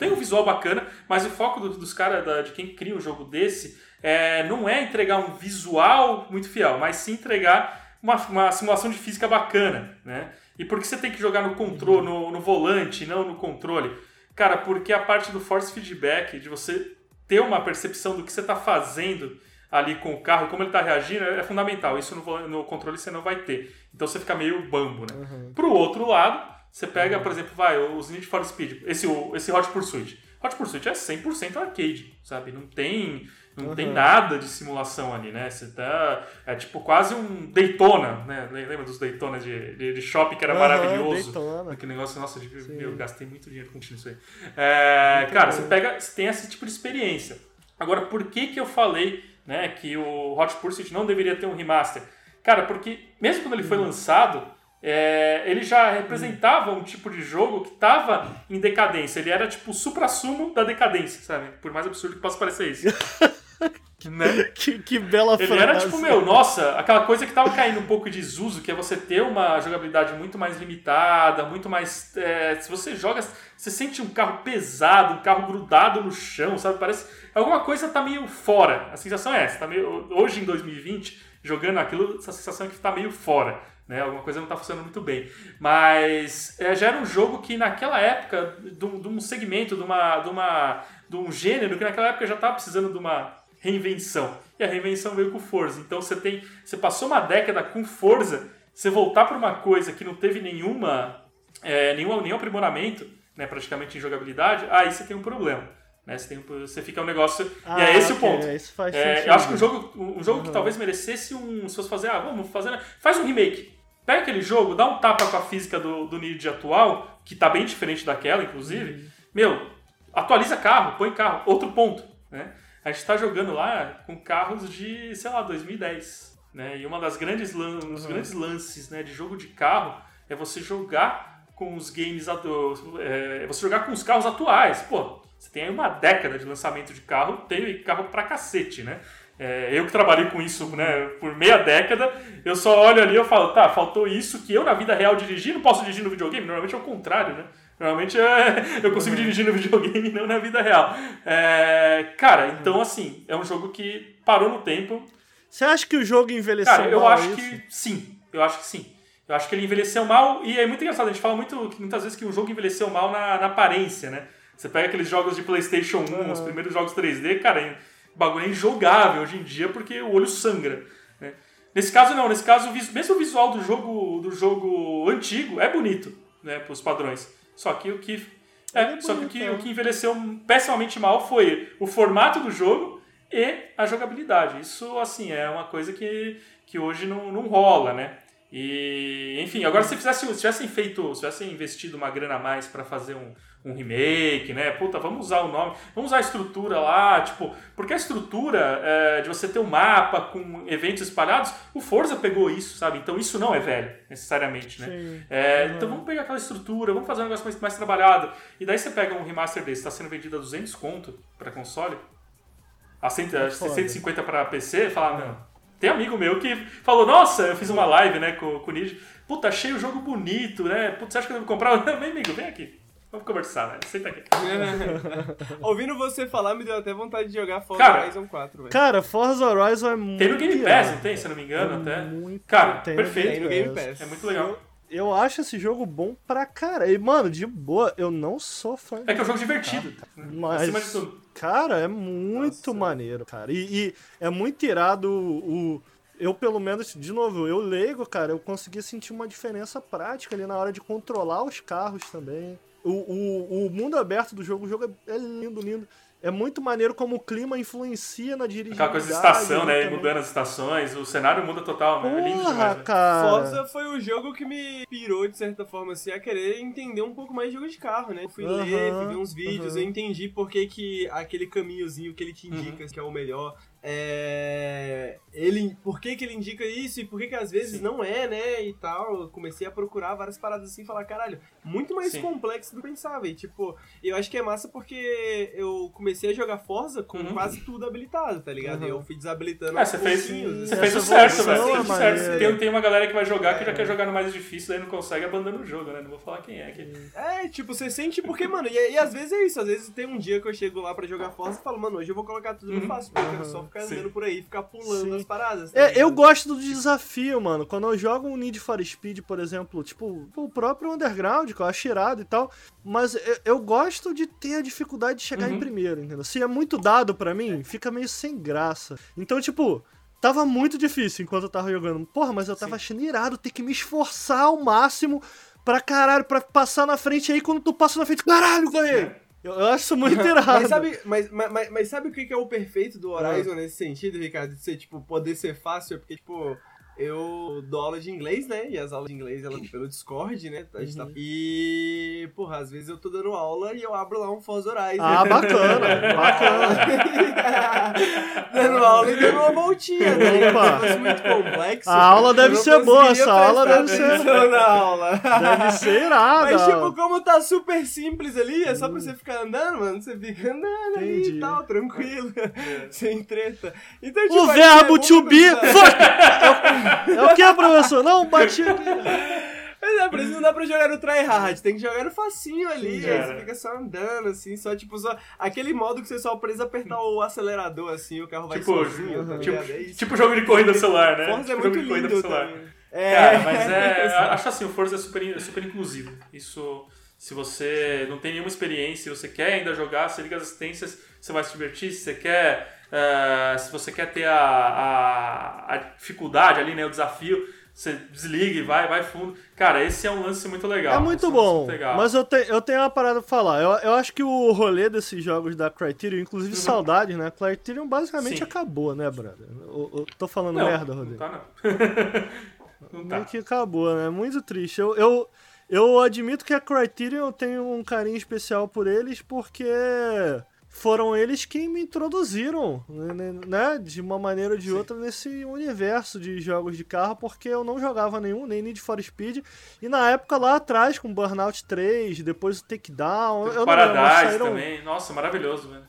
[SPEAKER 2] Tem um visual bacana, mas o foco do, dos caras, de quem cria um jogo desse, é, não é entregar um visual muito fiel, mas sim entregar uma, uma simulação de física bacana, né? E por que você tem que jogar no controle, no, no volante, não no controle? Cara, porque a parte do force feedback, de você ter uma percepção do que você está fazendo ali com o carro como ele está reagindo é, é fundamental. Isso no, no, controle você não vai ter. Então você fica meio bambo, né? Uhum. Pro outro lado, você pega, por exemplo, vai, os Need for Speed, esse, esse Hot Pursuit. Hot Pursuit é 100% arcade, sabe? Não tem não uhum. tem nada de simulação ali, né? Você tá. É tipo quase um Daytona, né? Lembra dos Daytona de, de, de shopping que era uhum, maravilhoso? Daytona. Aquele negócio, nossa, de, meu, gastei muito dinheiro com isso aí. É, cara, bom. você pega. Você tem esse tipo de experiência. Agora, por que, que eu falei né, que o Hot Pursuit não deveria ter um remaster? Cara, porque mesmo quando ele foi uhum. lançado, é, ele já representava um tipo de jogo que estava em decadência. Ele era tipo o supra-sumo da decadência, sabe? Por mais absurdo que possa parecer isso.
[SPEAKER 1] Né? que, que bela
[SPEAKER 2] Ele frase. era tipo, meu, nossa, aquela coisa que tava caindo um pouco de desuso, que é você ter uma jogabilidade muito mais limitada, muito mais. É, se você joga, você sente um carro pesado, um carro grudado no chão, sabe? Parece. Alguma coisa tá meio fora. A sensação é essa. Tá meio, hoje em 2020, jogando aquilo, essa sensação é que tá meio fora. Né? Alguma coisa não tá funcionando muito bem. Mas é, já era um jogo que naquela época, de um, de um segmento, de, uma, de, uma, de um gênero, que naquela época já estava precisando de uma reinvenção. E a reinvenção veio com Forza. Então você tem, você passou uma década com Forza, você voltar para uma coisa que não teve nenhuma, é, nenhum, nenhum aprimoramento, né, praticamente em jogabilidade, aí você tem um problema. Né? Você, tem, você fica um negócio. Ah, e é esse okay, o ponto.
[SPEAKER 1] Isso faz
[SPEAKER 2] é, eu acho que um jogo, um jogo uhum. que talvez merecesse um. Se fosse fazer, ah, vamos fazer. Faz um remake. Pega aquele jogo, dá um tapa com a física do, do Need atual, que tá bem diferente daquela, inclusive. Uhum. Meu, atualiza carro, põe carro. Outro ponto. Né? a gente está jogando lá com carros de, sei lá, 2010. Né? E uma das grandes, lan um dos uhum. grandes lances né, de jogo de carro é você jogar com os games. É, você jogar com os carros atuais. Pô, você tem aí uma década de lançamento de carro, tem carro pra cacete, né? É, eu que trabalhei com isso né, por meia década, eu só olho ali e falo, tá, faltou isso que eu na vida real dirigi, não posso dirigir no videogame? Normalmente é o contrário, né? Normalmente é, eu consigo uhum. dirigir no videogame e não na vida real. É, cara, então assim, é um jogo que parou no tempo.
[SPEAKER 1] Você acha que o jogo envelheceu
[SPEAKER 2] cara,
[SPEAKER 1] mal?
[SPEAKER 2] Eu acho
[SPEAKER 1] isso?
[SPEAKER 2] que sim. Eu acho que sim. Eu acho que ele envelheceu mal e é muito engraçado. A gente fala muito, muitas vezes que o jogo envelheceu mal na, na aparência, né? Você pega aqueles jogos de PlayStation 1, uhum. os primeiros jogos 3D, cara, o bagulho é injogável hoje em dia porque o olho sangra. Né? Nesse caso, não. Nesse caso, mesmo o visual do jogo, do jogo antigo é bonito, né? Para os padrões. Só que o que. É, só que o que, o que envelheceu pessimamente mal foi o formato do jogo e a jogabilidade. Isso, assim, é uma coisa que, que hoje não, não rola, né? E, enfim, agora se, fizesse, se tivessem feito, se tivessem investido uma grana a mais para fazer um, um remake, né? Puta, vamos usar o nome, vamos usar a estrutura lá, tipo, porque a estrutura é, de você ter um mapa com eventos espalhados, o Forza pegou isso, sabe? Então isso não é velho, necessariamente, né? É, uhum. Então vamos pegar aquela estrutura, vamos fazer um negócio mais, mais trabalhado. E daí você pega um remaster desse, está sendo vendido a 200 conto para console, a 100, é 150 para PC, fala, não. Tem amigo meu que falou, nossa, eu fiz uma live, né, com, com o Ninja. Puta, achei o jogo bonito, né? Puta, você acha que eu devo comprar? Vem, amigo, vem aqui. Vamos conversar, velho. Senta aqui.
[SPEAKER 4] Ouvindo você falar, me deu até vontade de jogar Forza cara, Horizon 4, velho.
[SPEAKER 1] Cara, Forza Horizon é muito.
[SPEAKER 2] Tem no Game Pass, não tem, se eu não me engano, é até. Muito, cara, tem perfeito.
[SPEAKER 4] Tem no Game Pass.
[SPEAKER 2] É muito legal.
[SPEAKER 1] Eu, eu, acho esse jogo bom pra cara. E, mano, de boa, eu não sou fã.
[SPEAKER 2] É que é um jogo divertido. Tá?
[SPEAKER 1] Mas, Acima de tudo. Cara, é muito Nossa. maneiro, cara. E, e, é muito irado o, o eu pelo menos, de novo, eu leigo, cara, eu consegui sentir uma diferença prática ali na hora de controlar os carros também. O, o, o mundo aberto do jogo, o jogo é, é lindo, lindo. É muito maneiro como o clima influencia na direção.
[SPEAKER 2] Aquela coisa de estação, né? Também. Mudando as estações, o cenário muda total, né?
[SPEAKER 1] Porra,
[SPEAKER 2] é lindo demais. Né?
[SPEAKER 1] Cara.
[SPEAKER 4] Forza foi o jogo que me pirou, de certa forma, assim, a querer entender um pouco mais de jogo de carro, né? Eu fui ler, fui ver uns vídeos, eu entendi por que, que aquele caminhozinho que ele te indica que é o melhor é, ele, por que, que ele indica isso e por que, que às vezes Sim. não é, né? E tal. Eu comecei a procurar várias paradas assim e falar, caralho, muito mais Sim. complexo do que eu pensava. E tipo, eu acho que é massa porque eu comecei a jogar Forza com uhum. quase tudo habilitado, tá ligado? Uhum. E eu fui desabilitando.
[SPEAKER 2] É, você fez, você fez o certo, velho. Você fez o certo. Tem, tem uma galera que vai jogar que já quer jogar no mais difícil, aí não consegue, abandona o jogo, né? Não vou falar quem é. Que...
[SPEAKER 4] É, tipo, você sente porque, mano, e, e, às vezes é isso. Às vezes tem um dia que eu chego lá pra jogar Forza e falo, mano, hoje eu vou colocar tudo no uhum. fácil, porque eu quero só ficar andando Sim. por aí, ficar pulando Sim. as paradas.
[SPEAKER 1] Tá é, eu gosto do desafio, mano. Quando eu jogo um Need for Speed, por exemplo, tipo, o próprio Underground, que eu acho irado e tal, mas eu, eu gosto de ter a dificuldade de chegar uhum. em primeiro, entendeu? Se é muito dado para mim, fica meio sem graça. Então, tipo, tava muito difícil enquanto eu tava jogando. Porra, mas eu tava Sim. achando irado ter que me esforçar ao máximo pra caralho, pra passar na frente aí quando tu passa na frente, caralho, ganhei! Eu, acho muito irado.
[SPEAKER 4] mas, sabe, mas, mas, mas, sabe o que é o perfeito do Horizon é. nesse sentido, Ricardo? De ser, tipo, poder ser fácil? Porque, tipo, eu dou aula de inglês, né? E as aulas de inglês elas pelo Discord, né? A gente tá... Uhum. E, porra, às vezes eu tô dando aula e eu abro lá um Foz Horizon.
[SPEAKER 1] Ah, bacana, bacana.
[SPEAKER 4] dando aula e dando uma voltinha, né? Opa. Se muito complexo.
[SPEAKER 1] A aula deve ser boa, essa aula deve ser.
[SPEAKER 4] Na aula.
[SPEAKER 1] Deve ser irada.
[SPEAKER 4] Mas, tipo, como tá super simples ali, é só pra você ficar andando, mano. Você fica andando Entendi. ali e tal, tranquilo. É. Sem treta.
[SPEAKER 1] Então, tipo, o verbo é to be. É o que, professor? Não, bati aqui.
[SPEAKER 4] Mas é, por isso não dá pra jogar no tryhard, tem que jogar no facinho ali, Sim, aí você fica só andando, assim, só tipo, só. Aquele modo que você só precisa apertar o acelerador, assim, o carro vai tipo, sozinho, tá
[SPEAKER 2] tipo, é tipo jogo de corrida celular, né?
[SPEAKER 4] Forza
[SPEAKER 2] tipo
[SPEAKER 4] é muito lindo celular.
[SPEAKER 2] É, Cara, mas é. acho assim, o Forza é super, super inclusivo. Isso. Se você não tem nenhuma experiência e você quer ainda jogar, você liga as assistências, você vai se divertir. Se você quer Uh, se você quer ter a, a, a, dificuldade ali, né, o desafio, você desliga e vai, vai fundo. Cara, esse é um lance muito legal.
[SPEAKER 1] É muito bom, muito mas eu, te, eu tenho uma parada pra falar. Eu, eu acho que o rolê desses jogos da Criterion, inclusive uhum. saudades, né? Criterion basicamente Sim. acabou, né, brother? Eu, eu tô falando
[SPEAKER 2] não,
[SPEAKER 1] merda, Rodrigo.
[SPEAKER 2] Não tá, não. não
[SPEAKER 1] tá. que acabou, né? Muito triste. Eu, eu, eu admito que a Criterion tem um carinho especial por eles porque foram eles quem me introduziram, né, né, de uma maneira ou de Sim. outra, nesse universo de jogos de carro, porque eu não jogava nenhum, nem Need for Speed. E na época lá atrás, com Burnout 3, depois o Takedown.
[SPEAKER 2] Eu Paradise não lembro, saíram... também. Nossa, maravilhoso, velho.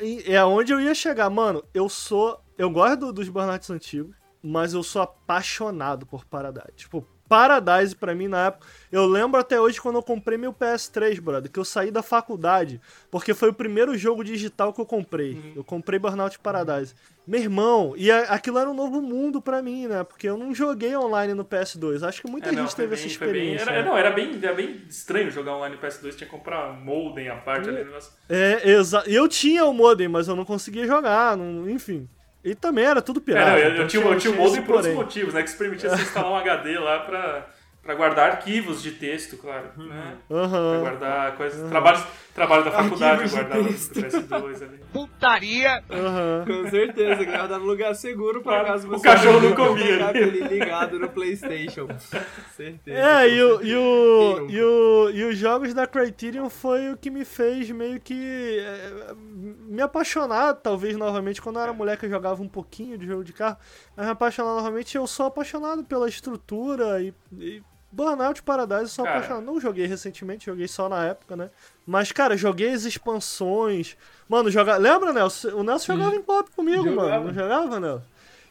[SPEAKER 1] E é onde eu ia chegar, mano. Eu sou. Eu gosto dos Burnouts antigos, mas eu sou apaixonado por Paradise. Tipo, Paradise para mim na época. Eu lembro até hoje quando eu comprei meu PS3, brother, que eu saí da faculdade, porque foi o primeiro jogo digital que eu comprei. Uhum. Eu comprei Burnout Paradise. Meu irmão, e aquilo era um novo mundo para mim, né? Porque eu não joguei online no PS2. Acho que muita é, não, gente teve bem, essa experiência.
[SPEAKER 2] Bem, era, não, era bem, era bem estranho jogar online no PS2, tinha que comprar modem à parte é, ali. Negócio.
[SPEAKER 1] É, exato. Eu tinha o modem, mas eu não conseguia jogar, não, enfim. E também era tudo pirata. É,
[SPEAKER 2] não, eu, eu, então tinha, eu tinha o modem por outros motivos, né? Que se permitia você instalar um HD lá pra para guardar arquivos de texto, claro. Uhum. Né?
[SPEAKER 1] Uhum.
[SPEAKER 2] Pra guardar coisas. Uhum. Trabalhos, trabalho da faculdade, guardar no PS2 ali.
[SPEAKER 4] Putaria! Uhum. Com certeza, guardar no lugar seguro para caso você.
[SPEAKER 2] O cachorro não comia
[SPEAKER 4] ali. ligado no PlayStation. certeza.
[SPEAKER 1] É, e, o, e, o, e, o, e os jogos da Criterion foi o que me fez meio que é, me apaixonar, talvez novamente, quando eu era moleque eu jogava um pouquinho de jogo de carro, mas me apaixonar novamente. Eu sou apaixonado pela estrutura e, e Burnout Paradise eu sou cara. apaixonado. Não joguei recentemente, joguei só na época, né? Mas, cara, joguei as expansões. Mano, joga... lembra, Nelson? O Nelson jogava em pop comigo, jogava. mano. Não jogava, Nelson?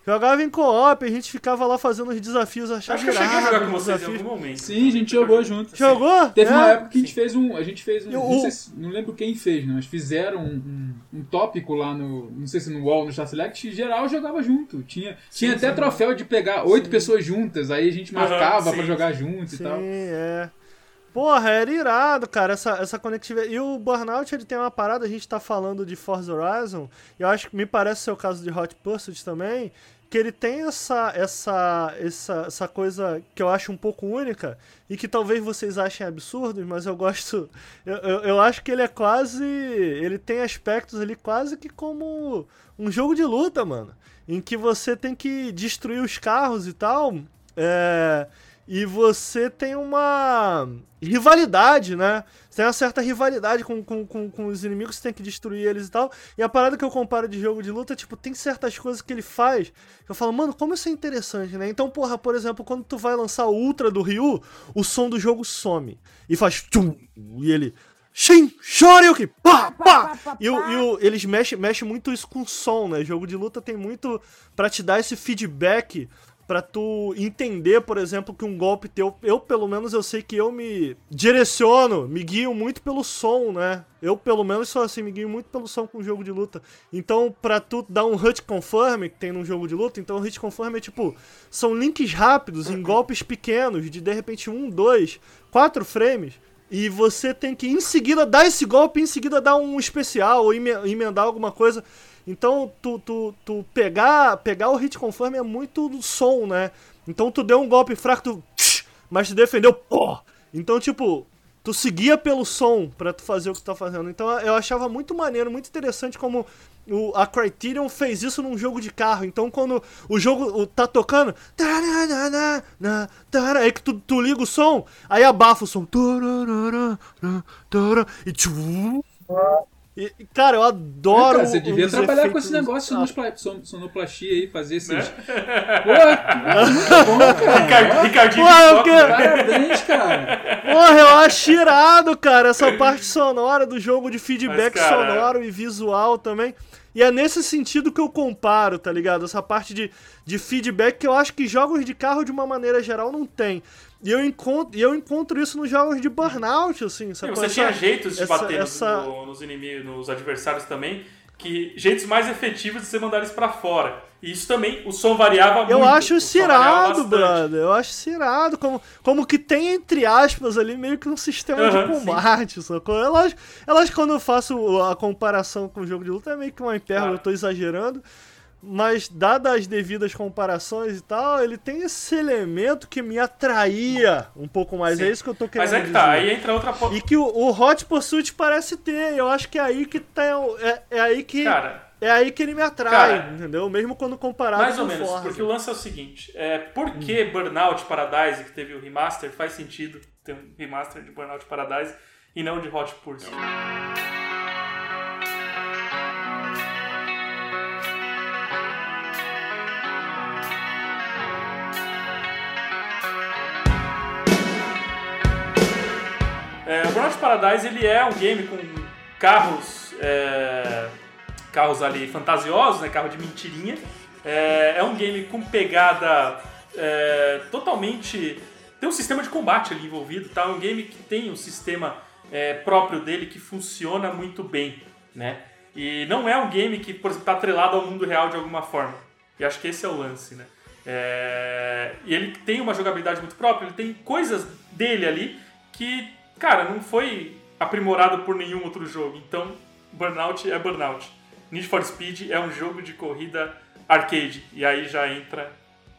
[SPEAKER 1] Jogava em co-op, a gente ficava lá fazendo os desafios, achava
[SPEAKER 2] Acho que eu cheguei a jogar com vocês desafios. em algum momento.
[SPEAKER 3] Sim, a gente jogou junto.
[SPEAKER 1] Jogou?
[SPEAKER 3] Teve é? uma época que a gente fez um. A gente fez um. Eu, não, se, não, lembro quem fez, né? Mas fizeram um, um, um, tópico lá no. Não sei se no Wall, no Star Select, e geral jogava junto. Tinha, sim, tinha sim, até sim. troféu de pegar oito pessoas juntas, aí a gente marcava uhum, pra jogar junto
[SPEAKER 1] sim,
[SPEAKER 3] e tal.
[SPEAKER 1] Sim, é. Porra, era irado, cara, essa, essa conectividade. E o Burnout, ele tem uma parada, a gente tá falando de Forza Horizon, e eu acho que me parece ser o caso de Hot Pursuit também, que ele tem essa, essa, essa, essa coisa que eu acho um pouco única e que talvez vocês achem absurdos, mas eu gosto. Eu, eu, eu, acho que ele é quase. Ele tem aspectos ali quase que como um jogo de luta, mano. Em que você tem que destruir os carros e tal. É, e você tem uma rivalidade, né? Você tem uma certa rivalidade com, com, com, com, os inimigos, você tem que destruir eles e tal. E a parada que eu comparo de jogo de luta, tipo, tem certas coisas que ele faz que eu falo, mano, como isso é interessante, né? Então, porra, por exemplo, quando tu vai lançar o Ultra do Ryu, o som do jogo some. E faz tchum, e ele. Shin, Shoryuken, pá, pá! E, o, e o, eles mexem mexe muito isso com som, né? Jogo de luta tem muito pra te dar esse feedback para tu entender, por exemplo, que um golpe teu, eu pelo menos eu sei que eu me direciono, me guio muito pelo som, né? Eu pelo menos sou assim, me guio muito pelo som com o jogo de luta. Então, pra tu dar um hit confirm que tem num jogo de luta, então o hit confirm é tipo, são links rápidos em golpes pequenos, de de repente um, dois, quatro frames. E você tem que em seguida dar esse golpe, em seguida dar um especial ou emendar alguma coisa. Então, tu, tu, tu pegar, pegar o hit confirm é muito do som, né? Então, tu deu um golpe fraco, tu, mas te defendeu, pô! Então, tipo, tu seguia pelo som para tu fazer o que tu tá fazendo. Então, eu achava muito maneiro, muito interessante como o, a Criterion fez isso num jogo de carro. Então, quando o jogo o, tá tocando, aí que tu, tu liga o som, aí abafa o som. E e, cara, eu adoro. É, cara,
[SPEAKER 3] você devia trabalhar com esse negócio ah. sonoplastia aí, fazer esses. Né? Pô, muito bom, cara. Ricardinho, Porra,
[SPEAKER 1] Parabéns, cara. Porra, eu acho irado, cara, essa parte sonora do jogo de feedback Mas, cara, sonoro e visual também. E é nesse sentido que eu comparo, tá ligado? Essa parte de, de feedback que eu acho que jogos de carro, de uma maneira geral, não tem. E eu encontro, e eu encontro isso nos jogos de burnout, assim,
[SPEAKER 2] sabe? você tinha jeitos de essa, bater essa... No, nos inimigos, nos adversários também, que jeitos mais efetivos de você mandar eles para fora. E isso também, o som variava muito.
[SPEAKER 1] Eu acho isso irado, brother. Eu acho isso irado. Como, como que tem, entre aspas, ali meio que um sistema de combate, sim. sacou? Elas, elas, quando eu faço a comparação com o jogo de luta, é meio que uma hipérbole, eu tô exagerando mas dadas as devidas comparações e tal, ele tem esse elemento que me atraía um pouco mais. É Sim. É isso que eu tô querendo
[SPEAKER 2] dizer. Mas é que tá, aí entra outra...
[SPEAKER 1] E que o, o Hot Pursuit parece ter, eu acho que é aí que tá, é, é aí que...
[SPEAKER 2] Cara...
[SPEAKER 1] É aí que ele me atrai, cara, entendeu? Mesmo quando comparado
[SPEAKER 2] mais com Mais ou menos, porque o lance é o seguinte, é, por que hum. Burnout Paradise, que teve o remaster, faz sentido ter um remaster de Burnout Paradise e não de Hot Pursuit? É, o Burnout Paradise ele é um game com carros, é, carros ali fantasiosos, né, carro de mentirinha. É, é um game com pegada é, totalmente tem um sistema de combate ali envolvido, tá? É um game que tem um sistema é, próprio dele que funciona muito bem, né? E não é um game que, por exemplo, está atrelado ao mundo real de alguma forma. E acho que esse é o lance, né? É... E ele tem uma jogabilidade muito própria, ele tem coisas dele ali que cara, não foi aprimorado por nenhum outro jogo. Então, Burnout é Burnout. Need for Speed é um jogo de corrida arcade. E aí já entra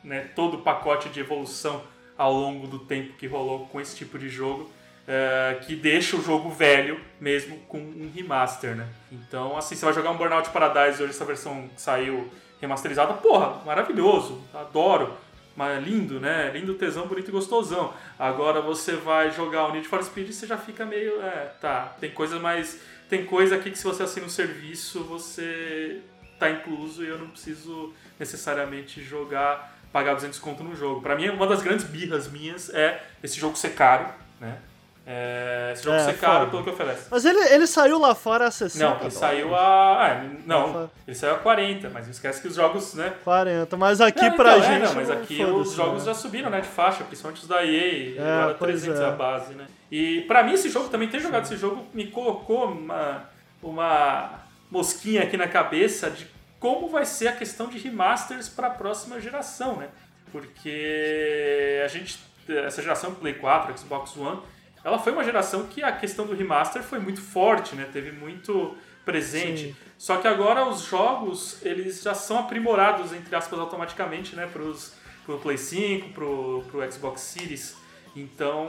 [SPEAKER 2] né, todo o pacote de evolução ao longo do tempo que rolou com esse tipo de jogo. É, que deixa o jogo velho mesmo com um remaster, né? Então, assim, você vai jogar um Burnout Paradise hoje, essa versão que saiu remasterizada, porra, maravilhoso, adoro mas lindo, né? Lindo, tesão, bonito e gostosão. Agora você vai jogar o Need for Speed e você já fica meio. É, tá. Tem coisa mais. Tem coisa aqui que se você assina um serviço, você tá incluso e eu não preciso necessariamente jogar, pagar 200 conto no jogo. Para mim, uma das grandes birras minhas é esse jogo ser caro, né? É, esse jogo é, ser caro pelo que oferece.
[SPEAKER 1] Mas ele, ele saiu lá fora a 60
[SPEAKER 2] Não, ele saiu a... Ah, não, ele saiu a 40, mas esquece que os jogos, né?
[SPEAKER 1] 40, mas aqui não, pra então, gente... É,
[SPEAKER 2] não, mas aqui os jogos né? já subiram, né, de faixa, principalmente os da EA, é, agora 300 é. a base, né? E pra mim esse jogo, também ter jogado esse jogo, me colocou uma, uma mosquinha aqui na cabeça de como vai ser a questão de remasters para a próxima geração, né? Porque a gente, essa geração Play 4, Xbox One ela foi uma geração que a questão do remaster foi muito forte, né? Teve muito presente. Sim. Só que agora os jogos, eles já são aprimorados, entre aspas, automaticamente, né? Pros, pro Play 5, pro, pro Xbox Series. Então,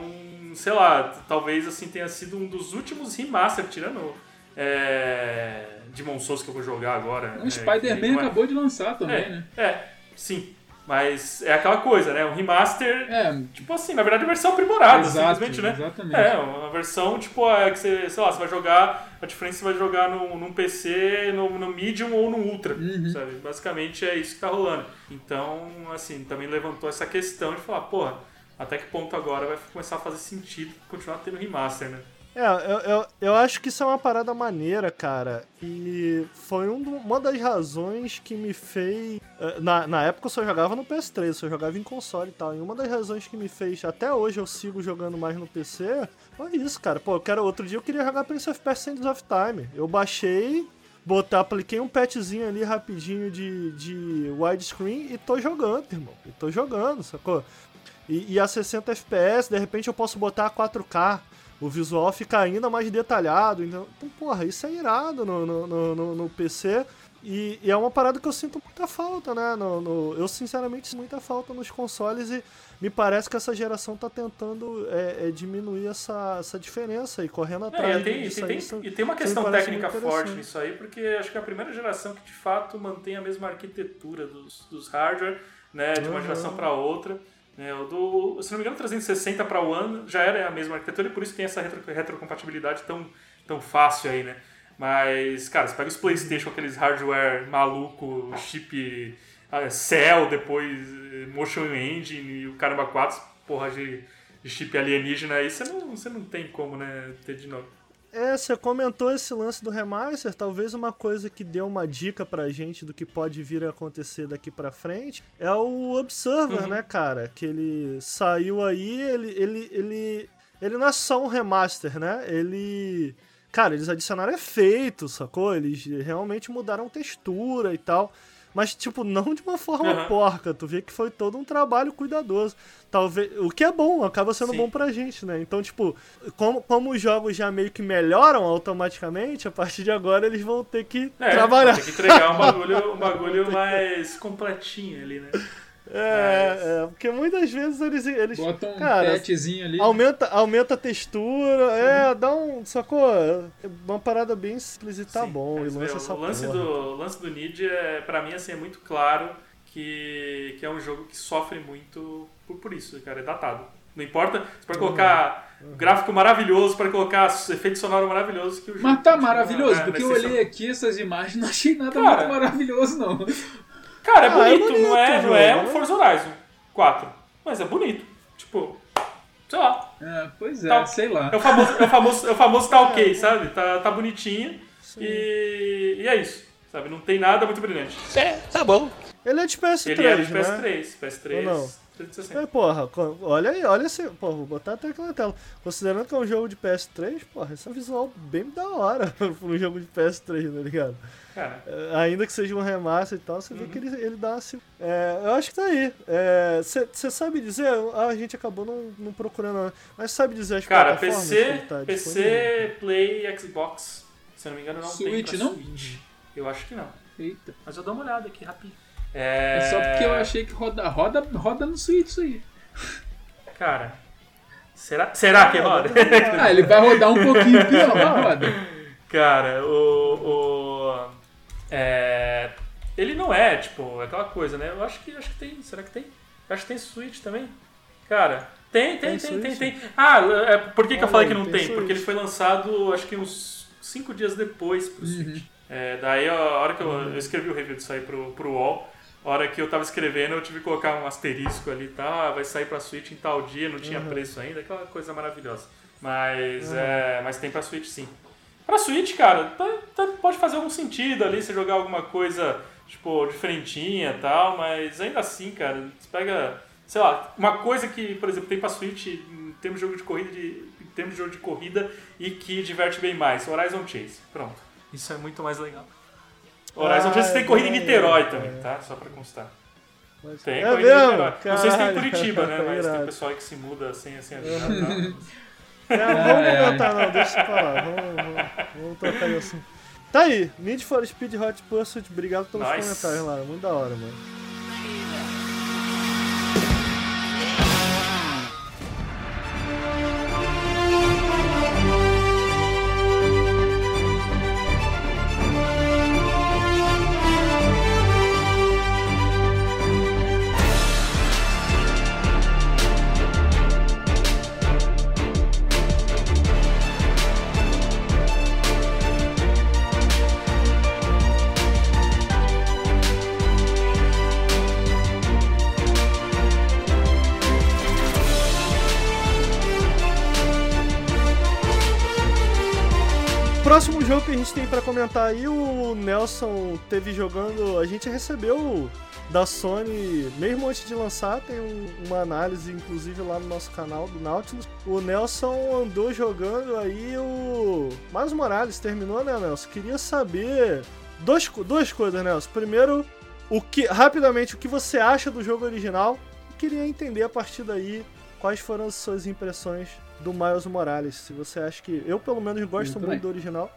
[SPEAKER 2] sei lá, talvez assim tenha sido um dos últimos remaster, tirando é, Demon Souls que eu vou jogar agora.
[SPEAKER 3] O é, Spider-Man é... acabou de lançar também,
[SPEAKER 2] é,
[SPEAKER 3] né?
[SPEAKER 2] É, sim. Mas é aquela coisa, né? Um remaster, é. tipo assim, na verdade, a versão aprimorada, Exato, simplesmente, né?
[SPEAKER 3] Exatamente.
[SPEAKER 2] É, uma versão, tipo, é que você, sei lá, você vai jogar, a diferença você vai jogar no, num PC, no, no Medium ou no Ultra, uhum. sabe? Basicamente é isso que tá rolando. Então, assim, também levantou essa questão de falar, porra, até que ponto agora vai começar a fazer sentido continuar tendo remaster, né?
[SPEAKER 1] É, eu, eu, eu, acho que isso é uma parada maneira, cara. E foi um, uma das razões que me fez. Eh, na, na época eu só jogava no PS3, eu só jogava em console e tal. E uma das razões que me fez. Até hoje eu sigo jogando mais no PC. Foi isso, cara. Pô, eu quero, outro dia eu queria jogar Prince of Persia Sands of Time. Eu baixei, botar, apliquei um patchzinho ali rapidinho de, de widescreen e tô jogando, irmão. E tô jogando, sacou? E, e a 60 FPS, de repente eu posso botar a 4K o visual fica ainda mais detalhado. Então, então porra, isso é irado no, no, no, no PC. E, e, é uma parada que eu sinto muita falta, né? No, no, eu, sinceramente, sinto muita falta nos consoles e me parece que essa geração tá tentando é, é diminuir essa, essa diferença e correndo atrás.
[SPEAKER 2] É, e, tem, disso, tem, isso, e tem uma questão técnica forte nisso aí, porque acho que é a primeira geração que de fato mantém a mesma arquitetura dos, dos hardware, né? De uma uhum. geração para outra. É, o do, se não me engano, 360 para o One já era a mesma arquitetura e por isso tem essa retro, retrocompatibilidade tão, tão fácil aí, né? Mas, cara, você pega os PlayStation, aqueles hardware maluco, chip uh, Cell, depois eh, Motion Engine e o caramba 4, porra de, de chip alienígena aí, você não, você não tem como, né, ter de novo.
[SPEAKER 1] É, você comentou esse lance do remaster, talvez uma coisa que deu uma dica pra gente do que pode vir a acontecer daqui pra frente é o Observer, uhum. né, cara? Que ele saiu aí, ele, ele, ele, ele não é só um remaster, né? Ele. Cara, eles adicionaram efeito, sacou? Eles realmente mudaram textura e tal mas, tipo, não de uma forma uhum. porca. Tu vê que foi todo um trabalho cuidadoso. Talvez. O que é bom, acaba sendo Sim. bom pra gente, né? Então, tipo, como, como os jogos já meio que melhoram automaticamente, a partir de agora eles vão ter que é, trabalhar.
[SPEAKER 2] Tem que entregar um bagulho, um bagulho mais completinho ali, né?
[SPEAKER 1] É, é, porque muitas vezes eles. eles
[SPEAKER 3] Bota um cara, petzinho ali.
[SPEAKER 1] Aumenta, aumenta a textura, é, dá um. Sacou? Uma parada bem simples e tá Sim, bom. E lança essa
[SPEAKER 2] o lance porra. do, lance do Nid, é, pra mim, assim, é muito claro que, que é um jogo que sofre muito por, por isso, cara. É datado. Não importa, você pode colocar uhum. gráfico maravilhoso, para colocar efeito sonoro maravilhoso que o jogo.
[SPEAKER 3] Mas tá maravilhoso, é, porque eu olhei aqui essas imagens não achei nada cara, muito maravilhoso, não.
[SPEAKER 2] Cara, é, ah, bonito, é bonito, não é, não é um Forza Horizon 4. Mas é bonito. Tipo, sei lá.
[SPEAKER 3] É, pois é, tá, sei lá.
[SPEAKER 2] É o famoso, é o famoso, é o famoso tá ok, é. sabe? Tá, tá bonitinho. E, e é isso. Sabe? Não tem nada muito brilhante.
[SPEAKER 1] É, tá bom. Ele é de PS3,
[SPEAKER 2] Ele é de PS3. Né? PS3. Ou não? 360.
[SPEAKER 1] É, porra, olha aí, olha assim, porra, vou botar até aqui na tela. Considerando que é um jogo de PS3, porra, esse é um visual bem da hora pra um jogo de PS3, tá ligado? Cara. É, ainda que seja um remaster e tal, você uhum. vê que ele, ele dá assim. É, eu acho que tá aí. Você é, sabe dizer? A gente acabou não, não procurando, mas sabe dizer as
[SPEAKER 2] Cara, PC, tá PC, Play, Xbox. Se eu não me engano, não Switch, tem pra não? Switch. Eu acho que não.
[SPEAKER 3] Eita.
[SPEAKER 2] Mas eu dou uma olhada aqui rapidinho.
[SPEAKER 3] É... é só porque eu achei que roda, roda, roda no Switch isso aí.
[SPEAKER 2] Cara, será, será que roda?
[SPEAKER 3] ah, ele vai rodar um pouquinho pior, mas roda.
[SPEAKER 2] Cara, o. o é, ele não é, tipo, aquela coisa, né? Eu acho que, acho que tem. Será que tem? Eu acho que tem Switch também. Cara, tem, tem, tem, tem, tem, tem. Ah, é, por que, que eu falei que não tem? tem? Porque ele foi lançado, acho que uns 5 dias depois pro uhum. Switch. É, daí, a hora que eu, eu escrevi o review disso aí pro, pro UOL, hora que eu tava escrevendo, eu tive que colocar um asterisco ali, tá? Vai sair pra Switch em tal dia, não tinha uhum. preço ainda, aquela coisa maravilhosa. Mas, uhum. é, mas tem pra Switch sim. Pra Switch, cara, tá, tá, pode fazer algum sentido ali, você jogar alguma coisa, tipo, diferentinha e tal, mas ainda assim, cara, você pega, sei lá, uma coisa que, por exemplo, tem pra Switch em termos de jogo de corrida, de, em termos de jogo de corrida e que diverte bem mais, Horizon Chase. Pronto. Isso é muito mais legal. Horizon ah, Chase tem corrida em Niterói também, tá? Só pra constar. Tem é corrida mesmo? em Niterói. Não sei se tem em Curitiba, né? Mas tem pessoal que se muda sem, sem avisar.
[SPEAKER 1] Tá? É, vamos comentar, não, deixa eu falar. Vamos, vamos, vamos trocar isso. Tá aí, Need for Speed Hot Pursuit, obrigado pelos nice. comentários lá, muito da hora, mano. Comentar aí, o Nelson teve jogando. A gente recebeu da Sony, mesmo antes de lançar, tem um, uma análise, inclusive, lá no nosso canal do Nautilus. O Nelson andou jogando aí o. Miles Morales terminou, né, Nelson? Queria saber. Dois, duas coisas, Nelson. Primeiro, o que, rapidamente, o que você acha do jogo original? Queria entender a partir daí quais foram as suas impressões do Miles Morales. Se você acha que. Eu, pelo menos, gosto muito, muito do original.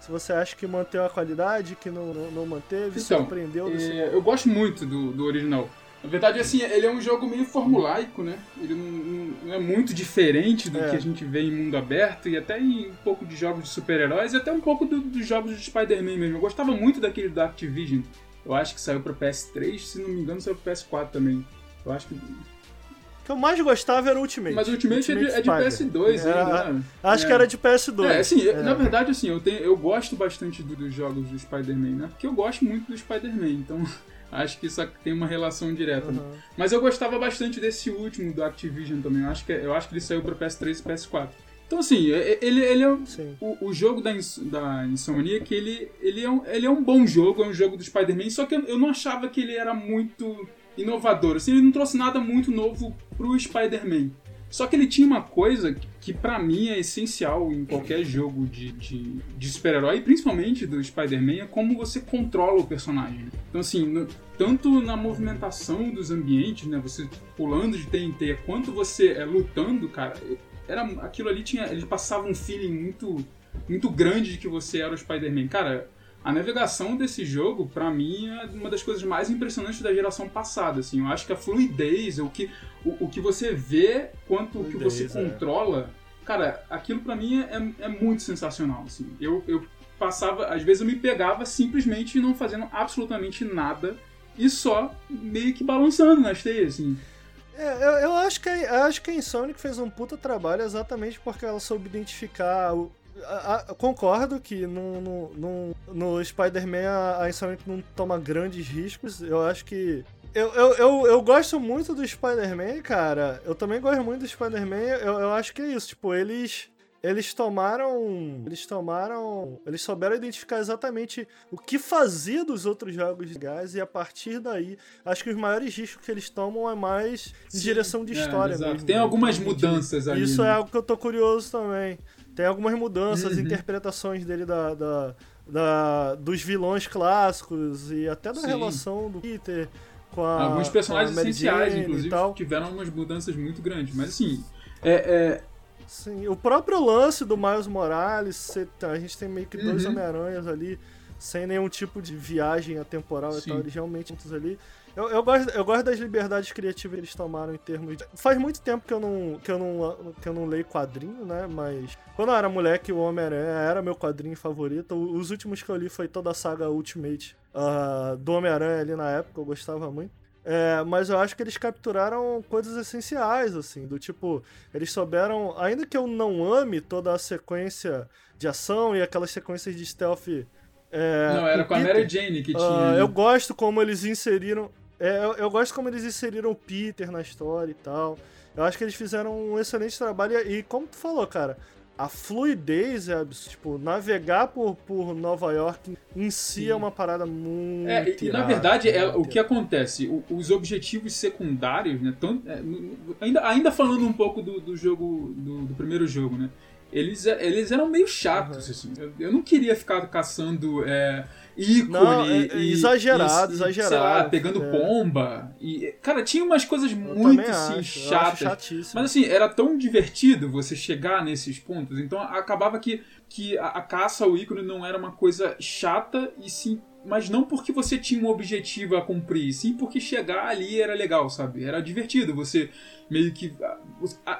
[SPEAKER 1] Se você acha que manteve a qualidade, que não, não, não manteve, então, surpreendeu.
[SPEAKER 3] É, eu gosto muito do, do original. Na verdade, assim, ele é um jogo meio formulaico, né? Ele não, não é muito diferente do é. que a gente vê em mundo aberto e até em um pouco de jogos de super-heróis e até um pouco do, dos jogos de Spider-Man mesmo. Eu gostava muito daquele da Activision. Eu acho que saiu para PS3, se não me engano, saiu para PS4 também. Eu acho que
[SPEAKER 1] que eu mais gostava era o Ultimate.
[SPEAKER 3] Mas o Ultimate, Ultimate é, de, é, de, PS2 era, ainda, né?
[SPEAKER 1] Acho é. que era de PS2.
[SPEAKER 3] É, assim, é. na verdade, assim, eu, tenho, eu gosto bastante do, dos jogos do Spider-Man, né? Porque eu gosto muito do Spider-Man, então acho que isso tem uma relação direta. Uhum. Né? Mas eu gostava bastante desse último do Activision também. Eu acho que, eu acho que ele saiu para PS3 e PS4. Então, assim, ele, ele é o, o, jogo da, da Insomniac, ele, ele, é um, ele é um bom jogo, é um jogo do Spider-Man, só que eu não achava que ele era muito inovador. Assim, ele não trouxe nada muito novo pro Spider-Man. Só que ele tinha uma coisa que para mim é essencial em qualquer jogo de, de, de super-herói, principalmente do Spider-Man, é como você controla o personagem. Então assim, no, tanto na movimentação dos ambientes, né, você pulando de TNT, quanto você é lutando, cara, era aquilo ali tinha, ele passava um feeling muito muito grande de que você era o Spider-Man. Cara, a navegação desse jogo, para mim, é uma das coisas mais impressionantes da geração passada. Assim. Eu acho que a fluidez, o que, o, o que você vê, quanto o que você é. controla, cara, aquilo para mim é, é muito sensacional. Assim. Eu, eu passava, às vezes eu me pegava simplesmente não fazendo absolutamente nada e só meio que balançando nas teias, assim.
[SPEAKER 1] É, eu, eu, acho que, eu acho que a Insomniac fez um puta trabalho exatamente porque ela soube identificar o, a, a, concordo que no, no, no, no Spider-Man a, a Insomniac não toma grandes riscos. Eu acho que. Eu, eu, eu, eu gosto muito do Spider-Man, cara. Eu também gosto muito do Spider-Man. Eu, eu acho que é isso. Tipo, eles. Eles tomaram. Eles tomaram. Eles souberam identificar exatamente o que fazia dos outros jogos de gás, e a partir daí, acho que os maiores riscos que eles tomam é mais em direção de é, história. É, mesmo,
[SPEAKER 3] Tem algumas mudanças ali.
[SPEAKER 1] Isso né? é algo que eu tô curioso também. Tem algumas mudanças, uhum. interpretações dele da, da, da, dos vilões clássicos e até da Sim. relação do Peter com a.
[SPEAKER 3] Alguns personagens essenciais, inclusive, tiveram umas mudanças muito grandes. Mas assim, é, é...
[SPEAKER 1] Sim, o próprio lance do Miles Morales, a gente tem meio que dois uhum. Homem-Aranhas ali, sem nenhum tipo de viagem atemporal Sim. e tal, eles realmente juntos ali. Eu, eu, gosto, eu gosto das liberdades criativas que eles tomaram em termos de... Faz muito tempo que eu não, que eu não, que eu não leio quadrinho, né? Mas quando eu era moleque, o Homem-Aranha era meu quadrinho favorito. Os últimos que eu li foi toda a saga Ultimate uh, do Homem-Aranha ali na época, eu gostava muito. É, mas eu acho que eles capturaram coisas essenciais, assim, do tipo, eles souberam, ainda que eu não ame toda a sequência de ação e aquelas sequências de stealth.
[SPEAKER 3] É, não, era com, com a Mary Jane que tinha. Uh,
[SPEAKER 1] eu gosto como eles inseriram. É, eu, eu, gosto como eles inseriram o Peter na história e tal. Eu acho que eles fizeram um excelente trabalho. E, e como tu falou, cara, a fluidez é. Tipo, navegar por, por Nova York em si Sim. é uma parada muito. É,
[SPEAKER 3] e, na verdade, é, o que acontece? O, os objetivos secundários, né? É, ainda, ainda falando um pouco do, do jogo, do, do primeiro jogo, né? Eles, eles eram meio chatos, uhum. assim. Eu, eu, não queria ficar caçando é, ícone. Não, é, é
[SPEAKER 1] e, exagerado, e, exagerado. Sei lá,
[SPEAKER 3] pegando é. pomba. E, cara, tinha umas coisas muito assim, acho, chatas. Mas assim, era tão divertido você chegar nesses pontos. Então acabava que, que a, a caça ao ícone não era uma coisa chata e sim mas não porque você tinha um objetivo a cumprir, sim porque chegar ali era legal, sabe? Era divertido. Você meio que.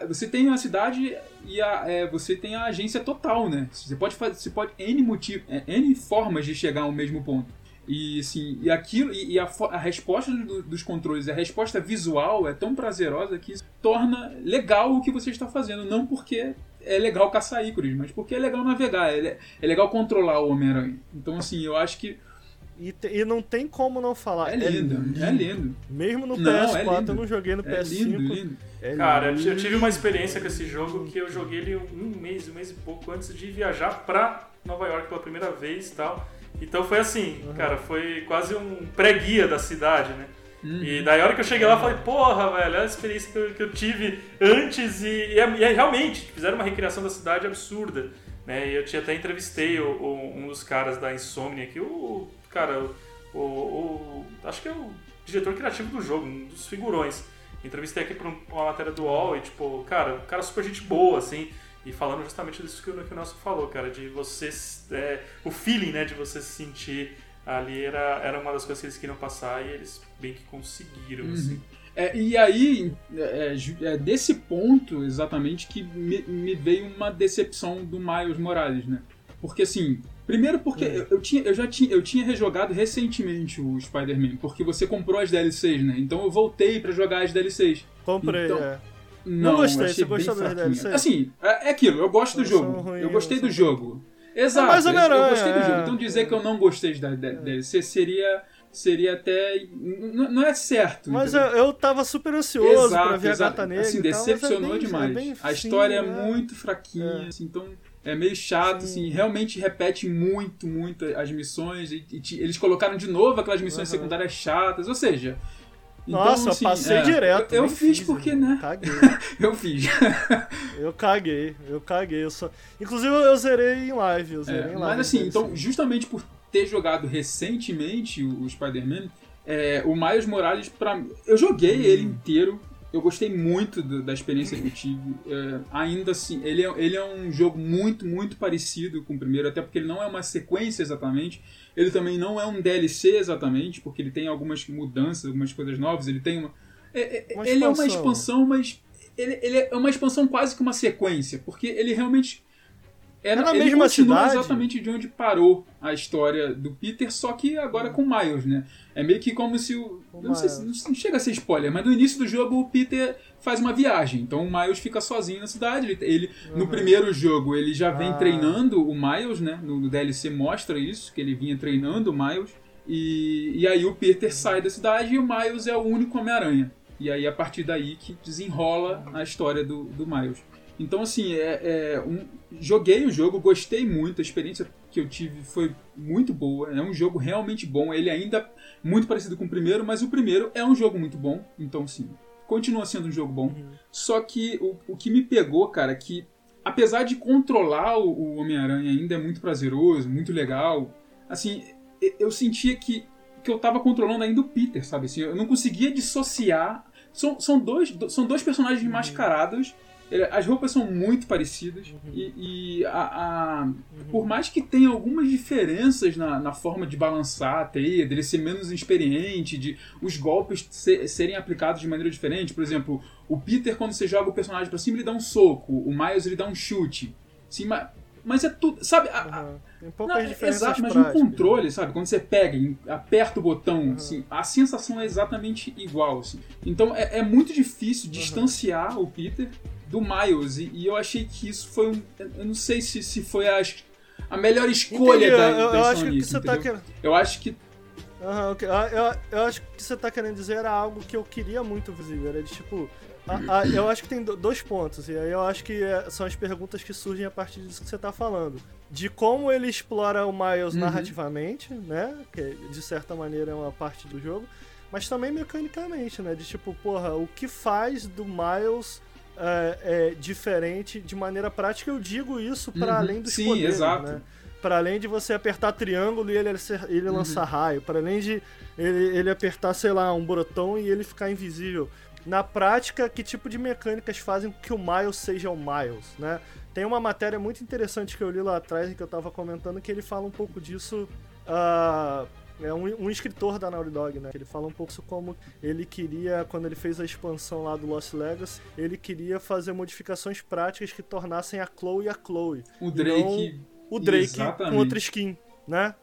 [SPEAKER 3] Você tem a cidade e a, é, você tem a agência total, né? Você pode fazer. Você pode N motivo, é, N formas de chegar ao mesmo ponto. E assim, e aquilo, e a, a, resposta do, dos controles, a resposta visual é tão prazerosa que torna legal o que você está fazendo. Não porque é legal caçar ícones, mas porque é legal navegar, é, é legal controlar o Homem-Aranha. Então, assim, eu acho que
[SPEAKER 1] E, te, e não tem como não falar.
[SPEAKER 3] É lindo, é lindo. É lindo.
[SPEAKER 1] Mesmo no não, PS4, é eu não joguei no PS5. Lindo, lindo.
[SPEAKER 2] É Cara, lindo. eu tive uma experiência com esse jogo que eu joguei ele um mês, um mês e pouco antes de viajar pra Nova York pela primeira vez e tal. Então foi assim, uhum. cara, foi quase um pré-guia da cidade, né? Uhum. E daí a hora que eu cheguei lá, eu falei, porra, velho, olha a experiência que eu, que eu tive antes e, e, é, e, é, realmente, fizeram uma recriação da cidade absurda. Né? E eu tinha até entrevistei o, o, um dos caras da Insomnia aqui, o cara, o, o, acho que é o diretor criativo do jogo, um dos figurões. Entrevistei aqui pra uma matéria do UOL e, tipo, cara, o cara super gente boa, assim, e falando justamente disso que o, que o Nelson falou, cara, de você, é, o feeling, né, de você se sentir ali era, era uma das coisas que eles queriam passar e eles bem que conseguiram, uhum. assim.
[SPEAKER 3] É, e aí, é, é, desse ponto exatamente que me, me, veio uma decepção do Miles Morales, né? Porque assim, primeiro porque é. eu, eu, tinha, eu já tinha, eu tinha rejogado recentemente o Spider-Man, porque você comprou as DLCs, né? Então eu voltei para jogar as DLCs.
[SPEAKER 1] Comprei,
[SPEAKER 3] então,
[SPEAKER 1] é.
[SPEAKER 3] Não, não gostei, você gostou das DLCs? Assim, é, é, aquilo, eu gosto do jogo. Ruim, eu gostei do jogo. Exato, é mais eu, eu gostei do jogo. Então dizer que eu não gostei da DLC seria seria até. Não é certo.
[SPEAKER 1] Mas eu, eu tava super ansioso exato, pra ver exato. a gata negra.
[SPEAKER 3] Assim, decepcionou é bem, demais. É a história é muito fraquinha, é. Assim, então é meio chato, Sim. assim, realmente repete muito, muito as missões. E, e, eles colocaram de novo aquelas missões uhum. secundárias chatas, ou seja.
[SPEAKER 1] Então, Nossa, assim, passei é, direto.
[SPEAKER 3] Eu, eu fiz, fiz porque, né?
[SPEAKER 1] Caguei.
[SPEAKER 3] eu fiz.
[SPEAKER 1] eu caguei, eu caguei. Eu só... Inclusive eu zerei em live. Eu zerei
[SPEAKER 3] é,
[SPEAKER 1] em live
[SPEAKER 3] mas assim, então, justamente por ter jogado recentemente o, o Spider-Man, é, o Miles Morales, pra, eu joguei hum. ele inteiro. Eu gostei muito do, da experiência que eu tive. É, ainda assim, ele é, ele é um jogo muito, muito parecido com o primeiro, até porque ele não é uma sequência exatamente. Ele também não é um DLC exatamente, porque ele tem algumas mudanças, algumas coisas novas. Ele tem uma. É, é uma ele é uma expansão, mas ele, ele, é uma expansão quase que uma sequência, porque ele realmente é, na mesma cidade? exatamente de onde parou a história do Peter, só que agora com Miles, né? É meio que como se o. não, sei se, não chega a ser spoiler, mas no início do jogo o Peter faz uma viagem. Então o Miles fica sozinho na cidade. Ele, ele uhum. No primeiro jogo ele já vem ah. treinando o Miles, né? No, no, DLC mostra isso, que ele vinha treinando o Miles. E, e aí o Peter sai da cidade e o Miles é o único Homem-Aranha. E aí a partir daí que desenrola a história do, do Miles. Então, assim, é, é um, joguei o jogo, gostei muito, a experiência que eu tive foi muito boa. É um jogo realmente bom. Ele ainda muito parecido com o primeiro, mas o primeiro é um jogo muito bom. Então, sim, continua sendo um jogo bom. Uhum. Só que o, o que me pegou, cara, que apesar de controlar o, o Homem-Aranha ainda é muito prazeroso, muito legal. Assim, eu sentia que, que eu tava controlando ainda o Peter, sabe? Assim, eu não conseguia dissociar. São, são, dois, são dois personagens uhum. mascarados as roupas são muito parecidas uhum. e, e a, a uhum. por mais que tenha algumas diferenças na, na, forma de balançar a teia, dele ser menos experiente, de os golpes ser, serem aplicados de maneira diferente. Por exemplo, o Peter, quando você joga o personagem para cima, ele dá um soco, o Miles ele dá um chute. Sim, mas, mas é tudo. Sabe? A,
[SPEAKER 1] uhum. Tem poucas não, diferenças.
[SPEAKER 3] Exato, mas no controle, sabe? Quando você pega e aperta o botão, uhum. assim, a sensação é exatamente igual. Assim. Então é, é muito difícil uhum. distanciar o Peter do Miles. E, e, eu achei que isso foi um. Eu não sei se, se foi a, a melhor escolha Entendi, da, eu,
[SPEAKER 1] da eu acho que você tá querendo...
[SPEAKER 3] Eu acho que.
[SPEAKER 1] Uhum, okay. eu, eu acho que você tá querendo dizer era algo que eu queria muito visível. Era de tipo. A, a, eu acho que tem dois pontos, e aí eu acho que é, são as perguntas que surgem a partir disso que você tá falando. De como ele explora o Miles uhum. narrativamente, né? Que de certa maneira é uma parte do jogo, mas também mecanicamente, né? De tipo, porra, o que faz do Miles é, é, diferente de maneira prática. Eu digo isso para uhum, além dos
[SPEAKER 3] sim,
[SPEAKER 1] poderes,
[SPEAKER 3] exato.
[SPEAKER 1] né? Para além de você apertar triângulo e ele, ele uhum. lançar raio, para além de ele, ele apertar, sei lá, um botão e ele ficar invisível. Na prática, que tipo de mecânicas fazem que o Miles seja o Miles, né? Tem uma matéria muito interessante que eu li lá atrás e que eu tava comentando que ele fala um pouco disso uh, é um, um, escritor da Naughty Dog, né? Ele fala um pouco sobre como ele queria, quando ele fez a expansão lá do Lost Legacy, ele queria fazer modificações práticas que tornassem a Chloe a Chloe.
[SPEAKER 3] O Drake.
[SPEAKER 1] o Drake Exatamente. com outra skin, né?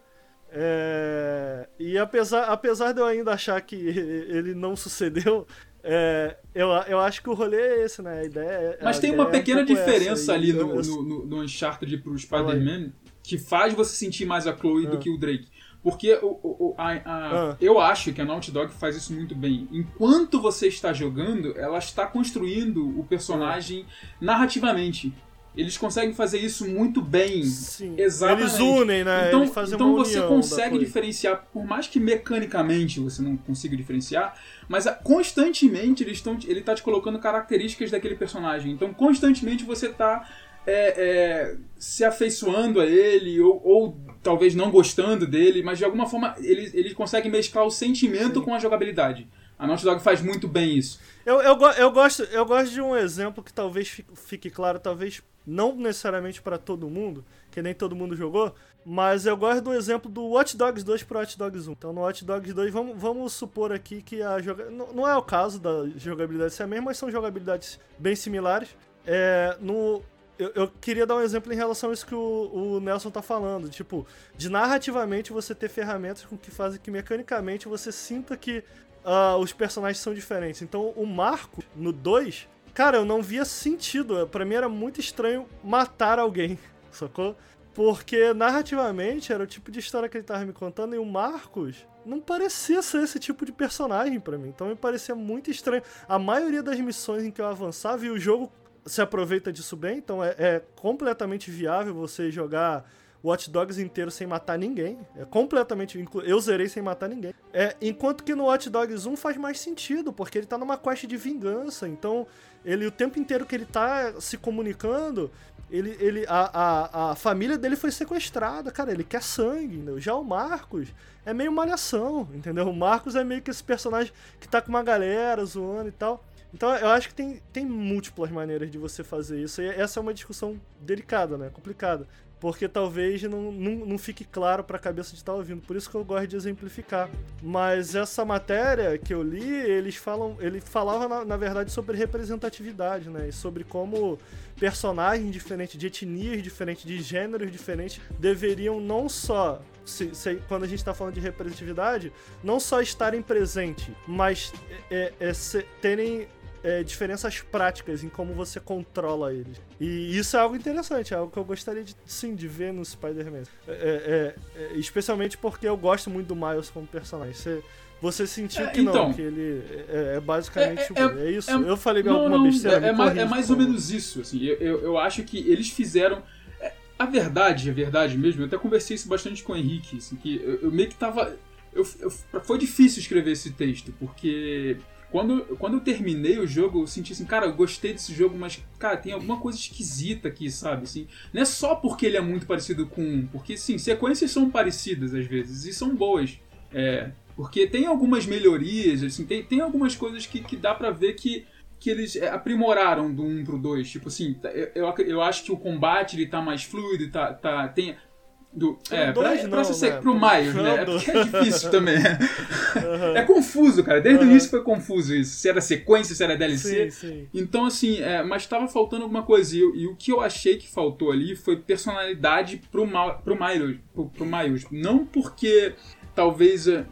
[SPEAKER 1] É... E apesar, apesar de eu ainda achar que ele não sucedeu, é, eu, eu acho que o rolê é esse, né? A ideia é,
[SPEAKER 3] Mas tem uma pequena é um diferença ali no, no, no, no Uncharted pro Spider-Man que faz você sentir mais a Chloe do ah. que o Drake. Porque o, o, a, a, ah. eu acho que a Naughty Dog faz isso muito bem. Enquanto você está jogando, ela está construindo o personagem narrativamente. Eles conseguem fazer isso muito bem.
[SPEAKER 1] Sim. Exatamente. Eles unem, né?
[SPEAKER 3] Então, então você consegue diferenciar, por mais que mecanicamente você não consiga diferenciar, mas constantemente eles estão, ele está te colocando características daquele personagem. Então, constantemente você está é, é, se afeiçoando a ele, ou, ou, talvez não gostando dele, mas de alguma forma ele, ele consegue mesclar o sentimento Sim. com a jogabilidade. A Naughty Dog faz muito bem isso.
[SPEAKER 1] Eu, eu, eu, gosto, eu gosto de um exemplo que talvez fique, claro, talvez não necessariamente para todo mundo, que nem todo mundo jogou, mas eu gosto do exemplo do Watch Dogs 2 pro Watch Dogs 1. Então no Watch Dogs 2, vamos, vamos supor aqui que a jogabilidade. Não, é o caso da jogabilidade ser a mesma, mas são jogabilidades bem similares. É, no, eu, eu, queria dar um exemplo em relação a isso que o, o, Nelson tá falando. Tipo, de narrativamente você ter ferramentas com que fazem que mecanicamente você sinta que uh, os personagens são diferentes. Então, o Marco, no 2, cara, eu não via sentido. Para mim era muito estranho matar alguém, sacou? Porque narrativamente era o tipo de história que ele tava me contando e o Marcos não parecia ser esse tipo de personagem para mim. Então me parecia muito estranho. A maioria das missões em que eu avançava e o jogo se aproveita disso bem, então é, é completamente viável você jogar Watch Dogs inteiro sem matar ninguém. É completamente. Eu zerei sem matar ninguém. É, enquanto que no Watch Dogs 1 faz mais sentido, porque ele tá numa quest de vingança. Então, ele o tempo inteiro que ele tá se comunicando, ele, ele a, a, a família dele foi sequestrada. Cara, ele quer sangue. Entendeu? Já o Marcos é meio malhação, entendeu? O Marcos é meio que esse personagem que tá com uma galera zoando e tal. Então eu acho que tem, tem múltiplas maneiras de você fazer isso. E essa é uma discussão delicada, né? Complicada porque talvez não, não, não fique claro para a cabeça de estar tá ouvindo. Por isso que eu gosto de exemplificar. Mas essa matéria que eu li, eles falam, ele falava na, na verdade sobre representatividade, né? E sobre como personagens diferentes, de etnias diferentes, de gêneros diferentes, deveriam não só se, se, quando a gente está falando de representatividade, não só estarem presentes, mas é, é, se, terem é, diferenças práticas em como você controla eles. E isso é algo interessante, é algo que eu gostaria de, sim, de ver no Spider-Man. É, é, é, especialmente porque eu gosto muito do Miles como personagem. Você, você sentiu é, que então, não, que ele é, é basicamente. É, é isso? eu falei não, alguma não, besteira?
[SPEAKER 3] É, mais, é mais ou menos isso. Assim, eu, eu, eu acho que eles fizeram. A verdade, a verdade mesmo, eu até conversei isso bastante com o Henrique, assim, que eu, eu meio que tava. Eu, eu, foi difícil escrever esse texto, porque quando, quando eu terminei o jogo, eu senti assim, cara, eu gostei desse jogo, mas, cara, tem alguma coisa esquisita aqui, sabe? Assim, não é só porque ele é muito parecido com um, porque, sim, sequências são parecidas às vezes, e são boas. É, porque tem algumas melhorias, assim, tem, tem algumas coisas que, que dá para ver que, que eles é, aprimoraram do 1 pro 2. Tipo assim, eu, eu, eu acho que o combate ele tá mais fluido, tá, tá, tem, do, é, dois, pra, não, pra ser, né? pro Miles, né? É porque é difícil também. Uhum. É confuso, cara. Desde uhum. o início foi confuso isso. Se era sequência, se era DLC. Sim, sim. Então, assim, é, mas tava faltando alguma coisa. E, e, o que eu achei que faltou ali foi personalidade pro, pro Miles. Pro, pro Miles. Não porque talvez. É,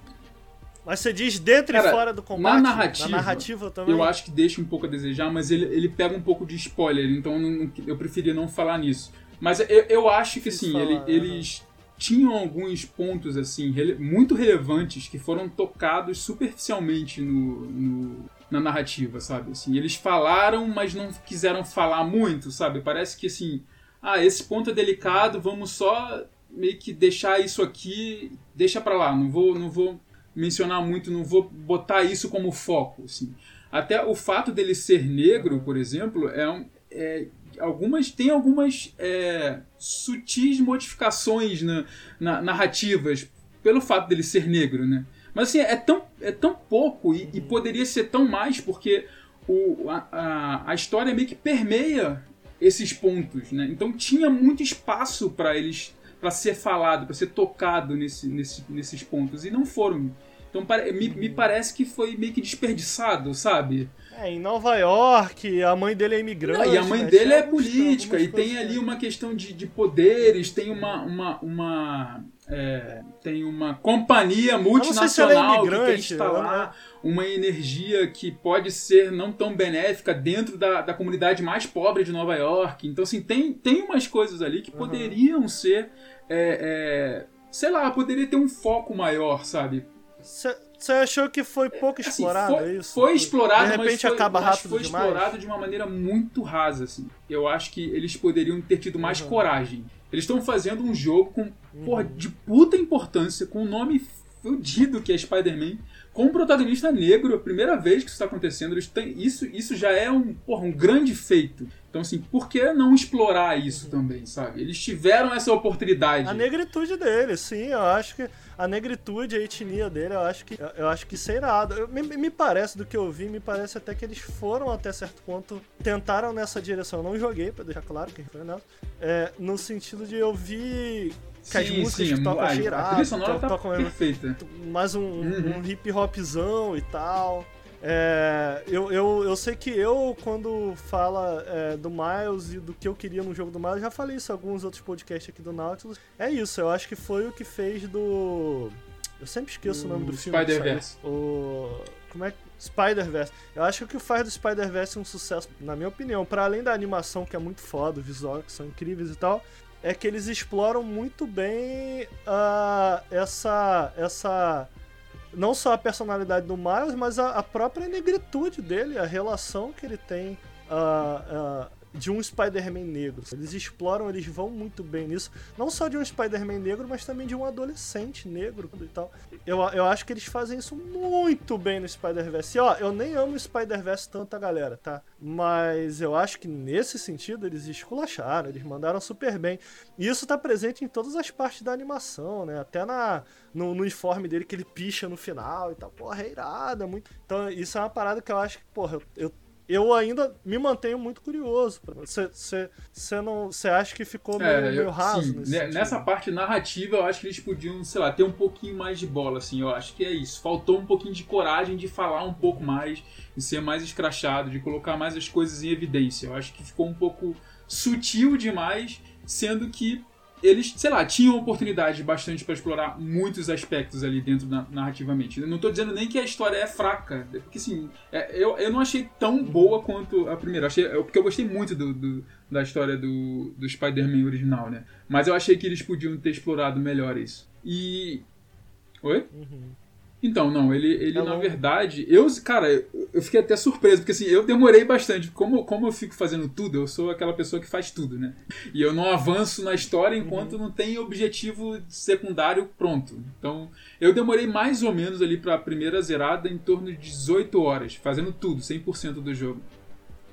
[SPEAKER 1] mas você diz dentro cara, e fora do combate?
[SPEAKER 3] Na narrativa,
[SPEAKER 1] na narrativa também.
[SPEAKER 3] Eu acho que deixa um pouco a desejar, mas ele, ele pega um pouco de spoiler, então não, eu preferia não falar nisso. Mas eu, eu acho que assim, ele, eles tinham alguns pontos assim rele muito relevantes que foram tocados superficialmente no, no, na narrativa, sabe? Assim, eles falaram, mas não quiseram falar muito, sabe? Parece que assim, ah, esse ponto é delicado, vamos só meio que deixar isso aqui, deixa para lá, não vou, não vou mencionar muito, não vou botar isso como foco, assim. Até o fato dele ser negro, por exemplo, é, um, é algumas tem algumas é, sutis modificações na, na, narrativas pelo fato dele ser negro, né? Mas assim, é tão, é tão pouco e, e poderia ser tão mais porque o, a, a, a, história meio que permeia esses pontos, né? Então tinha muito espaço para eles para ser falado, para ser tocado nesse, nesse, nesses pontos e não foram. Então me, me parece que foi meio que desperdiçado, sabe?
[SPEAKER 1] É, em Nova York, a mãe dele é imigrante. Não,
[SPEAKER 3] e a mãe né? dele é política, e tem ali uma questão de, de poderes, tem uma. uma, uma é, tem uma companhia multinacional se é que quer instalar uma energia que pode ser não tão benéfica dentro da, da comunidade mais pobre de Nova York. Então, assim, tem, tem umas coisas ali que poderiam ser. É, é sei lá, poderia ter um foco maior, sabe?
[SPEAKER 1] Você achou que foi pouco assim, explorado,
[SPEAKER 3] foi,
[SPEAKER 1] é isso?
[SPEAKER 3] Foi explorado,
[SPEAKER 1] de repente
[SPEAKER 3] mas foi,
[SPEAKER 1] acaba rápido
[SPEAKER 3] foi
[SPEAKER 1] demais.
[SPEAKER 3] explorado de uma maneira muito rasa, assim. Eu acho que eles poderiam ter tido mais
[SPEAKER 1] Uhum.
[SPEAKER 3] coragem. Eles estão fazendo um jogo com,
[SPEAKER 1] Uhum.
[SPEAKER 3] porra, de puta importância, com um nome fudido que é Spider-Man, com um protagonista negro, a primeira vez que isso está acontecendo, eles têm, isso, isso já é um, porra, um grande feito. Então, assim, por que não explorar isso também, sabe? Eles tiveram essa oportunidade.
[SPEAKER 1] A negritude dele, sim, eu acho que a negritude, a etnia dele, eu acho que eu acho que isso é irado. Eu- me, me parece do que eu vi, me parece até que eles foram até certo ponto, tentaram nessa direção. Eu não joguei, pra deixar claro quem foi nessa. É, no sentido de eu vi que as
[SPEAKER 3] Sim,
[SPEAKER 1] músicas
[SPEAKER 3] sim,
[SPEAKER 1] que tocam
[SPEAKER 3] sonora
[SPEAKER 1] to-
[SPEAKER 3] tá
[SPEAKER 1] tocam
[SPEAKER 3] perfeita.
[SPEAKER 1] mais um,
[SPEAKER 3] Uhum.
[SPEAKER 1] um hip hopzão e tal. É, eu, eu, eu sei que eu, quando fala é, do Miles e do que eu queria no jogo do Miles, já falei isso em alguns outros podcasts aqui do Nautilus. É isso, eu acho que foi o que fez do. Eu sempre esqueço o, nome do filme.
[SPEAKER 3] Spider-Verse.
[SPEAKER 1] O. Como é que. Spider-Verse. Eu acho que o que faz do Spider-Verse um sucesso, na minha opinião, para além da animação que é muito foda, o visual que são incríveis e tal, é que eles exploram muito bem ah, essa essa não só a personalidade do Miles, mas a, a própria negritude dele, a relação que ele tem ah, ah, de um Spider-Man negro. Eles exploram, eles vão muito bem nisso. Não só de um Spider-Man negro, mas também de um adolescente negro e tal. Eu, eu acho que eles fazem isso muito bem no Spider-Verse. E ó, eu nem amo o Spider-Verse tanta galera, tá? Mas eu acho que nesse sentido eles esculacharam, eles mandaram super bem. E isso tá presente em todas as partes da animação, né? Até na, no, no uniforme dele que ele picha no final e tal. Porra, é irado, é muito. Então, isso é uma parada que eu acho que, porra, eu, eu eu ainda me mantenho muito curioso. Você não. Você acha que ficou meio,
[SPEAKER 3] É,
[SPEAKER 1] meio
[SPEAKER 3] eu-
[SPEAKER 1] raso
[SPEAKER 3] sim,
[SPEAKER 1] sentido?
[SPEAKER 3] nessa parte narrativa, eu acho que eles podiam, sei lá, ter um pouquinho mais de bola, assim. Eu acho que é isso. Faltou um pouquinho de coragem de falar um pouco mais, de ser mais escrachado, de colocar mais as coisas em evidência. Eu acho que ficou um pouco sutil demais, sendo que eles, sei lá, tinham oportunidade bastante para explorar muitos aspectos ali dentro narrativamente. Eu não tô dizendo nem que a história é fraca, porque assim, é, eu, eu não achei tão boa quanto a primeira. Eu achei, eu- porque eu gostei muito do, do- da história do, do Spider-Man original, né? Mas eu achei que eles podiam ter explorado melhor isso. E. Oi?
[SPEAKER 1] Uhum.
[SPEAKER 3] Então, não, ele, ele
[SPEAKER 1] É
[SPEAKER 3] na verdade, eu, cara, eu, fiquei até surpreso, porque assim, eu demorei bastante. Como, como eu fico fazendo tudo, eu sou aquela pessoa que faz tudo, né? E eu não avanço na história enquanto
[SPEAKER 1] Uhum.
[SPEAKER 3] não tem objetivo secundário pronto. Então, eu demorei mais ou menos ali pra primeira zerada em torno de 18 horas, fazendo tudo, 100% do jogo.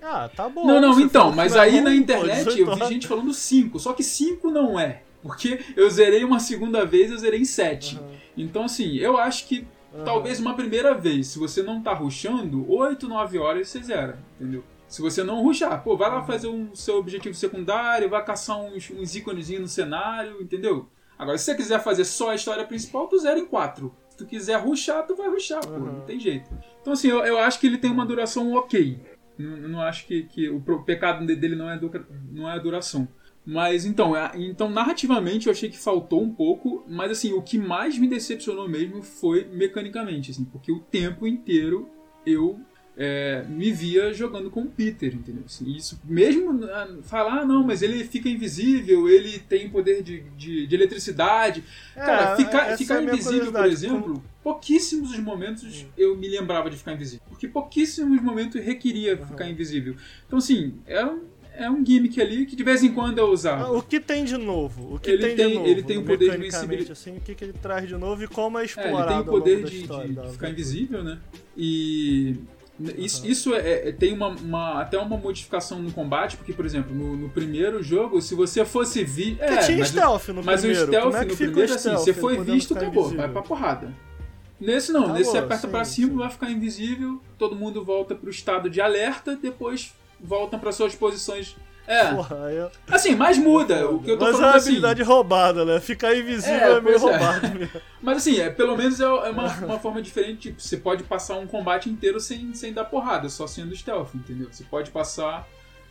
[SPEAKER 1] Ah, tá bom.
[SPEAKER 3] Não, não, então, mas
[SPEAKER 1] é
[SPEAKER 3] aí na internet
[SPEAKER 1] 18
[SPEAKER 3] eu vi gente falando 5, só que 5 não é. Porque eu zerei uma segunda vez, eu zerei em 7.
[SPEAKER 1] Uhum.
[SPEAKER 3] Então, assim, eu acho que
[SPEAKER 1] Aham.
[SPEAKER 3] talvez uma primeira vez, se você não tá rushando, 8, 9 horas você zera, entendeu? Se você não rushar, pô, vai lá fazer um seu objetivo secundário, vai caçar uns, uns íconezinhos no cenário, entendeu? Agora, se você quiser fazer só a história principal, tu zera em 4. Se tu quiser rushar, tu vai rushar, pô,
[SPEAKER 1] Uhum.
[SPEAKER 3] não tem jeito. Então, assim, eu, eu acho que ele tem uma duração ok. Não, não acho que, que o pecado dele não é, dura- não é a duração. Mas então, é- então, narrativamente eu achei que faltou um pouco, mas assim, o que mais me decepcionou mesmo foi mecanicamente, assim, porque o tempo inteiro eu é, me via jogando com o Peter, entendeu? Assim, isso, mesmo ah, falar, ah, não, mas ele fica invisível, ele tem poder de, de, de eletricidade. Cara,
[SPEAKER 1] É,
[SPEAKER 3] ficar,
[SPEAKER 1] essa
[SPEAKER 3] ficar
[SPEAKER 1] é
[SPEAKER 3] invisível, por exemplo, pouquíssimos os momentos eu me lembrava de ficar invisível. Porque pouquíssimos momentos requeria ficar invisível. Então, assim, é um, é um gimmick ali que de vez em quando eu usava.
[SPEAKER 1] Ah, O que tem de novo? O que
[SPEAKER 3] Ele
[SPEAKER 1] tem,
[SPEAKER 3] tem-
[SPEAKER 1] de novo?
[SPEAKER 3] ele tem o poder de invincibilidade.
[SPEAKER 1] assim, o que, que ele traz de novo e como é
[SPEAKER 3] É,
[SPEAKER 1] explorado
[SPEAKER 3] ele tem o poder de,
[SPEAKER 1] história,
[SPEAKER 3] de ficar invisível, né? E isso, isso é, é- tem uma, uma- até uma modificação no combate, porque, por exemplo, no, no primeiro jogo, se você fosse vi.
[SPEAKER 1] Porque
[SPEAKER 3] É,
[SPEAKER 1] tinha
[SPEAKER 3] mas,
[SPEAKER 1] stealth no
[SPEAKER 3] mas
[SPEAKER 1] primeiro.
[SPEAKER 3] o stealth
[SPEAKER 1] como é que
[SPEAKER 3] no
[SPEAKER 1] fica
[SPEAKER 3] primeiro,
[SPEAKER 1] o
[SPEAKER 3] assim,
[SPEAKER 1] stealth,
[SPEAKER 3] você foi visto, acabou,
[SPEAKER 1] invisível?
[SPEAKER 3] vai pra porrada. Nesse não,
[SPEAKER 1] Acabou,
[SPEAKER 3] nesse você aperta
[SPEAKER 1] sim,
[SPEAKER 3] pra cima,
[SPEAKER 1] sim.
[SPEAKER 3] vai ficar invisível, todo mundo volta pro estado de alerta, depois voltam para suas posições. É,
[SPEAKER 1] Porra, eu...
[SPEAKER 3] assim, mas muda. O que eu tô
[SPEAKER 1] Mas é
[SPEAKER 3] falando
[SPEAKER 1] uma
[SPEAKER 3] assim.
[SPEAKER 1] habilidade roubada, né? Ficar invisível
[SPEAKER 3] É,
[SPEAKER 1] é, meio
[SPEAKER 3] é.
[SPEAKER 1] roubado mesmo.
[SPEAKER 3] Mas assim, é, pelo menos é, é uma, uma forma diferente. Tipo, você pode passar um combate inteiro sem, sem dar porrada, só sendo stealth, entendeu? Você pode passar,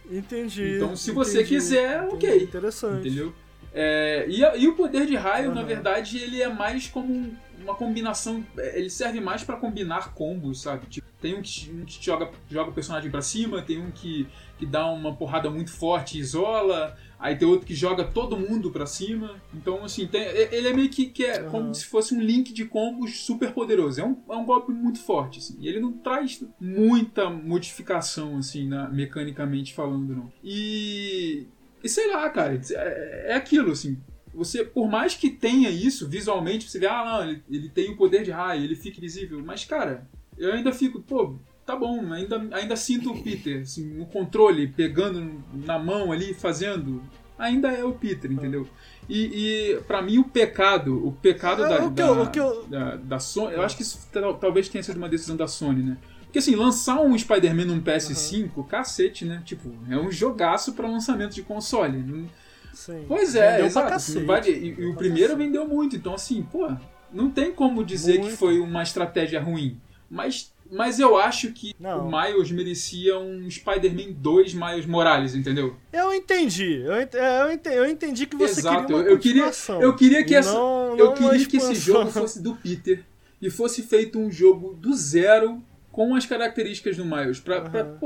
[SPEAKER 1] Entendi.
[SPEAKER 3] Então, se você
[SPEAKER 1] entendi,
[SPEAKER 3] quiser,
[SPEAKER 1] entendi.
[SPEAKER 3] ok.
[SPEAKER 1] Interessante.
[SPEAKER 3] entendeu? É, e, e o poder de raio,
[SPEAKER 1] Aham.
[SPEAKER 3] na verdade, ele é mais como um- uma combinação. é, Ele serve mais pra combinar combos, sabe? Tipo, tem um que, um que joga, joga o personagem pra cima, tem um que, que dá uma porrada muito forte e isola. Aí tem outro que joga todo mundo pra cima. Então, assim, tem, ele é meio que, que é uhum. como se fosse um link de combos super poderoso. É um, é um golpe muito forte, assim. E ele não traz muita modificação, assim, na, mecanicamente falando, não. E. E sei lá, cara, é, é aquilo, assim. Você, por mais que tenha isso visualmente, você vê, ah, não, ele, ele tem o poder de raio, ele fica invisível. Mas, cara, eu ainda fico, pô, tá bom, ainda, ainda sinto o Peter, assim, no controle, pegando na mão ali, fazendo. Ainda é o Peter, entendeu? E, e para mim o pecado, o pecado é, da, da, da, da, Sony, eu acho que isso talvez tenha sido uma decisão da Sony, né? Porque assim, lançar um Spider-Man num PS5, uhum. cacete, né? Tipo, é um jogaço para lançamento de console. Sim. Pois é, vendeu exato. Cacete, vai, e, e o primeiro cacete. vendeu muito, então assim, pô, não tem como dizer muito. que foi uma estratégia ruim. Mas mas eu acho que não. o Miles merecia um Spider-Man 2 Miles Morales, entendeu?
[SPEAKER 1] Eu entendi. Eu, eu, entendi, eu entendi que você
[SPEAKER 3] Exato.
[SPEAKER 1] queria uma
[SPEAKER 3] eu queria, eu queria que essa, não, eu queria que esse jogo fosse do Peter e fosse feito um jogo do zero com as características do Miles, pra, uhum.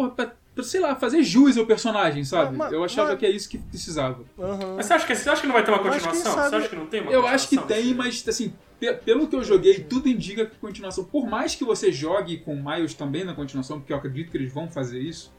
[SPEAKER 3] Sei lá, fazer jus ao personagem, sabe? Mas, eu achava mas... que é isso que precisava.
[SPEAKER 2] Uhum. Mas você acha, que, você acha que não vai ter uma continuação? Você acha que não tem uma
[SPEAKER 3] Eu acho que tem, mas assim, pelo que eu joguei, tudo indica que continuação. Por mais que você jogue com Miles também na continuação, porque eu acredito que eles vão fazer isso,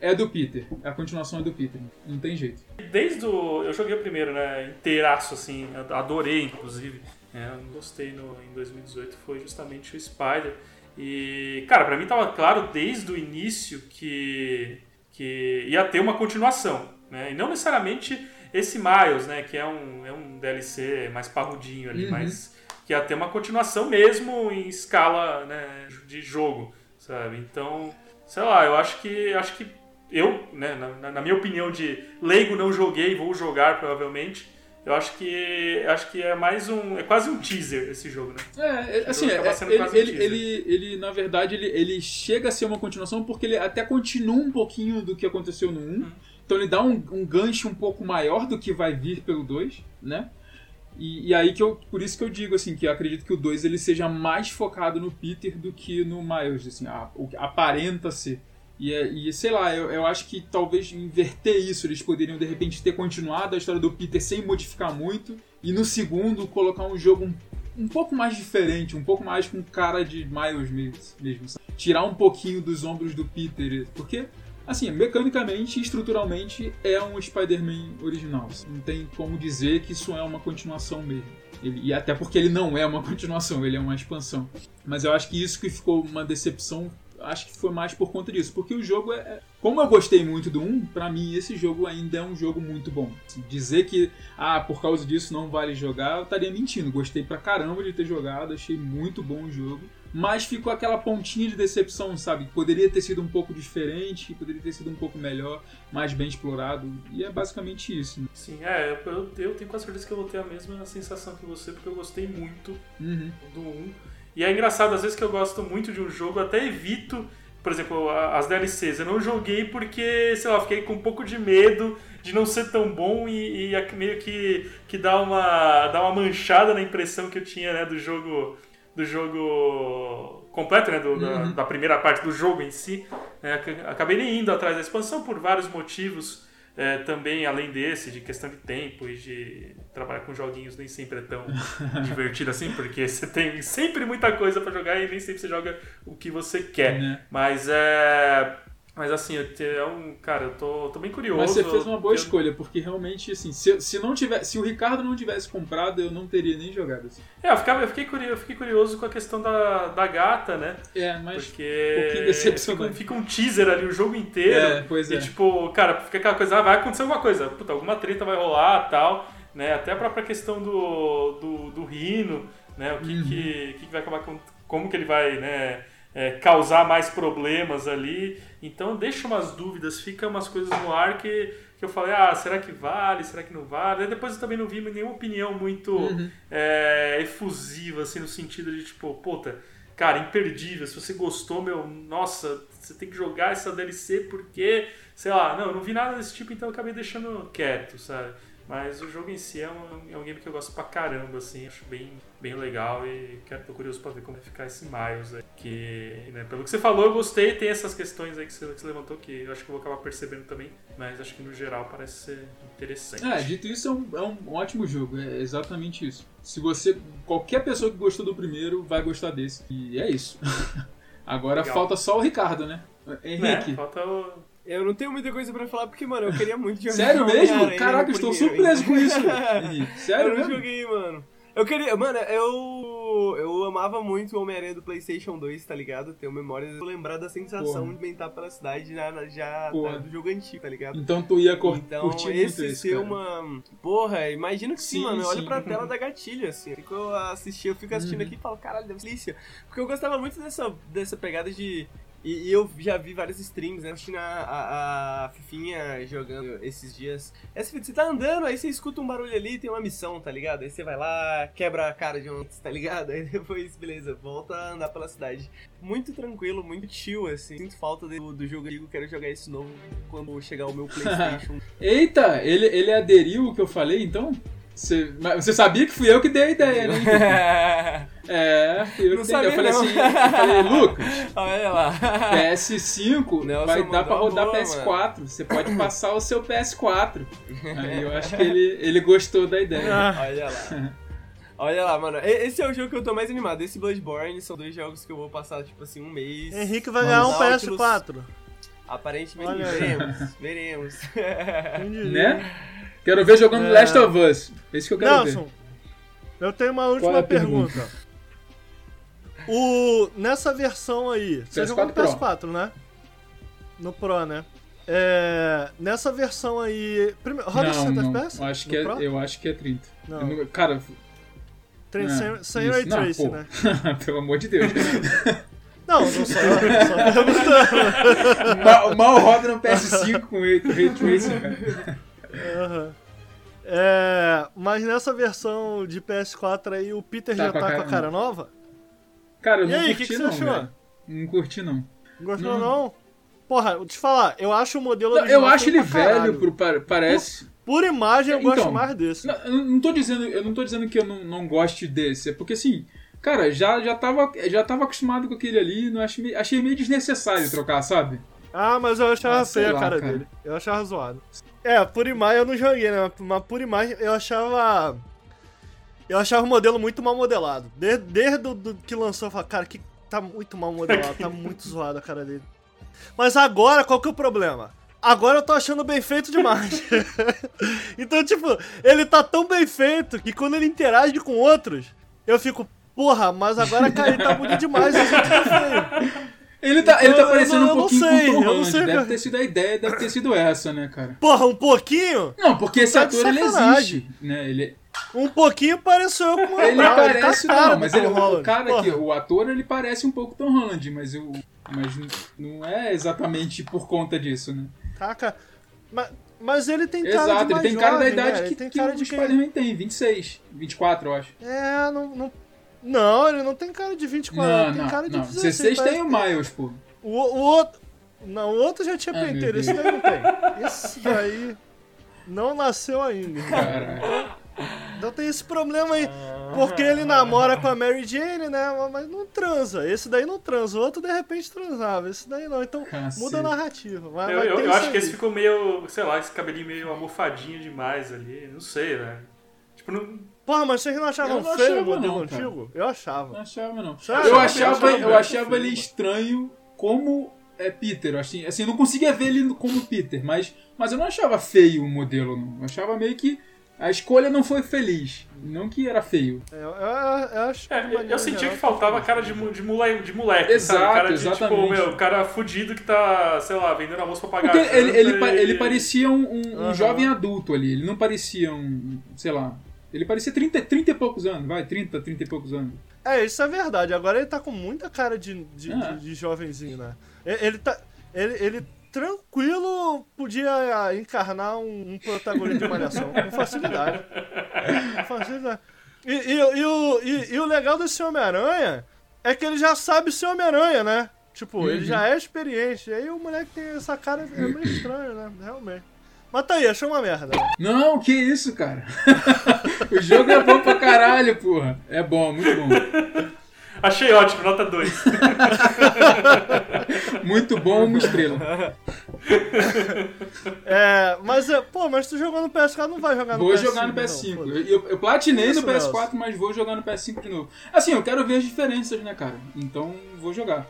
[SPEAKER 3] é do Peter. A continuação é do Peter. Não tem jeito.
[SPEAKER 2] Desde o. Eu joguei o primeiro, né? Inteiraço, assim. Adorei, inclusive. É, eu gostei no, em 2018. Foi justamente o Spider. E, cara, para mim tava claro desde o início que, que ia ter uma continuação. Né? E não necessariamente esse Miles, né? Que é um, é um DLC mais parrudinho ali, uhum. mas que ia ter uma continuação mesmo em escala né, de jogo, sabe? Então, sei lá, eu acho que acho que eu, né, na, na minha opinião de leigo não joguei, vou jogar provavelmente. Eu acho que acho que é mais um é quase um teaser esse jogo, né?
[SPEAKER 3] É, é assim, é, ele, um ele, ele, ele, na verdade ele, ele chega a ser uma continuação porque ele até continua um pouquinho do que aconteceu no 1. Hum. Então ele dá um, um gancho um pouco maior do que vai vir pelo 2, né? E, e, aí que eu, por isso que eu digo assim, que eu acredito que o 2 ele seja mais focado no Peter do que no Miles, assim, a, o, aparenta ser. E, e sei lá, eu, eu acho que talvez inverter isso, eles poderiam de repente ter continuado a história do Peter sem modificar muito, e no segundo colocar um jogo um, um pouco mais diferente, um pouco mais com cara de Miles mesmo, mesmo tirar um pouquinho dos ombros do Peter, porque Assim, mecanicamente e estruturalmente é um Spider-Man original. Assim. Não tem como dizer que isso é uma continuação mesmo. Ele, e até porque ele não é uma continuação, ele é uma expansão. Mas eu acho que isso que ficou uma decepção, acho que foi mais por conta disso. Porque o jogo é. é como eu gostei muito do 1, pra mim esse jogo ainda é um jogo muito bom. Dizer que, ah, por causa disso não vale jogar, eu estaria mentindo. Gostei pra caramba de ter jogado, achei muito bom o jogo mas ficou aquela pontinha de decepção, sabe? Poderia ter sido um pouco diferente, poderia ter sido um pouco melhor, mais bem explorado, e é basicamente isso. Né?
[SPEAKER 2] Sim, é, eu, eu tenho quase certeza que eu vou ter a mesma sensação que você, porque eu gostei muito uhum. do 1. E é engraçado, às vezes que eu gosto muito de um jogo, até evito, por exemplo, as DLCs. Eu não joguei porque, sei lá, fiquei com um pouco de medo de não ser tão bom e, e meio que, que dá, uma, dá uma manchada na impressão que eu tinha né, do jogo do jogo completo, né, do, uhum. da, da, primeira parte do jogo em si. É, acabei nem indo atrás da expansão por vários motivos, é, também além desse, de questão de tempo e de trabalhar com joguinhos nem sempre é tão divertido assim, porque você tem sempre muita coisa para jogar e nem sempre você joga o que você quer. Uhum. Mas é mas assim, é um. Cara, eu tô, tô bem curioso.
[SPEAKER 3] Mas você fez uma boa eu... escolha, porque realmente, assim, se, se, não tivesse, se o Ricardo não tivesse comprado, eu não teria nem jogado. Assim.
[SPEAKER 2] É, eu, ficava, eu, fiquei curioso, eu fiquei curioso com a questão da, da gata, né?
[SPEAKER 3] É, mas.
[SPEAKER 2] Porque um decepcionante. Fica, fica, um teaser ali o jogo inteiro. É,
[SPEAKER 3] pois é.
[SPEAKER 2] E tipo, cara, fica aquela coisa, ah, vai acontecer alguma coisa. Puta, alguma treta vai rolar tal. Né? Até a própria questão do, do, do Rino, né? O que, uhum. que, que vai acabar com. Como que ele vai, né? É, causar mais problemas ali. Então deixa umas dúvidas, fica umas coisas no ar que, que eu falei, ah, será que vale, será que não vale? Aí depois eu também não vi nenhuma opinião muito uhum. é, efusiva, assim, no sentido de tipo, puta, cara, imperdível, se você gostou, meu, nossa, você tem que jogar essa DLC porque, sei lá, não, eu não vi nada desse tipo, então eu acabei deixando quieto, sabe? Mas o jogo em si é um, é um game que eu gosto pra caramba, assim, acho bem, bem legal e quero, tô curioso pra ver como vai ficar esse Miles aí. Que, né, pelo que você falou, eu gostei, tem essas questões aí que você, que você, levantou que eu acho que eu vou acabar percebendo também, mas acho que no geral parece ser interessante.
[SPEAKER 3] É, dito isso, é um, é um ótimo jogo, é exatamente isso. Se você. Qualquer pessoa que gostou do primeiro vai gostar desse. E é isso. Agora legal. falta só o Ricardo, né? Henrique.
[SPEAKER 2] É, falta o
[SPEAKER 4] eu não tenho muita coisa pra falar porque, mano, eu queria muito jogar.
[SPEAKER 3] Sério mesmo? Caraca, eu estou surpreso com isso. Sério
[SPEAKER 4] Eu não
[SPEAKER 3] mesmo?
[SPEAKER 4] joguei, mano. Eu queria. Mano, eu. Eu amava muito o Homem-Aranha do PlayStation 2, tá ligado? Tenho memórias. Eu lembrar da sensação Porra. de mentar pela cidade já, já tá, do jogo antigo, tá ligado?
[SPEAKER 3] Então tu ia cur
[SPEAKER 4] então,
[SPEAKER 3] curtir
[SPEAKER 4] esse
[SPEAKER 3] muito
[SPEAKER 4] ser uma. Porra, imagino que sim, sim mano. Eu olho pra tela da gatilha, assim. Eu fico assistindo, eu fico assistindo uhum. aqui e falo, caralho, delícia. Porque eu gostava muito dessa, dessa pegada de e, e, eu já vi vários streams, né? Assistindo a, a, a, Fifinha jogando esses dias. Essa você tá andando, aí você escuta um barulho ali tem uma missão, tá ligado? Aí você vai lá, quebra a cara de um, tá ligado? Aí depois, beleza, volta a andar pela cidade. Muito tranquilo, muito chill, assim. Sinto falta do, do jogo antigo, quero jogar esse novo quando chegar o meu Playstation.
[SPEAKER 3] Eita, ele, ele aderiu o que eu falei, então? Você, você sabia que fui eu que dei a ideia, né? é, eu
[SPEAKER 4] não
[SPEAKER 3] dei. Eu falei
[SPEAKER 4] não.
[SPEAKER 3] assim, eu falei, Lucas,
[SPEAKER 4] Olha lá.
[SPEAKER 3] PS5
[SPEAKER 4] Nelson
[SPEAKER 3] vai dar pra rodar
[SPEAKER 4] boa,
[SPEAKER 3] PS4.
[SPEAKER 4] Mano.
[SPEAKER 3] Você pode passar o seu PS4. Aí eu acho que ele, ele gostou da ideia.
[SPEAKER 4] Olha lá. Olha lá, mano. Esse é o jogo que eu tô mais animado. Esse Bloodborne são dois jogos que eu vou passar, tipo assim, um mês.
[SPEAKER 1] Henrique vai ganhar um PS4.
[SPEAKER 4] Aparentemente Olha veremos. veremos.
[SPEAKER 3] né? Quero ver jogando é... Last of Us. É isso que eu quero
[SPEAKER 1] Nelson,
[SPEAKER 3] ver.
[SPEAKER 1] eu tenho uma última é pergunta. pergunta. O, nessa versão aí, você jogou no PS4, Pro. né? No Pro, né? É, nessa versão aí. Prime... Roda
[SPEAKER 3] não,
[SPEAKER 1] 60
[SPEAKER 3] não.
[SPEAKER 1] FPS?
[SPEAKER 3] Acho que é, eu acho que é 30. Não. Eu, cara.
[SPEAKER 1] 30, é, sem Ray Tracing, né?
[SPEAKER 3] Pelo amor de Deus.
[SPEAKER 1] Não, não sou eu, só perguntando.
[SPEAKER 3] mal, mal roda no PS5 com Ray Tracing, cara.
[SPEAKER 1] Uhum. É, mas nessa versão de PS4 aí, o Peter tá já tá com a cara nova?
[SPEAKER 3] Cara, eu
[SPEAKER 1] e
[SPEAKER 3] não
[SPEAKER 1] aí,
[SPEAKER 3] curti
[SPEAKER 1] que que
[SPEAKER 3] não,
[SPEAKER 1] você achou?
[SPEAKER 3] Véio. Não curti não.
[SPEAKER 1] Não gostou não? não? Porra, vou te falar, eu acho o modelo
[SPEAKER 3] não, Eu acho ele velho, pro, parece...
[SPEAKER 1] Por, por imagem eu
[SPEAKER 3] então,
[SPEAKER 1] gosto mais desse.
[SPEAKER 3] Não, eu não tô dizendo, eu não tô dizendo que eu não, não goste desse, é porque assim... Cara, já, já, tava, já tava acostumado com aquele ali, não achei, achei meio desnecessário trocar, sabe?
[SPEAKER 1] Ah, mas eu achava ah, feia a cara, cara, dele. Eu achava zoado. É, por imagem eu não joguei, né? Mas por imagem eu achava. Eu achava o modelo muito mal modelado. Desde, desde do, do que lançou, eu falei, cara, que tá muito mal modelado, tá muito zoado a cara dele. Mas agora, qual que é o problema? Agora eu tô achando bem feito demais. então, tipo, ele tá tão bem feito que quando ele interage com outros, eu fico, porra, mas agora cara, ele tá bonito demais, tá feio.
[SPEAKER 3] Ele tá, ele tá parecendo um pouquinho sei, com o Tom Holland. Deve ter sido a ideia, deve ter sido essa, né, cara?
[SPEAKER 1] Porra, um pouquinho?
[SPEAKER 3] Não, porque esse tá ator ele existe, né? Ele
[SPEAKER 1] um pouquinho pareceu com
[SPEAKER 3] ele não, parece ele tá não, mas ele, o cara aqui, o ator ele parece um pouco Tom Holland, mas eu mas não é exatamente por conta disso, né?
[SPEAKER 1] Caca, mas, mas ele tem cara
[SPEAKER 3] Exato, ele tem
[SPEAKER 1] jovem,
[SPEAKER 3] cara da idade
[SPEAKER 1] né?
[SPEAKER 3] que,
[SPEAKER 1] tem
[SPEAKER 3] que
[SPEAKER 1] cara
[SPEAKER 3] o
[SPEAKER 1] de
[SPEAKER 3] Spider-Man tem, 26, 24, eu acho.
[SPEAKER 1] É, não, não não, ele não tem cara de 24,
[SPEAKER 3] não,
[SPEAKER 1] ele tem
[SPEAKER 3] não,
[SPEAKER 1] cara de
[SPEAKER 3] não.
[SPEAKER 1] 16.
[SPEAKER 3] 16 tem o Miles, pô.
[SPEAKER 1] O, o outro. Não, o outro já tinha ah, penteiro, esse daí não tem. Esse daí não nasceu ainda.
[SPEAKER 3] Caralho.
[SPEAKER 1] Então tem esse problema aí. Porque ele namora com a Mary Jane, né? Mas não transa. Esse daí não transa. O outro de repente transava. Esse daí não. Então
[SPEAKER 3] Cacete.
[SPEAKER 1] muda a narrativa. Vai,
[SPEAKER 2] eu,
[SPEAKER 1] vai
[SPEAKER 2] eu, eu acho que esse ficou meio, sei lá, esse cabelinho meio almofadinho demais ali. Não sei, né? Tipo, não.
[SPEAKER 1] Porra, mas vocês não achavam
[SPEAKER 3] não
[SPEAKER 1] feio
[SPEAKER 3] achava,
[SPEAKER 1] o modelo
[SPEAKER 3] não,
[SPEAKER 1] antigo? Eu achava.
[SPEAKER 3] Não achava, não.
[SPEAKER 1] Você
[SPEAKER 3] Eu
[SPEAKER 1] achava?
[SPEAKER 3] achava, eu
[SPEAKER 1] Eu
[SPEAKER 3] achava ele estranho como é Peter. Assim, assim, eu não conseguia ver ele como Peter, mas, mas eu não achava feio o modelo, não. Eu achava meio que a escolha não foi feliz. Não que era feio.
[SPEAKER 1] É, eu, eu, eu acho que
[SPEAKER 2] É,
[SPEAKER 1] de
[SPEAKER 2] eu, eu senti
[SPEAKER 1] geral,
[SPEAKER 2] que faltava cara de, de, mole, de moleque,
[SPEAKER 3] Exato,
[SPEAKER 2] sabe? Cara de,
[SPEAKER 3] exatamente.
[SPEAKER 2] tipo, meu, cara fudido que tá, sei lá, vendendo almoço pra pagar
[SPEAKER 3] Porque ele, ele,
[SPEAKER 2] e-
[SPEAKER 3] ele parecia um, um- um
[SPEAKER 1] Aham.
[SPEAKER 3] jovem adulto ali. Ele não parecia um, sei lá. Ele parecia 30, 30 e poucos anos, vai, 30, 30 e poucos anos.
[SPEAKER 1] É, isso é verdade. Agora ele tá com muita cara de, de,
[SPEAKER 3] É.
[SPEAKER 1] de- de jovenzinho, né? Ele, ele tá. Ele, ele tranquilo podia encarnar um, um protagonista de malhação. Com facilidade. Com facilidade. E, e, e o, e, e o legal desse Homem-Aranha é que ele já sabe ser Homem-Aranha, né? Tipo, ele
[SPEAKER 3] Uhum.
[SPEAKER 1] já é experiente. E aí o moleque tem essa cara é meio estranho, né? Realmente. Mas tá aí, achou uma merda.
[SPEAKER 3] Não, que isso, cara. o jogo é bom pra caralho, porra. É bom, muito bom.
[SPEAKER 2] Achei ótimo, nota 2.
[SPEAKER 3] muito bom, uma estrela.
[SPEAKER 1] É, mas, é, pô, mas tu jogou no PS4, não vai jogar no
[SPEAKER 3] vou
[SPEAKER 1] PS5.
[SPEAKER 3] Vou jogar no PS5. Não, eu, eu, platinei isso, no PS4, Nelson. mas vou jogar no PS5 de novo. Assim, eu quero ver as diferenças, né, cara? Então, vou jogar.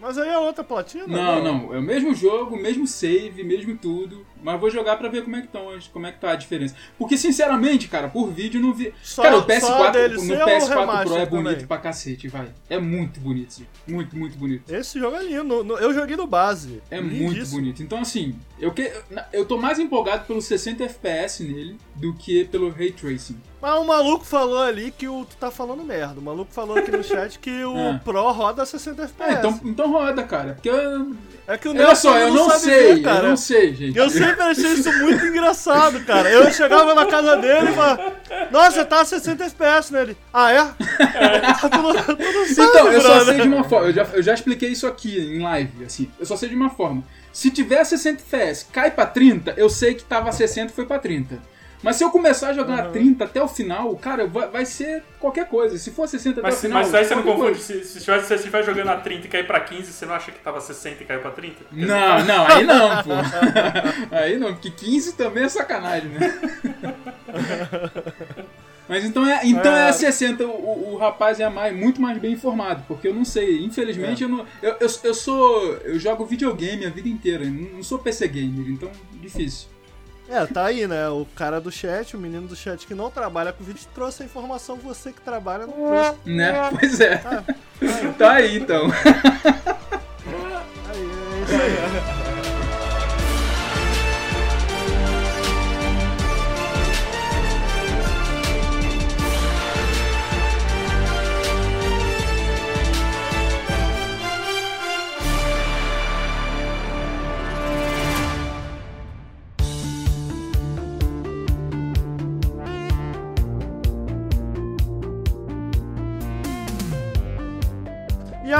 [SPEAKER 1] Mas aí é outra platina?
[SPEAKER 3] Não, não, não, É o mesmo jogo, mesmo save, mesmo tudo. Mas vou jogar pra ver como é que, tão, como é que tá a diferença. Porque, sinceramente, cara, por vídeo não vi. Só, cara, o PS4, no PS4 Pro é bonito também. pra cacete, vai. É muito bonito, muito, muito bonito.
[SPEAKER 1] Esse jogo é lindo. Eu joguei no base.
[SPEAKER 3] É muito bonito. Então, assim, eu, que, eu tô mais empolgado pelo 60 FPS nele do que pelo Ray Tracing.
[SPEAKER 1] Mas o maluco falou ali que o, tu tá falando merda. O maluco falou aqui no chat que o é. Pro roda 60 FPS.
[SPEAKER 3] É, então, então roda, cara. Porque eu...
[SPEAKER 1] É que o
[SPEAKER 3] Olha só, eu não, sei, ver, cara. eu não sei, gente.
[SPEAKER 1] Eu sempre achei isso muito engraçado, cara. Eu chegava na casa dele e falava, nossa, tá 60 FPS nele. Ah, é? é.
[SPEAKER 3] tu, tu não sabe, então, eu só sei de uma forma. Eu já, eu já expliquei isso aqui em live, assim. Eu só sei de uma forma. Se tiver 60 FPS, cai pra 30, eu sei que tava 60 e foi pra 30. Mas se eu começar a jogar uhum. 30 até o final, cara, vai, vai ser qualquer coisa. Se for 60
[SPEAKER 2] mas,
[SPEAKER 3] até o final.
[SPEAKER 2] Mas aí você não confunde. Se, se, se você estiver jogando a 30 e cair pra 15, você não acha que tava 60 e caiu pra 30?
[SPEAKER 3] Não, não, aí não, pô. aí não, porque 15 também é sacanagem, né? Mas então é, então é, é 60, o, o, rapaz é mais, muito mais bem informado, porque eu não sei, infelizmente é. eu não. Eu, eu, eu, sou. Eu jogo videogame a vida inteira, não sou PC gamer, então difícil.
[SPEAKER 1] É, tá aí, né? O cara do chat, o menino do chat que não trabalha com vídeo, trouxe a informação você que trabalha no trouxe.
[SPEAKER 3] Né? Pois é. Ah, aí. tá aí, então.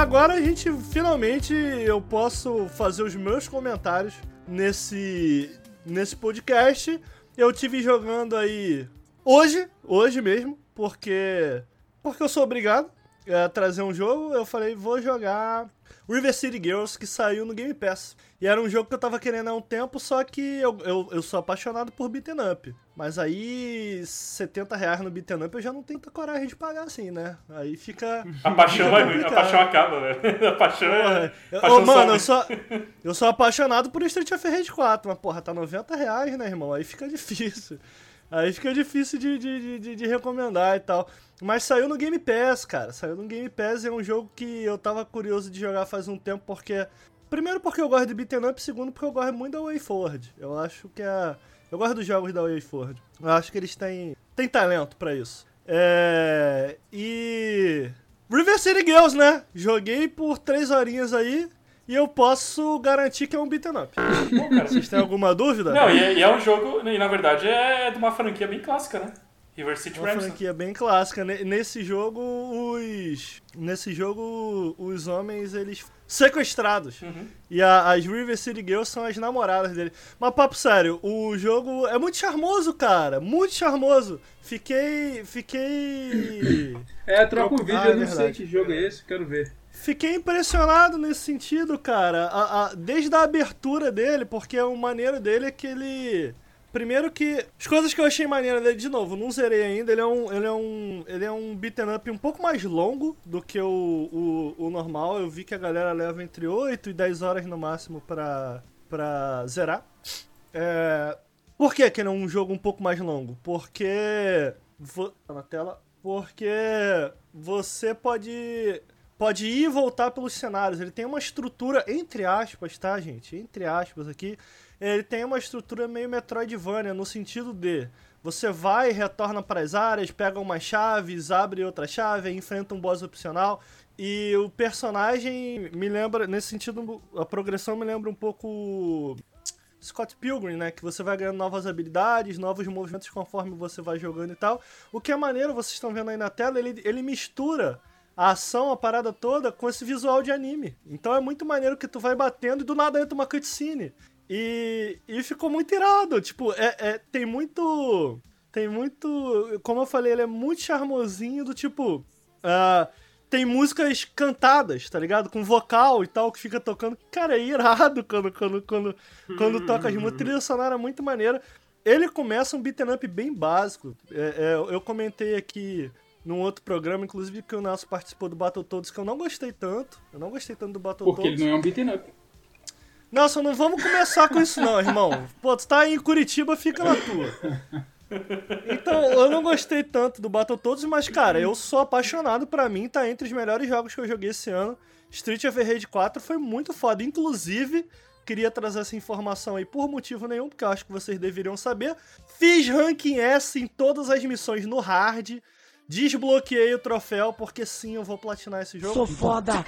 [SPEAKER 1] agora a gente finalmente eu posso fazer os meus comentários nesse nesse podcast. Eu tive jogando aí hoje, hoje mesmo, porque porque eu sou obrigado a trazer um jogo. Eu falei, vou jogar River City Girls, que saiu no Game Pass. E era um jogo que eu tava querendo há um tempo, só que eu, eu, eu sou apaixonado por beat'em up. Mas aí, 70 reais no beat'em up eu já não tenho tanta coragem de pagar assim, né? Aí fica.
[SPEAKER 2] A paixão, fica a paixão acaba, né? A paixão é.
[SPEAKER 1] Porra, Ô, mano, eu sou, eu sou apaixonado por Street of Rage 4, mas porra, tá 90 reais, né, irmão? Aí fica difícil. Aí fica difícil de, de, de, de, recomendar e tal. Mas saiu no Game Pass, cara. Saiu no Game Pass. É um jogo que eu tava curioso de jogar faz um tempo, porque. Primeiro porque eu gosto de beat'em up, segundo porque eu gosto muito da Way Forward. Eu acho que é. Eu gosto dos jogos da Way Forward. Eu acho que eles têm, têm talento para isso. É. E. River City Girls, né? Joguei por três horinhas aí. E eu posso garantir que é um beat'em up. Bom, cara, vocês têm alguma dúvida?
[SPEAKER 2] Não, e é, e é, um jogo, e na verdade é de uma franquia bem clássica, né? River City
[SPEAKER 1] Uma franquia bem clássica. Nesse jogo, os. Nesse jogo, os homens, eles sequestrados. Uhum. E a, as River City Girls são as namoradas dele. Mas, papo sério, o jogo é muito charmoso, cara. Muito charmoso. Fiquei. Fiquei.
[SPEAKER 3] É, troca o vídeo, ah, eu não sei que jogo é esse, quero ver.
[SPEAKER 1] Fiquei impressionado nesse sentido, cara. A, a, desde a abertura dele, porque o maneiro dele é que ele. Primeiro que. As coisas que eu achei maneira dele, de novo, não zerei ainda. Ele é um. Ele é um. Ele é um beaten up um pouco mais longo do que o, o, o normal. Eu vi que a galera leva entre 8 e 10 horas no máximo pra, pra zerar. É, por que, que ele é um jogo um pouco mais longo? Porque. Vou, tá na tela. Porque você pode pode ir e voltar pelos cenários. Ele tem uma estrutura, entre aspas, tá, gente? Entre aspas aqui. Ele tem uma estrutura meio Metroidvania, no sentido de você vai, retorna para as áreas, pega umas chaves, abre outra chave, enfrenta um boss opcional. E o personagem me lembra, nesse sentido, a progressão me lembra um pouco Scott Pilgrim, né? Que você vai ganhando novas habilidades, novos movimentos conforme você vai jogando e tal. O que é maneiro, vocês estão vendo aí na tela, ele, ele mistura a ação, a parada toda com esse visual de anime. Então é muito maneiro que tu vai batendo e do nada entra uma cutscene. E, e ficou muito irado. Tipo, é, é, tem muito. Tem muito. Como eu falei, ele é muito charmosinho do tipo. Uh, tem músicas cantadas, tá ligado? Com vocal e tal, que fica tocando. Cara, é irado quando, quando, quando, quando toca as músicas. Trilha sonora muito maneira. Ele começa um beat'em up bem básico. É, é, eu comentei aqui num outro programa, inclusive que o Nelson participou do Battletoads, que eu não gostei tanto. Eu não gostei tanto do Battletoads.
[SPEAKER 3] Porque ele não é um beat'em up.
[SPEAKER 1] Nelson, não vamos começar com isso não, irmão. Pô, tu tá em Curitiba, fica na tua. Então, eu não gostei tanto do Battletoads, mas, cara, eu sou apaixonado. Pra mim, tá entre os melhores jogos que eu joguei esse ano. Street of Rage 4 foi muito foda. Inclusive, queria trazer essa informação aí por motivo nenhum, porque eu acho que vocês deveriam saber. Fiz ranking S em todas as missões no hard. Desbloqueei o troféu, porque sim, eu vou platinar esse jogo.
[SPEAKER 6] Sou foda!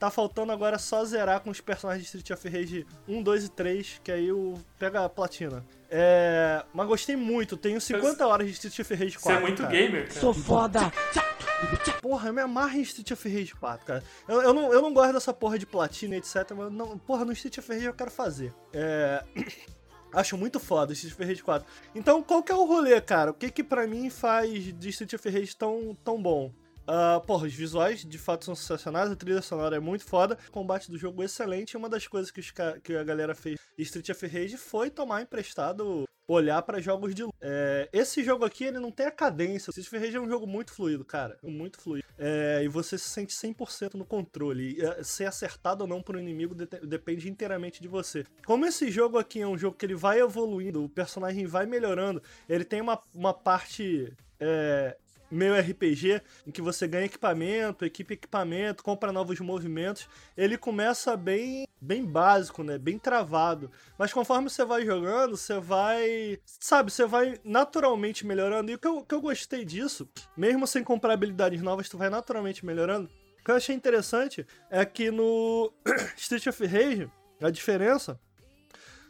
[SPEAKER 1] Tá faltando agora só zerar com os personagens de Street of Rage 1, 2 e 3, que aí eu pega a platina. É... Mas gostei muito, tenho 50 horas de Street of Rage 4. Você
[SPEAKER 2] é muito
[SPEAKER 1] cara.
[SPEAKER 2] gamer, cara.
[SPEAKER 6] Sou foda!
[SPEAKER 1] Porra, eu me amarro em Street of Rage 4, cara. Eu, eu, não, eu não gosto dessa porra de platina, etc. Mas, não, porra, no Street of Rage eu quero fazer. É. Acho muito foda Street of Rage 4. Então, qual que é o rolê, cara? O que que pra mim faz de Street of Rage tão, tão bom? Uh, porra, os visuais de fato são sensacionais, a trilha sonora é muito foda, o combate do jogo é excelente. Uma das coisas que, que a galera fez Street of Rage foi tomar emprestado olhar para jogos de é, esse jogo aqui ele não tem a cadência. Street Rage é um jogo muito fluido, cara, muito fluido. É, e você se sente 100% no controle. E, é, ser acertado ou não por um inimigo de depende inteiramente de você. Como esse jogo aqui é um jogo que ele vai evoluindo, o personagem vai melhorando, ele tem uma, uma parte é, meio RPG, em que você ganha equipamento, equipe equipamento, compra novos movimentos, ele começa bem bem básico, né? Bem travado. Mas conforme você vai jogando, você vai. Sabe, você vai naturalmente melhorando. E o que eu, que eu gostei disso, mesmo sem comprar habilidades novas, tu vai naturalmente melhorando. O que eu achei interessante é que no Street of Rage, a diferença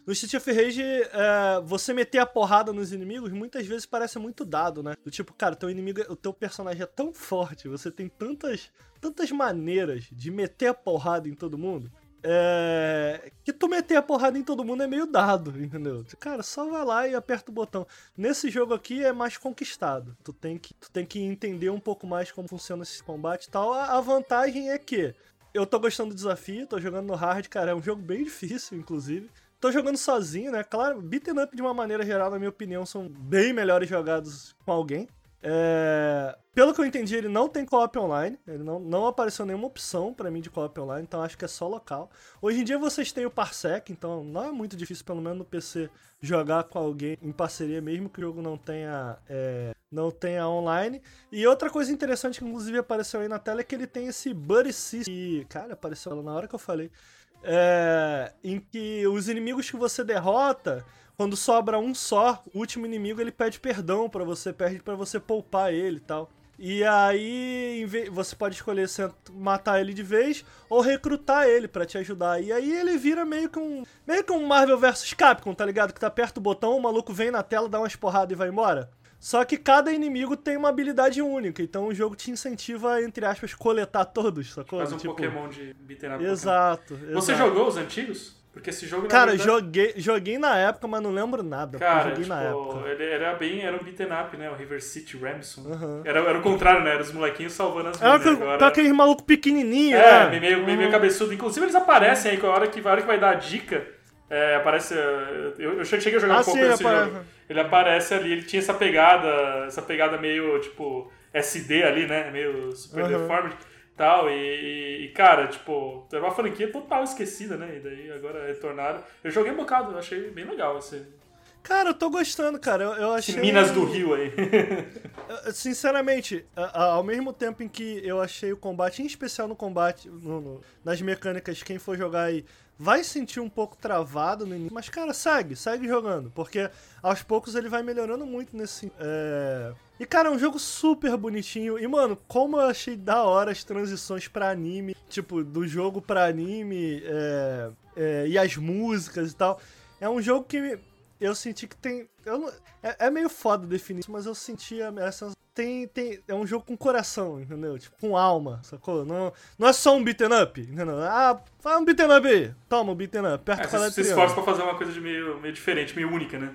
[SPEAKER 1] no Street of Rage, é, você meter a porrada nos inimigos muitas vezes parece muito dado, né? Do tipo, cara, teu inimigo, o teu personagem é tão forte, você tem tantas, tantas maneiras de meter a porrada em todo mundo. É, que tu meter a porrada em todo mundo é meio dado, entendeu? Cara, só vai lá e aperta o botão. Nesse jogo aqui é mais conquistado. Tu tem que, tu tem que entender um pouco mais como funciona esse combate e tal. A, a vantagem é que eu tô gostando do desafio, tô jogando no hard, cara, é um jogo bem difícil, inclusive. Tô jogando sozinho, né? Claro, beat'em up de uma maneira geral, na minha opinião, são bem melhores jogados com alguém. É... Pelo que eu entendi, ele não tem co-op online. Ele não, não apareceu nenhuma opção para mim de co-op online, então acho que é só local. Hoje em dia vocês têm o Parsec, então não é muito difícil, pelo menos no PC, jogar com alguém em parceria, mesmo que o jogo não tenha, é, não tenha online. E outra coisa interessante que inclusive apareceu aí na tela é que ele tem esse Buddy System. E, cara, apareceu na hora que eu falei é, em que os inimigos que você derrota, quando sobra um só, o último inimigo ele pede perdão para você, pede para você poupar ele e tal. E aí você pode escolher se matar ele de vez ou recrutar ele para te ajudar. E aí ele vira meio que um meio que um Marvel vs Capcom, tá ligado? Que tá perto do botão, o maluco vem na tela, dá umas porradas e vai embora. Só que cada inimigo tem uma habilidade única, então o jogo te incentiva, entre aspas, coletar todos, sacou?
[SPEAKER 2] Faz um tipo... Pokémon de up.
[SPEAKER 1] Exato,
[SPEAKER 2] exato. Você jogou os antigos? Porque esse jogo
[SPEAKER 1] Cara, verdade... joguei, joguei na época, mas não lembro nada.
[SPEAKER 2] Cara,
[SPEAKER 1] joguei
[SPEAKER 2] tipo,
[SPEAKER 1] na época.
[SPEAKER 2] Ele era bem, era um beat'em up, né? O River City Ramson. Uhum. Era, era o contrário, né? Era os molequinhos salvando as
[SPEAKER 1] minas. Era agora... tá aquele maluco pequenininho,
[SPEAKER 2] é,
[SPEAKER 1] né?
[SPEAKER 2] meio, meio, meio cabeçudo. Inclusive eles aparecem aí, com a hora que, a hora que vai dar a dica, é, aparece. Eu, eu cheguei a jogar ah, um pouco sim, nesse aparece. jogo. Ele aparece ali, ele tinha essa pegada, essa pegada meio tipo SD ali, né? Meio super uhum. deformed tal. E, e, cara, tipo, era uma franquia total esquecida, né? E daí agora retornaram. Eu joguei um bocado, eu achei bem legal esse.
[SPEAKER 1] Cara, eu tô gostando, cara. Eu, eu achei.
[SPEAKER 2] Minas do Rio aí.
[SPEAKER 1] Sinceramente, ao mesmo tempo em que eu achei o combate, em especial no combate, no, no, nas mecânicas, quem for jogar aí vai sentir um pouco travado no início, mas cara, segue, segue jogando, porque aos poucos ele vai melhorando muito nesse. É... E cara, é um jogo super bonitinho. E mano, como eu achei da hora as transições para anime, tipo, do jogo para anime é... É... e as músicas e tal. É um jogo que eu senti que tem. Eu não... é, é, meio foda definir isso, mas eu senti essa tem, tem. É um jogo com coração, entendeu? Tipo, com alma, sacou? Não, não é só um beaten up, entendeu? Ah, faz um beaten up aí. Toma um beaten up. Aperta
[SPEAKER 2] é,
[SPEAKER 1] quadrado
[SPEAKER 2] Você se esforça pra fazer uma coisa de meio, meio diferente, meio única, né?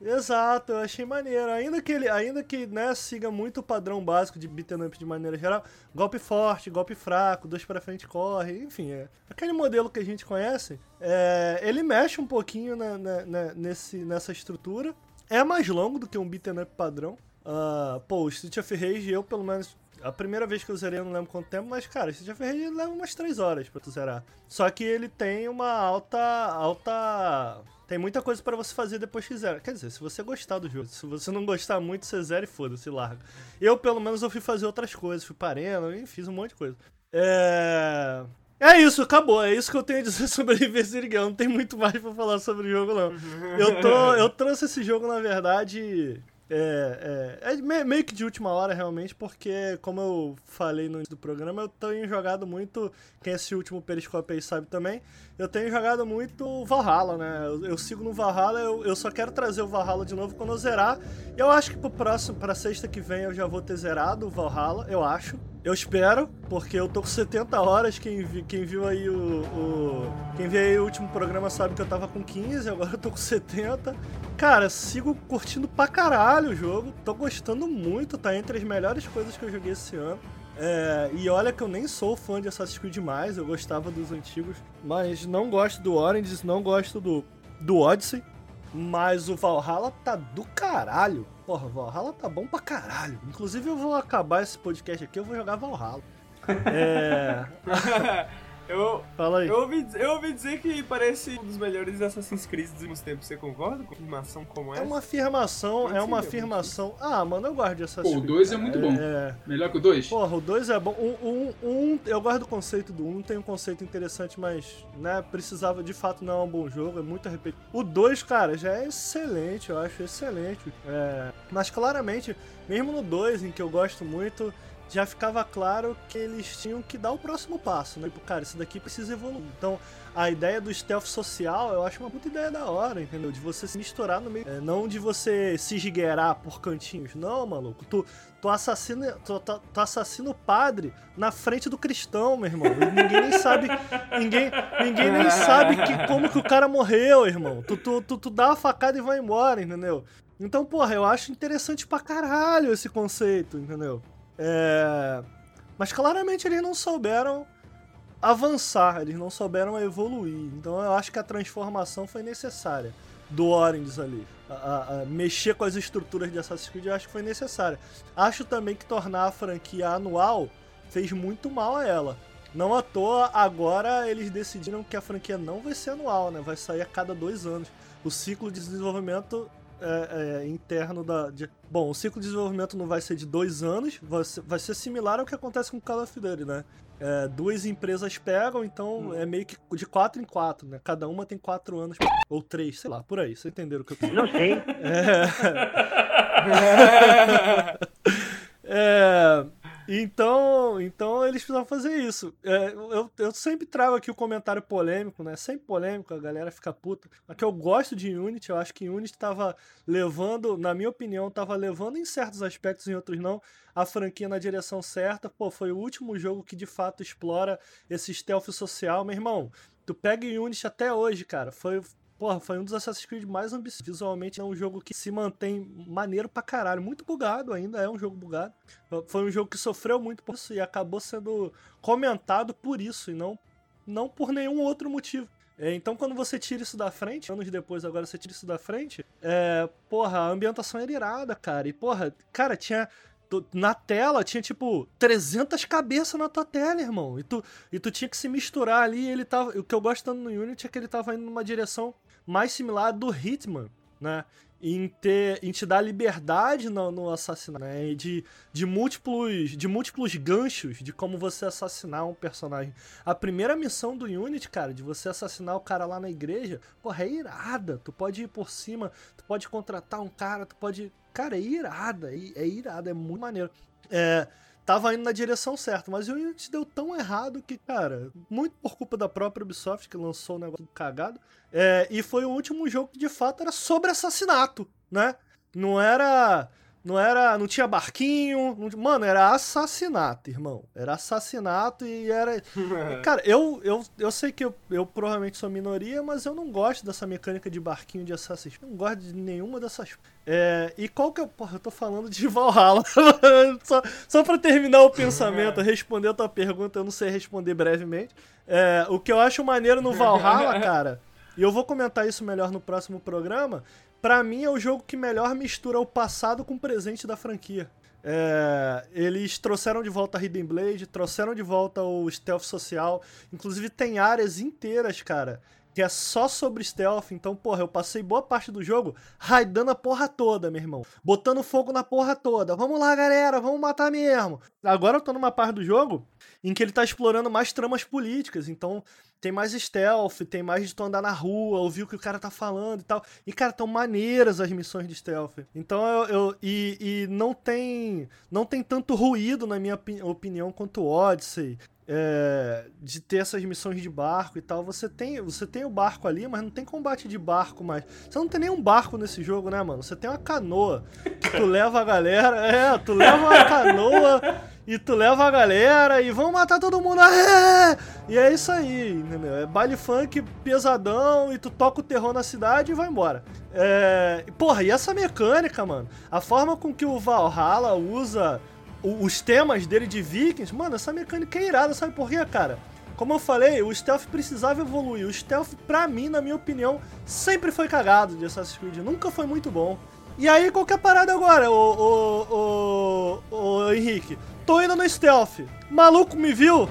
[SPEAKER 1] Exato, eu achei maneiro. Ainda que ele, ainda que né, siga muito o padrão básico de beat'em up de maneira geral, golpe forte, golpe fraco, dois para frente corre, enfim, é aquele modelo que a gente conhece. É, ele mexe um pouquinho na, na, na, nesse, nessa estrutura. É mais longo do que um beat'em up padrão. Uh, pô, o Street of Rage, eu pelo menos a primeira vez que eu zerei, eu não lembro quanto tempo, mas, cara, Street of Rage leva umas 3 horas pra tu zerar. Só que ele tem uma alta. alta tem muita coisa para você fazer depois que zera. Quer dizer, se você gostar do jogo. Se você não gostar muito, você zera e foda-se, larga. Eu, pelo menos, eu fui fazer outras coisas. Fui parando e fiz um monte de coisa. É... É isso, acabou. É isso que eu tenho a dizer sobre Invincible Não tem muito mais pra falar sobre o jogo, não. Eu, tô, eu trouxe esse jogo, na verdade... É, é, é, meio que de última hora, realmente, porque, como eu falei no início do programa, eu tenho jogado muito. Quem é esse último Periscope aí sabe também. Eu tenho jogado muito Valhalla, né? Eu, eu sigo no Valhalla, eu, eu, só quero trazer o Valhalla de novo quando eu zerar. Eu acho que pro próximo, pra sexta que vem, eu já vou ter zerado o Valhalla, eu acho. Eu espero, porque eu tô com 70 horas. Quem, vi, quem viu aí o, o, Quem viu aí o último programa sabe que eu tava com 15, agora eu tô com 70. Cara, sigo curtindo pra caralho o jogo. Tô gostando muito, tá entre as melhores coisas que eu joguei esse ano. É, e olha que eu nem sou fã de Assassin's Creed demais, eu gostava dos antigos, mas não gosto do Orange, não gosto do, do Odyssey. Mas o Valhalla tá do caralho. Porra, Valhalla tá bom pra caralho. Inclusive eu vou acabar esse podcast aqui, eu vou jogar Valhalla. É.
[SPEAKER 4] Eu,
[SPEAKER 1] Fala aí.
[SPEAKER 4] Eu ouvi, eu ouvi dizer que parece um dos melhores Assassin's Creed dos últimos tempos. Você concorda com uma afirmação como essa?
[SPEAKER 1] É uma afirmação, é uma afirmação. Ah, mano, eu gosto de Assassin's
[SPEAKER 3] Creed. Pô, o 2 é muito bom. É... Melhor que o 2?
[SPEAKER 1] Porra, o 2 é bom. Um, um, um, eu gosto do conceito do 1, um, tem um conceito interessante, mas, né, precisava, de fato, não é um bom jogo, é muito repetido. O 2, cara, já é excelente, eu acho excelente. É... Mas, claramente, mesmo no 2, em que eu gosto muito, já ficava claro que eles tinham que dar o próximo passo, né? Tipo, cara, isso daqui precisa evoluir. Então, a ideia do stealth social, eu acho uma puta ideia da hora, entendeu? De você se misturar no meio. É, não de você se esgueirar por cantinhos. Não, maluco. Tu, tu, assassina, tu, tu, tu assassina o padre na frente do cristão, meu irmão. E ninguém nem sabe. Ninguém, ninguém nem sabe que, como que o cara morreu, irmão. Tu, tu, tu, tu dá uma facada e vai embora, entendeu? Então, porra, eu acho interessante pra caralho esse conceito, entendeu? É... Mas claramente eles não souberam avançar, eles não souberam evoluir. Então eu acho que a transformação foi necessária do Orange ali. A, a, a mexer com as estruturas de Assassin's Creed eu acho que foi necessária. Acho também que tornar a franquia anual fez muito mal a ela. Não à toa, agora eles decidiram que a franquia não vai ser anual, né? Vai sair a cada dois anos. O ciclo de desenvolvimento é, é, interno da. De... Bom, o ciclo de desenvolvimento não vai ser de dois anos, vai ser, vai ser similar ao que acontece com o Call of Duty, né? É, duas empresas pegam, então hum. é meio que de quatro em quatro, né? Cada uma tem quatro anos, ou três, sei lá, por aí. Vocês entenderam o que eu quis
[SPEAKER 7] Não sei.
[SPEAKER 1] É... é... Então, então eles precisavam fazer isso. É, eu, eu sempre trago aqui o comentário polêmico, né? Sempre polêmico, a galera fica puta. Mas que eu gosto de Unity, eu acho que Unity estava levando, na minha opinião, estava levando em certos aspectos, em outros não, a franquia na direção certa. Pô, foi o último jogo que de fato explora esse stealth social. Meu irmão, tu pega Unity até hoje, cara. Foi, Porra, foi um dos Assassin's Creed mais ambiciosos. Visualmente é um jogo que se mantém maneiro pra caralho. Muito bugado ainda, é um jogo bugado. Foi um jogo que sofreu muito por isso e acabou sendo comentado por isso e não, não por nenhum outro motivo. É, então, quando você tira isso da frente, anos depois agora você tira isso da frente, é, porra, a ambientação era irada, cara. E, porra, cara, tinha na tela tinha tipo 300 cabeças na tua tela, irmão. E tu, e tu tinha que se misturar ali. ele tava, o que eu gosto tanto no Unity é que ele tava indo numa direção mais similar do Hitman, né? Em, ter, em te dar liberdade no, no assassinato, né? De, de, múltiplos, de múltiplos ganchos de como você assassinar um personagem. A primeira missão do Unity, cara, de você assassinar o cara lá na igreja, porra, é irada. Tu pode ir por cima, tu pode contratar um cara, tu pode. Cara, é irada, é, é irada, é muito maneiro. É, tava indo na direção certa, mas o Unity deu tão errado que, cara, muito por culpa da própria Ubisoft que lançou o negócio cagado. É, e foi o último jogo que de fato era sobre assassinato, né? Não era não era, não tinha barquinho, não, mano, era assassinato, irmão. Era assassinato e era Cara, eu, eu, eu sei que eu, eu provavelmente sou minoria, mas eu não gosto dessa mecânica de barquinho de Assassin's Creed. Não gosto de nenhuma dessas. É, e qual que é. Porra, eu tô falando de Valhalla. só, só pra terminar o pensamento, responder a tua pergunta, eu não sei responder brevemente. É, o que eu acho maneiro no Valhalla, cara, e eu vou comentar isso melhor no próximo programa, para mim é o jogo que melhor mistura o passado com o presente da franquia. É, eles trouxeram de volta a Hidden Blade, trouxeram de volta o stealth social. Inclusive tem áreas inteiras, cara, que é só sobre stealth. Então, porra, eu passei boa parte do jogo raidando a porra toda, meu irmão. Botando fogo na porra toda. Vamos lá, galera, vamos matar mesmo. Agora eu tô numa parte do jogo em que ele tá explorando mais tramas políticas. Então, tem mais stealth, tem mais de tu andar na rua, ouvir o que o cara tá falando e tal. E, cara, tão maneiras as missões de stealth. Então eu. eu e, e não tem. Não tem tanto ruído, na minha opinião, quanto o Odyssey. É, de ter essas missões de barco e tal. Você tem, você tem o barco ali, mas não tem combate de barco mais. Você não tem nenhum barco nesse jogo, né, mano? Você tem uma canoa que tu leva a galera. É, tu leva uma canoa e tu leva a galera e vão matar todo mundo. É! E é isso aí, entendeu? É baile funk pesadão e tu toca o terror na cidade e vai embora. É... Porra, e essa mecânica, mano? A forma com que o Valhalla usa os temas dele de Vikings, mano, essa mecânica é irada, sabe por quê, cara? Como eu falei, o stealth precisava evoluir. O stealth, pra mim, na minha opinião, sempre foi cagado de Assassin's Creed. Nunca foi muito bom. E aí, qual que é parada agora, o, o, o, o Henrique? Tô indo no stealth. Maluco me viu?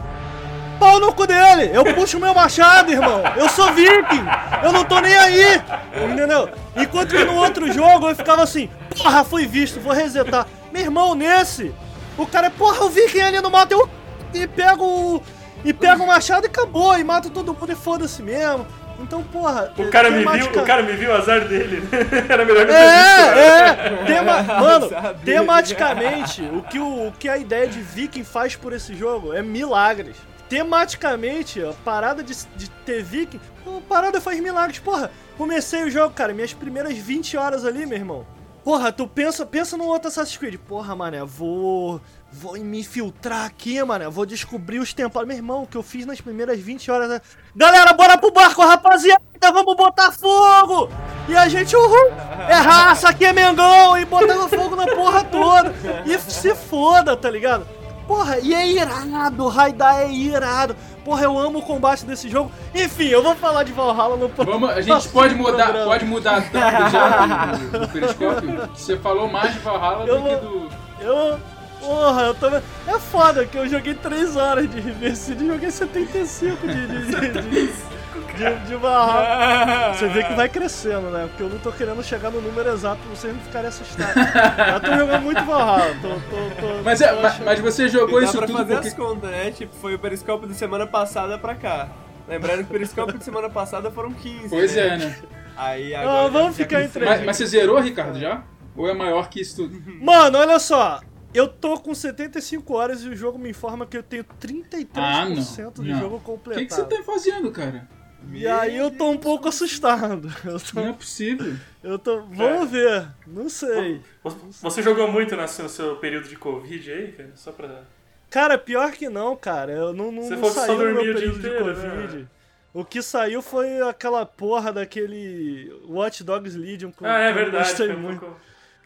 [SPEAKER 1] Pau no cu dele! Eu puxo meu machado, irmão! Eu sou viking! Eu não tô nem aí! Entendeu? Enquanto que no outro jogo eu ficava assim, porra, fui visto, vou resetar. Meu irmão, nesse, o cara, porra, o viking ali no mato, eu e pego e pego o machado e acabou, e mato todo mundo e foda-se mesmo. Então, porra.
[SPEAKER 2] O cara me viu, o cara me viu, azar dele. Era
[SPEAKER 1] melhor que eu É, é. Tema... Mano, tematicamente, o que, o, o que a ideia de Viking faz por esse jogo é milagres. Tematicamente, a parada de, de ter Viking, a parada faz milagres. Porra, comecei o jogo, cara, minhas primeiras 20 horas ali, meu irmão. Porra, tu pensa, pensa no outro Assassin's Creed. Porra, mané, vou Vou me infiltrar aqui, mano. Vou descobrir os templos. Meu irmão, o que eu fiz nas primeiras 20 horas. Né? Galera, bora pro barco, rapaziada! Vamos botar fogo! E a gente, uhul! É raça, aqui é Mengão! E botando fogo na porra toda! E se foda, tá ligado? Porra, e é irado, Raidar é irado. Porra, eu amo o combate desse jogo. Enfim, eu vou falar de Valhalla no
[SPEAKER 3] Vamos, A gente pode mudar, pode mudar já do, do periscópio. Você falou mais de Valhalla eu do vou, que do.
[SPEAKER 1] Eu, Porra, eu tô. É foda que eu joguei 3 horas de Reverside e joguei 75 de, de, de, de, de, de barra. Você vê que vai crescendo, né? Porque eu não tô querendo chegar no número exato pra vocês não ficarem assustados. Eu tô jogando muito Valhalla. Tô, tô, tô,
[SPEAKER 3] mas, é, mas, mas, você jogou isso
[SPEAKER 4] pra
[SPEAKER 3] tudo
[SPEAKER 4] fazer
[SPEAKER 3] porque...
[SPEAKER 4] as contas, né? Tipo, foi o periscópio da semana passada pra cá. Lembrando que o periscópio de semana passada foram 15.
[SPEAKER 3] Pois né? é, né?
[SPEAKER 4] Aí agora.
[SPEAKER 1] Ah, vamos ficar entre.
[SPEAKER 3] Mas, mas você zerou, Ricardo, já? Ou é maior que isso tudo?
[SPEAKER 1] Mano, olha só. Eu tô com 75 horas e o jogo me informa que eu tenho 33% ah, não. do não. jogo completado.
[SPEAKER 3] O que, que, você tá fazendo, cara?
[SPEAKER 1] E Meu aí eu tô um pouco assustado. Tô...
[SPEAKER 3] Não é possível.
[SPEAKER 1] Eu tô. Vamos é. ver. Não sei.
[SPEAKER 2] Você jogou muito no seu período de Covid aí, cara? Só pra.
[SPEAKER 1] Cara, pior que não, cara. Eu não, não, Você não saiu no meu período de Covid. Né? O que saiu foi aquela porra daquele Watch Dogs Legion.
[SPEAKER 2] Ah, é verdade. Eu gostei muito. Pouco...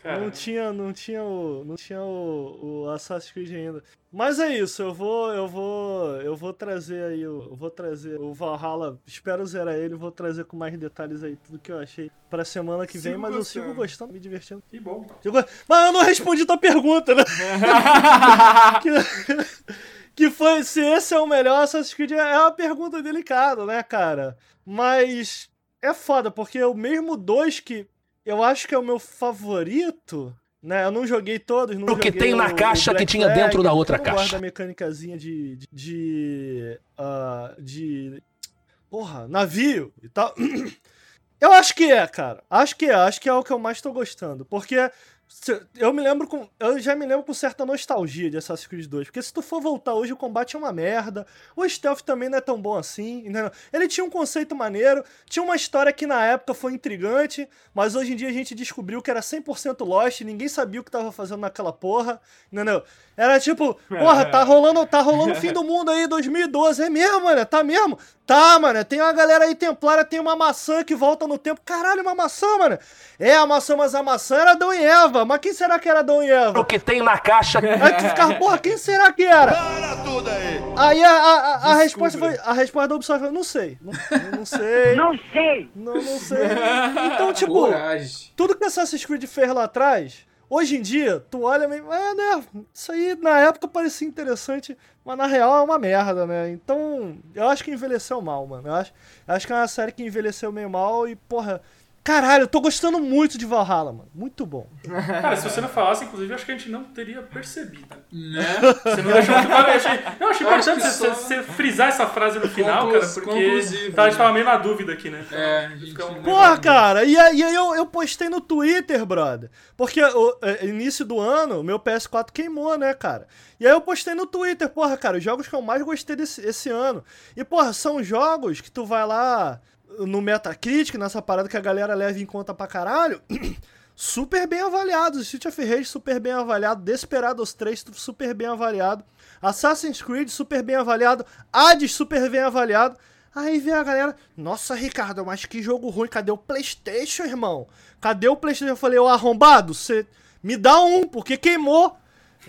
[SPEAKER 1] Não tinha, não tinha o, não tinha o, o Assassin's Creed ainda. Mas é isso, eu vou, eu vou, eu vou trazer aí, eu vou trazer o Valhalla, espero zerar ele, vou trazer com mais detalhes aí tudo que eu achei pra semana que vem, sigo mas gostando. eu sigo gostando, me divertindo.
[SPEAKER 2] Que bom.
[SPEAKER 1] Mas eu não respondi tua pergunta, né? que, que foi se esse é o melhor Assassin's Creed, é uma pergunta delicada, né, cara? Mas é foda, porque o mesmo dois que eu acho que é o meu favorito. Né, eu não joguei todos, não
[SPEAKER 7] o que tem na
[SPEAKER 1] o,
[SPEAKER 7] caixa
[SPEAKER 1] o
[SPEAKER 7] que tinha Flag, dentro da outra
[SPEAKER 1] eu
[SPEAKER 7] caixa.
[SPEAKER 1] Eu mecânicazinha de de de, uh, de porra, navio e tal. Eu acho que é, cara. Acho que é, acho que é o que eu mais tô gostando, porque eu me lembro com. Eu já me lembro com certa nostalgia de Assassin's Creed 2. Porque se tu for voltar hoje, o combate é uma merda. O stealth também não é tão bom assim. Entendeu? Ele tinha um conceito maneiro, tinha uma história que na época foi intrigante, mas hoje em dia a gente descobriu que era 100% Lost, ninguém sabia o que tava fazendo naquela porra. Entendeu? Era tipo, porra, tá rolando, tá rolando o fim do mundo aí, 2012. É mesmo, mano? Tá mesmo? Tá, mano. Tem uma galera aí templária, tem uma maçã que volta no tempo. Caralho, uma maçã, mano. É a maçã, mas a maçã era Adão e Eva. Mas quem será que era Adão e Eva?
[SPEAKER 7] O que tem na caixa.
[SPEAKER 1] Aí tu ficava, porra, quem será que era? Para tudo aí. Aí a, a, a, a resposta foi, a resposta da Ubisoft foi, não sei. Não, não sei.
[SPEAKER 7] Não sei.
[SPEAKER 1] Não, não sei. Então, tipo, Coragem. tudo que Assassin's Creed fez lá atrás Hoje em dia, tu olha meio. É, né? Isso aí na época parecia interessante, mas na real é uma merda, né? Então, eu acho que envelheceu mal, mano. Eu acho, eu acho que é uma série que envelheceu meio mal e, porra, Caralho, eu tô gostando muito de Valhalla, mano. Muito bom.
[SPEAKER 2] Cara, se você não falasse, inclusive, acho que a gente não teria percebido. Né? Você não deixou muito claro. Eu achei, eu achei importante você, só... você, frisar essa frase no final, Conclus, cara, porque tá, a gente tava meio na dúvida aqui, né?
[SPEAKER 3] É, a gente um...
[SPEAKER 1] Porra, cara, e aí eu, eu postei no Twitter, brother. Porque o é, início do ano, meu PS4 queimou, né, cara? E aí eu postei no Twitter, porra, cara, os jogos que eu mais gostei desse esse ano. E, porra, são jogos que tu vai lá no Metacritic, nessa parada que a galera leva em conta pra caralho, super bem avaliados. Street of Rage super bem avaliado, Desperados 3 super bem avaliado, Assassin's Creed super bem avaliado, Hades super bem avaliado. Aí vem a galera, nossa Ricardo, mas que jogo ruim, cadê o Playstation, irmão? Cadê o Playstation? Eu falei, ô arrombado, você me dá um, porque queimou.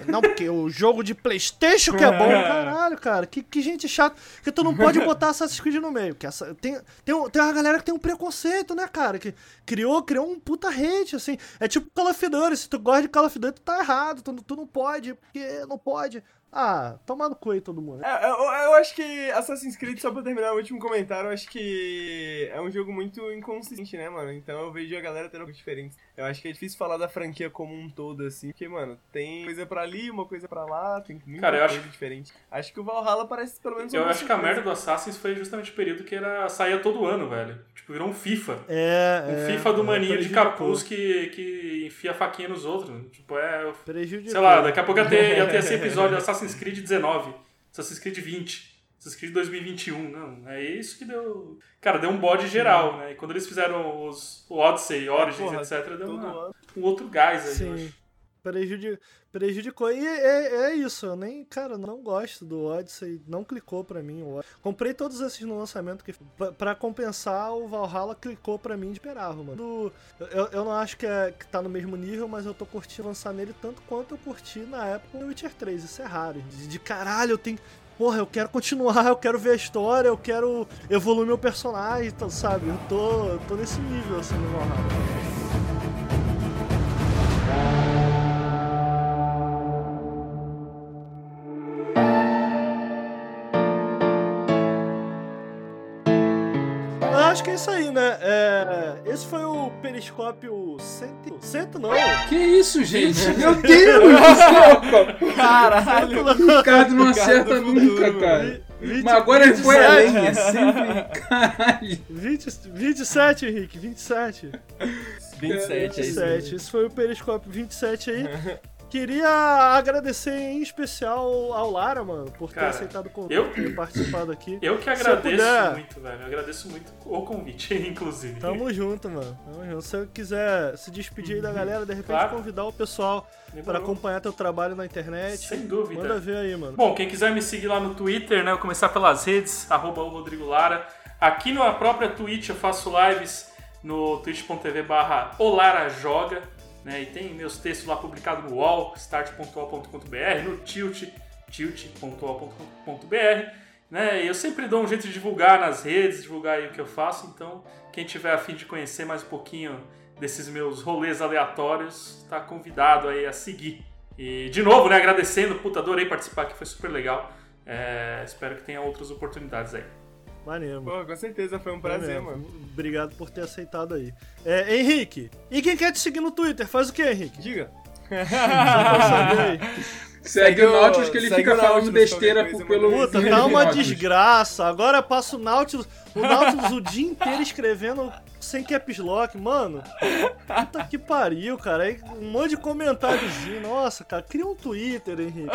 [SPEAKER 1] Não, porque o jogo de Playstation que é bom, caralho, cara. Que, que gente chata. Que tu não pode botar Assassin's Creed no meio. Que essa, tem, tem, tem uma galera que tem um preconceito, né, cara? Que criou, criou um puta hate, assim. É tipo Call of Duty. Se tu gosta de Call of Duty, tu tá errado. Tu, tu não pode, porque não pode. Ah, toma no cu aí todo mundo.
[SPEAKER 4] É, eu, eu, acho que Assassin's Creed, só pra terminar o último comentário, eu acho que é um jogo muito inconsistente, né, mano? Então eu vejo a galera tendo coisas diferentes. Eu acho que é difícil falar da franquia como um todo, assim, porque, mano, tem coisa pra ali, uma coisa pra lá, tem muita Cara, coisa acho... diferente. Acho que o Valhalla parece pelo menos
[SPEAKER 2] Eu acho que a merda do Assassin's foi justamente o período que era saía todo ano, velho. Tipo, virou um FIFA.
[SPEAKER 1] É.
[SPEAKER 2] Um
[SPEAKER 1] é,
[SPEAKER 2] FIFA do
[SPEAKER 1] é,
[SPEAKER 2] maninho de capuz que, que enfia a faquinha nos outros. Tipo, é. Sei lá, daqui a pouco ia ter, ia ter esse episódio Assassin's Creed 19, Assassin's Creed 20, Assassin's Creed 2021. Não, é isso que deu. Cara, deu um bode geral, né? E quando eles fizeram os, o Odyssey, Origins, Porra, etc., deu uma, um outro gás aí, Sim.
[SPEAKER 1] Prejudi prejudicou. E é, é, isso, eu nem, cara, não gosto do Odyssey, não clicou pra mim. Comprei todos esses no lançamento que para compensar o Valhalla clicou pra mim de esperava, mano. Eu, eu não acho que, é, que tá no mesmo nível, mas eu tô curtindo lançar nele tanto quanto eu curti na época o Witcher 3. Isso é raro. De, de caralho, eu tenho porra, eu quero continuar, eu quero ver a história, eu quero evoluir meu personagem, sabe? Eu tô, tô nesse nível assim no Valhalla. Acho que é isso aí, né? É, esse foi o periscópio cento... Cento não.
[SPEAKER 3] Que isso, gente? Meu Deus do céu! Caralho! O Ricardo não acerta nunca, cara. 20, Mas agora ele foi além, é sempre. Caralho.
[SPEAKER 1] 20, 27, Henrique, 27.
[SPEAKER 4] 27, é, 27.
[SPEAKER 1] Esse foi o Periscópio 27 aí. Queria agradecer em especial ao Lara, mano, por Cara, ter aceitado o convite, eu, ter participado aqui.
[SPEAKER 2] Eu que agradeço puder, muito, velho. Eu agradeço muito o convite, inclusive.
[SPEAKER 1] Tamo junto, mano. Tamo junto. Se você quiser se despedir aí da galera, de repente claro. convidar o pessoal para acompanhar teu trabalho na internet.
[SPEAKER 2] Sem dúvida.
[SPEAKER 1] Manda ver aí, mano.
[SPEAKER 2] Bom, quem quiser me seguir lá no Twitter, né? Eu começar pelas redes, arroba o Rodrigo Lara. Aqui na própria Twitch eu faço lives no twitch.tv barra Joga. Né? E tem meus textos lá publicados no UOL, start.ol.com.br, no Tilt, tilt.ol.com.br. Né? Eu sempre dou um jeito de divulgar nas redes, divulgar aí o que eu faço. Então, quem tiver afim de conhecer mais um pouquinho desses meus rolês aleatórios, está convidado aí a seguir. E de novo, né, agradecendo, puta, adorei participar aqui, foi super legal. É, espero que tenha outras oportunidades aí.
[SPEAKER 1] Maneiro.
[SPEAKER 4] Pô, com certeza, foi um prazer, mano.
[SPEAKER 1] Obrigado por ter aceitado aí. É, Henrique, e quem quer te seguir no Twitter, faz o que, Henrique?
[SPEAKER 4] Diga.
[SPEAKER 3] Segue, o Nautilus que ele fica falando besteira coisa, pelo.
[SPEAKER 1] Puta, tá uma desgraça. Agora passa o Nautilus, o Nautilus o dia inteiro escrevendo sem caps lock, mano. Puta que pariu, cara. Aí, um monte de comentáriozinho. Nossa, cara, cria um Twitter, Henrique.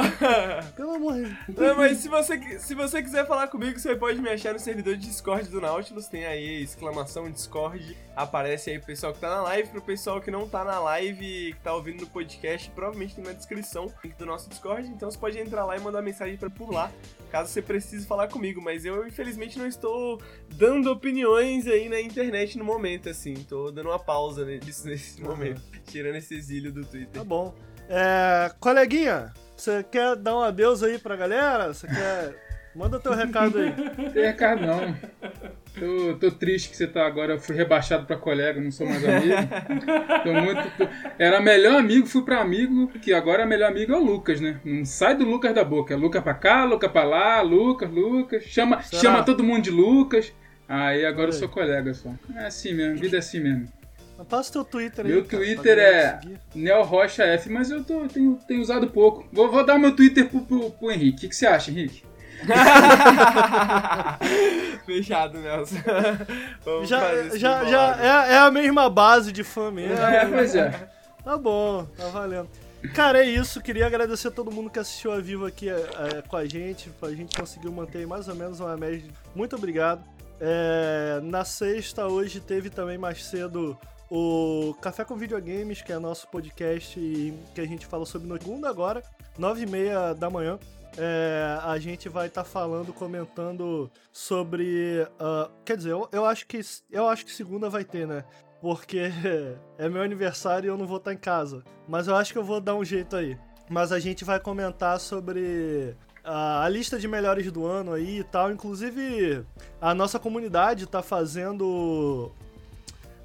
[SPEAKER 1] Pelo amor de Deus.
[SPEAKER 4] Não, mas se você, se você quiser falar comigo, você pode me achar no servidor de Discord do Nautilus. Tem aí exclamação Discord. Aparece aí pro pessoal que tá na live. Pro pessoal que não tá na live, que tá ouvindo no podcast, provavelmente tem na descrição do nosso Discord. Então você pode entrar lá e mandar mensagem pra por lá, caso você precise falar comigo. Mas eu, infelizmente, não estou dando opiniões aí na internet no momento, assim. Tô dando uma pausa nesse, nesse momento. Tirando esse exílio do Twitter.
[SPEAKER 1] Tá bom. É, coleguinha, você quer dar um adeus aí pra galera? Você quer. Manda teu recado aí.
[SPEAKER 3] Não tem recado não. Tô, tô, triste que você tá agora. Fui rebaixado pra colega, não sou mais amigo. Tô muito. Tô... Era melhor amigo, fui pra amigo, que agora é melhor amigo é o Lucas, né? Não sai do Lucas da boca. É Lucas pra cá, Lucas pra lá, Lucas, Lucas. Chama, chama todo mundo de Lucas. Aí agora eu sou colega só. É assim mesmo, vida é assim mesmo.
[SPEAKER 1] Passa o teu Twitter aí.
[SPEAKER 3] Meu
[SPEAKER 1] cara,
[SPEAKER 3] Twitter é Neo Rocha F, mas eu tô, tenho, tenho usado pouco. Vou, vou dar meu Twitter pro, pro, pro Henrique. O que, que você acha, Henrique?
[SPEAKER 4] Fechado, Nelson.
[SPEAKER 1] Vamos já já, já é, é, a mesma base de fã mesmo.
[SPEAKER 3] É, pois é.
[SPEAKER 1] Tá bom, tá valendo. Cara, é isso. Queria agradecer a todo mundo que assistiu a vivo aqui é, com a gente. A gente conseguiu manter mais ou menos uma média. Muito obrigado. É, na sexta, hoje, teve também mais cedo o Café com Videogames, que é nosso podcast que a gente fala sobre no segundo agora, nove e meia da manhã. É, a gente vai estar tá falando, comentando sobre. Uh, quer dizer, eu, eu, acho que, eu acho que segunda vai ter, né? Porque é meu aniversário e eu não vou estar tá em casa. Mas eu acho que eu vou dar um jeito aí. Mas a gente vai comentar sobre a, lista de melhores do ano aí e tal. Inclusive, a nossa comunidade tá fazendo.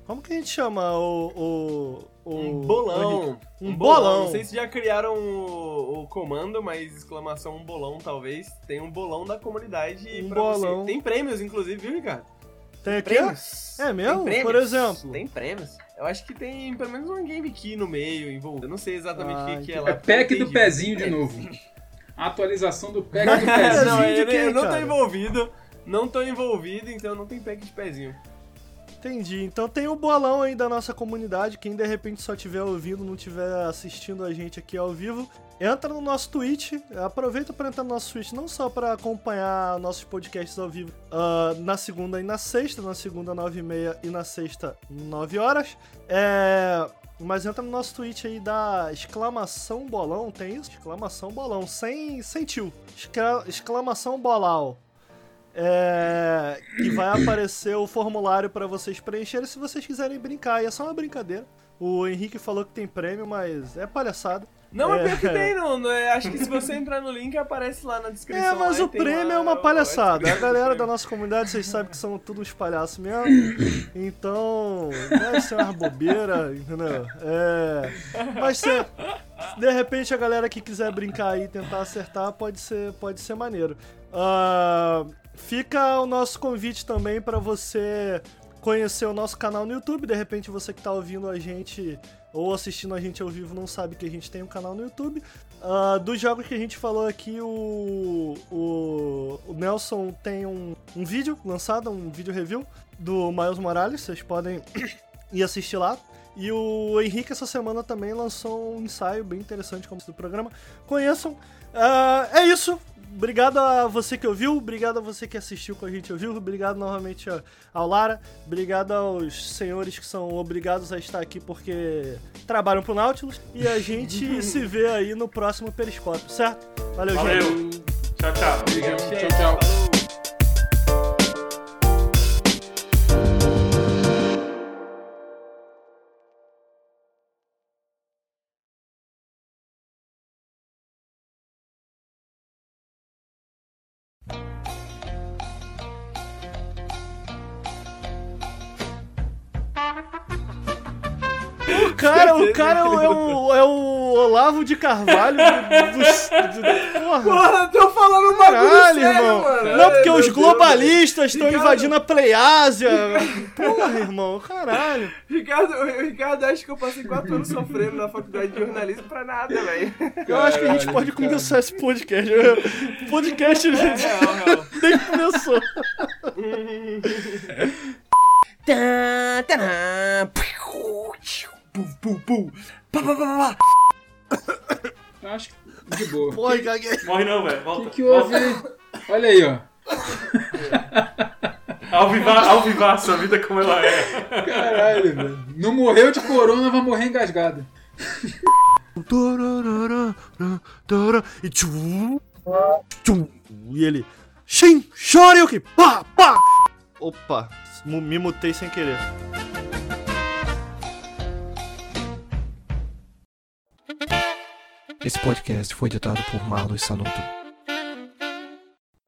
[SPEAKER 1] Como que a gente chama o.
[SPEAKER 4] um bolão.
[SPEAKER 1] Um, um bolão. bolão.
[SPEAKER 4] Não sei se já criaram o, o, comando, mas exclamação um bolão talvez. Tem um bolão da comunidade um pra bolão. você. Tem prêmios, inclusive, viu, Ricardo?
[SPEAKER 1] Tem, tem prêmios. É mesmo? Por exemplo?
[SPEAKER 4] Tem prêmios. Eu acho que tem pelo menos um game key no meio envolvido. Eu não sei exatamente o ah, que, que é lá.
[SPEAKER 3] É pack do pezinho de novo. atualização do pack do pezinho.
[SPEAKER 4] não, eu, eu não tô envolvido. Não tô envolvido, então não tem pack de pezinho.
[SPEAKER 1] Entendi. Então tem o bolão aí da nossa comunidade. Quem de repente só estiver ouvindo, não estiver assistindo a gente aqui ao vivo, entra no nosso Twitch. Aproveita para entrar no nosso Twitch, não só para acompanhar nossos podcasts ao vivo uh, na segunda e na sexta. Na segunda, 9h30 e na sexta, 9 horas. É. Mas entra no nosso tweet aí da exclamação bolão, tem isso? Exclamação bolão, sem, sem tio. exclamação bolal. É, que vai aparecer o formulário para vocês preencherem se vocês quiserem brincar. E é só uma brincadeira. O Henrique falou que tem prêmio, mas é palhaçada.
[SPEAKER 4] Não, é, é que tem, não. é, acho que se você entrar no link, aparece lá na descrição.
[SPEAKER 1] É, mas o prêmio é uma palhaçada. A galera da nossa comunidade, vocês sabem que são tudo uns palhaços mesmo. Então, deve ser uma bobeira, entendeu? É. Mas se, de repente a galera que quiser brincar aí e tentar acertar, pode ser, pode ser maneiro. Uh, fica o nosso convite também para você conhecer o nosso canal no YouTube. De repente você que está ouvindo a gente ou assistindo a gente ao vivo não sabe que a gente tem um canal no YouTube. Uh, dos jogos que a gente falou aqui, o, o, o Nelson tem um, um vídeo lançado, um vídeo review do Miles Morales, vocês podem ir assistir lá. E o Henrique essa semana também lançou um ensaio bem interessante como do programa. Conheçam. Uh, é isso obrigado a você que ouviu, obrigado a você que assistiu com a gente ouviu, obrigado novamente ao Lara, obrigado aos senhores que são obrigados a estar aqui porque trabalham pro Nautilus e a gente se vê aí no próximo Periscópio, certo? Valeu,
[SPEAKER 2] Valeu.
[SPEAKER 1] gente.
[SPEAKER 2] Tchau, tchau.
[SPEAKER 3] Obrigado. Tchau, tchau.
[SPEAKER 1] Cara, o cara é o, é o, é o Olavo de Carvalho do, do,
[SPEAKER 4] do, porra. porra, tô falando uma
[SPEAKER 1] Caralho, sério, irmão. Mano. Não, porque Ai, os globalistas estão invadindo a Pleiásia. Porra, irmão, caralho.
[SPEAKER 4] Ricardo, Ricardo, acho que eu passei quatro anos sofrendo na faculdade de jornalismo pra nada, velho.
[SPEAKER 1] Eu acho que a gente pode começar esse podcast. Podcast é, nem começou.
[SPEAKER 4] Tá, tá, pum, pum, pum. Pá, pá, pá,
[SPEAKER 3] pá. Eu acho que de boa.
[SPEAKER 1] Porra, caguei.
[SPEAKER 2] Morre não, velho. Volta.
[SPEAKER 3] O que, que houve? Olha aí, ó.
[SPEAKER 2] Alvivar, alvivar a sua vida como ela é.
[SPEAKER 3] Caralho, velho. Não morreu de corona, vai morrer engasgado.
[SPEAKER 1] E tchum, tchum, e ele. Shin, Shoryuken, pá, pá! Opa, me mutei sem querer.
[SPEAKER 7] Esse podcast foi editado por Marlos Sanuto.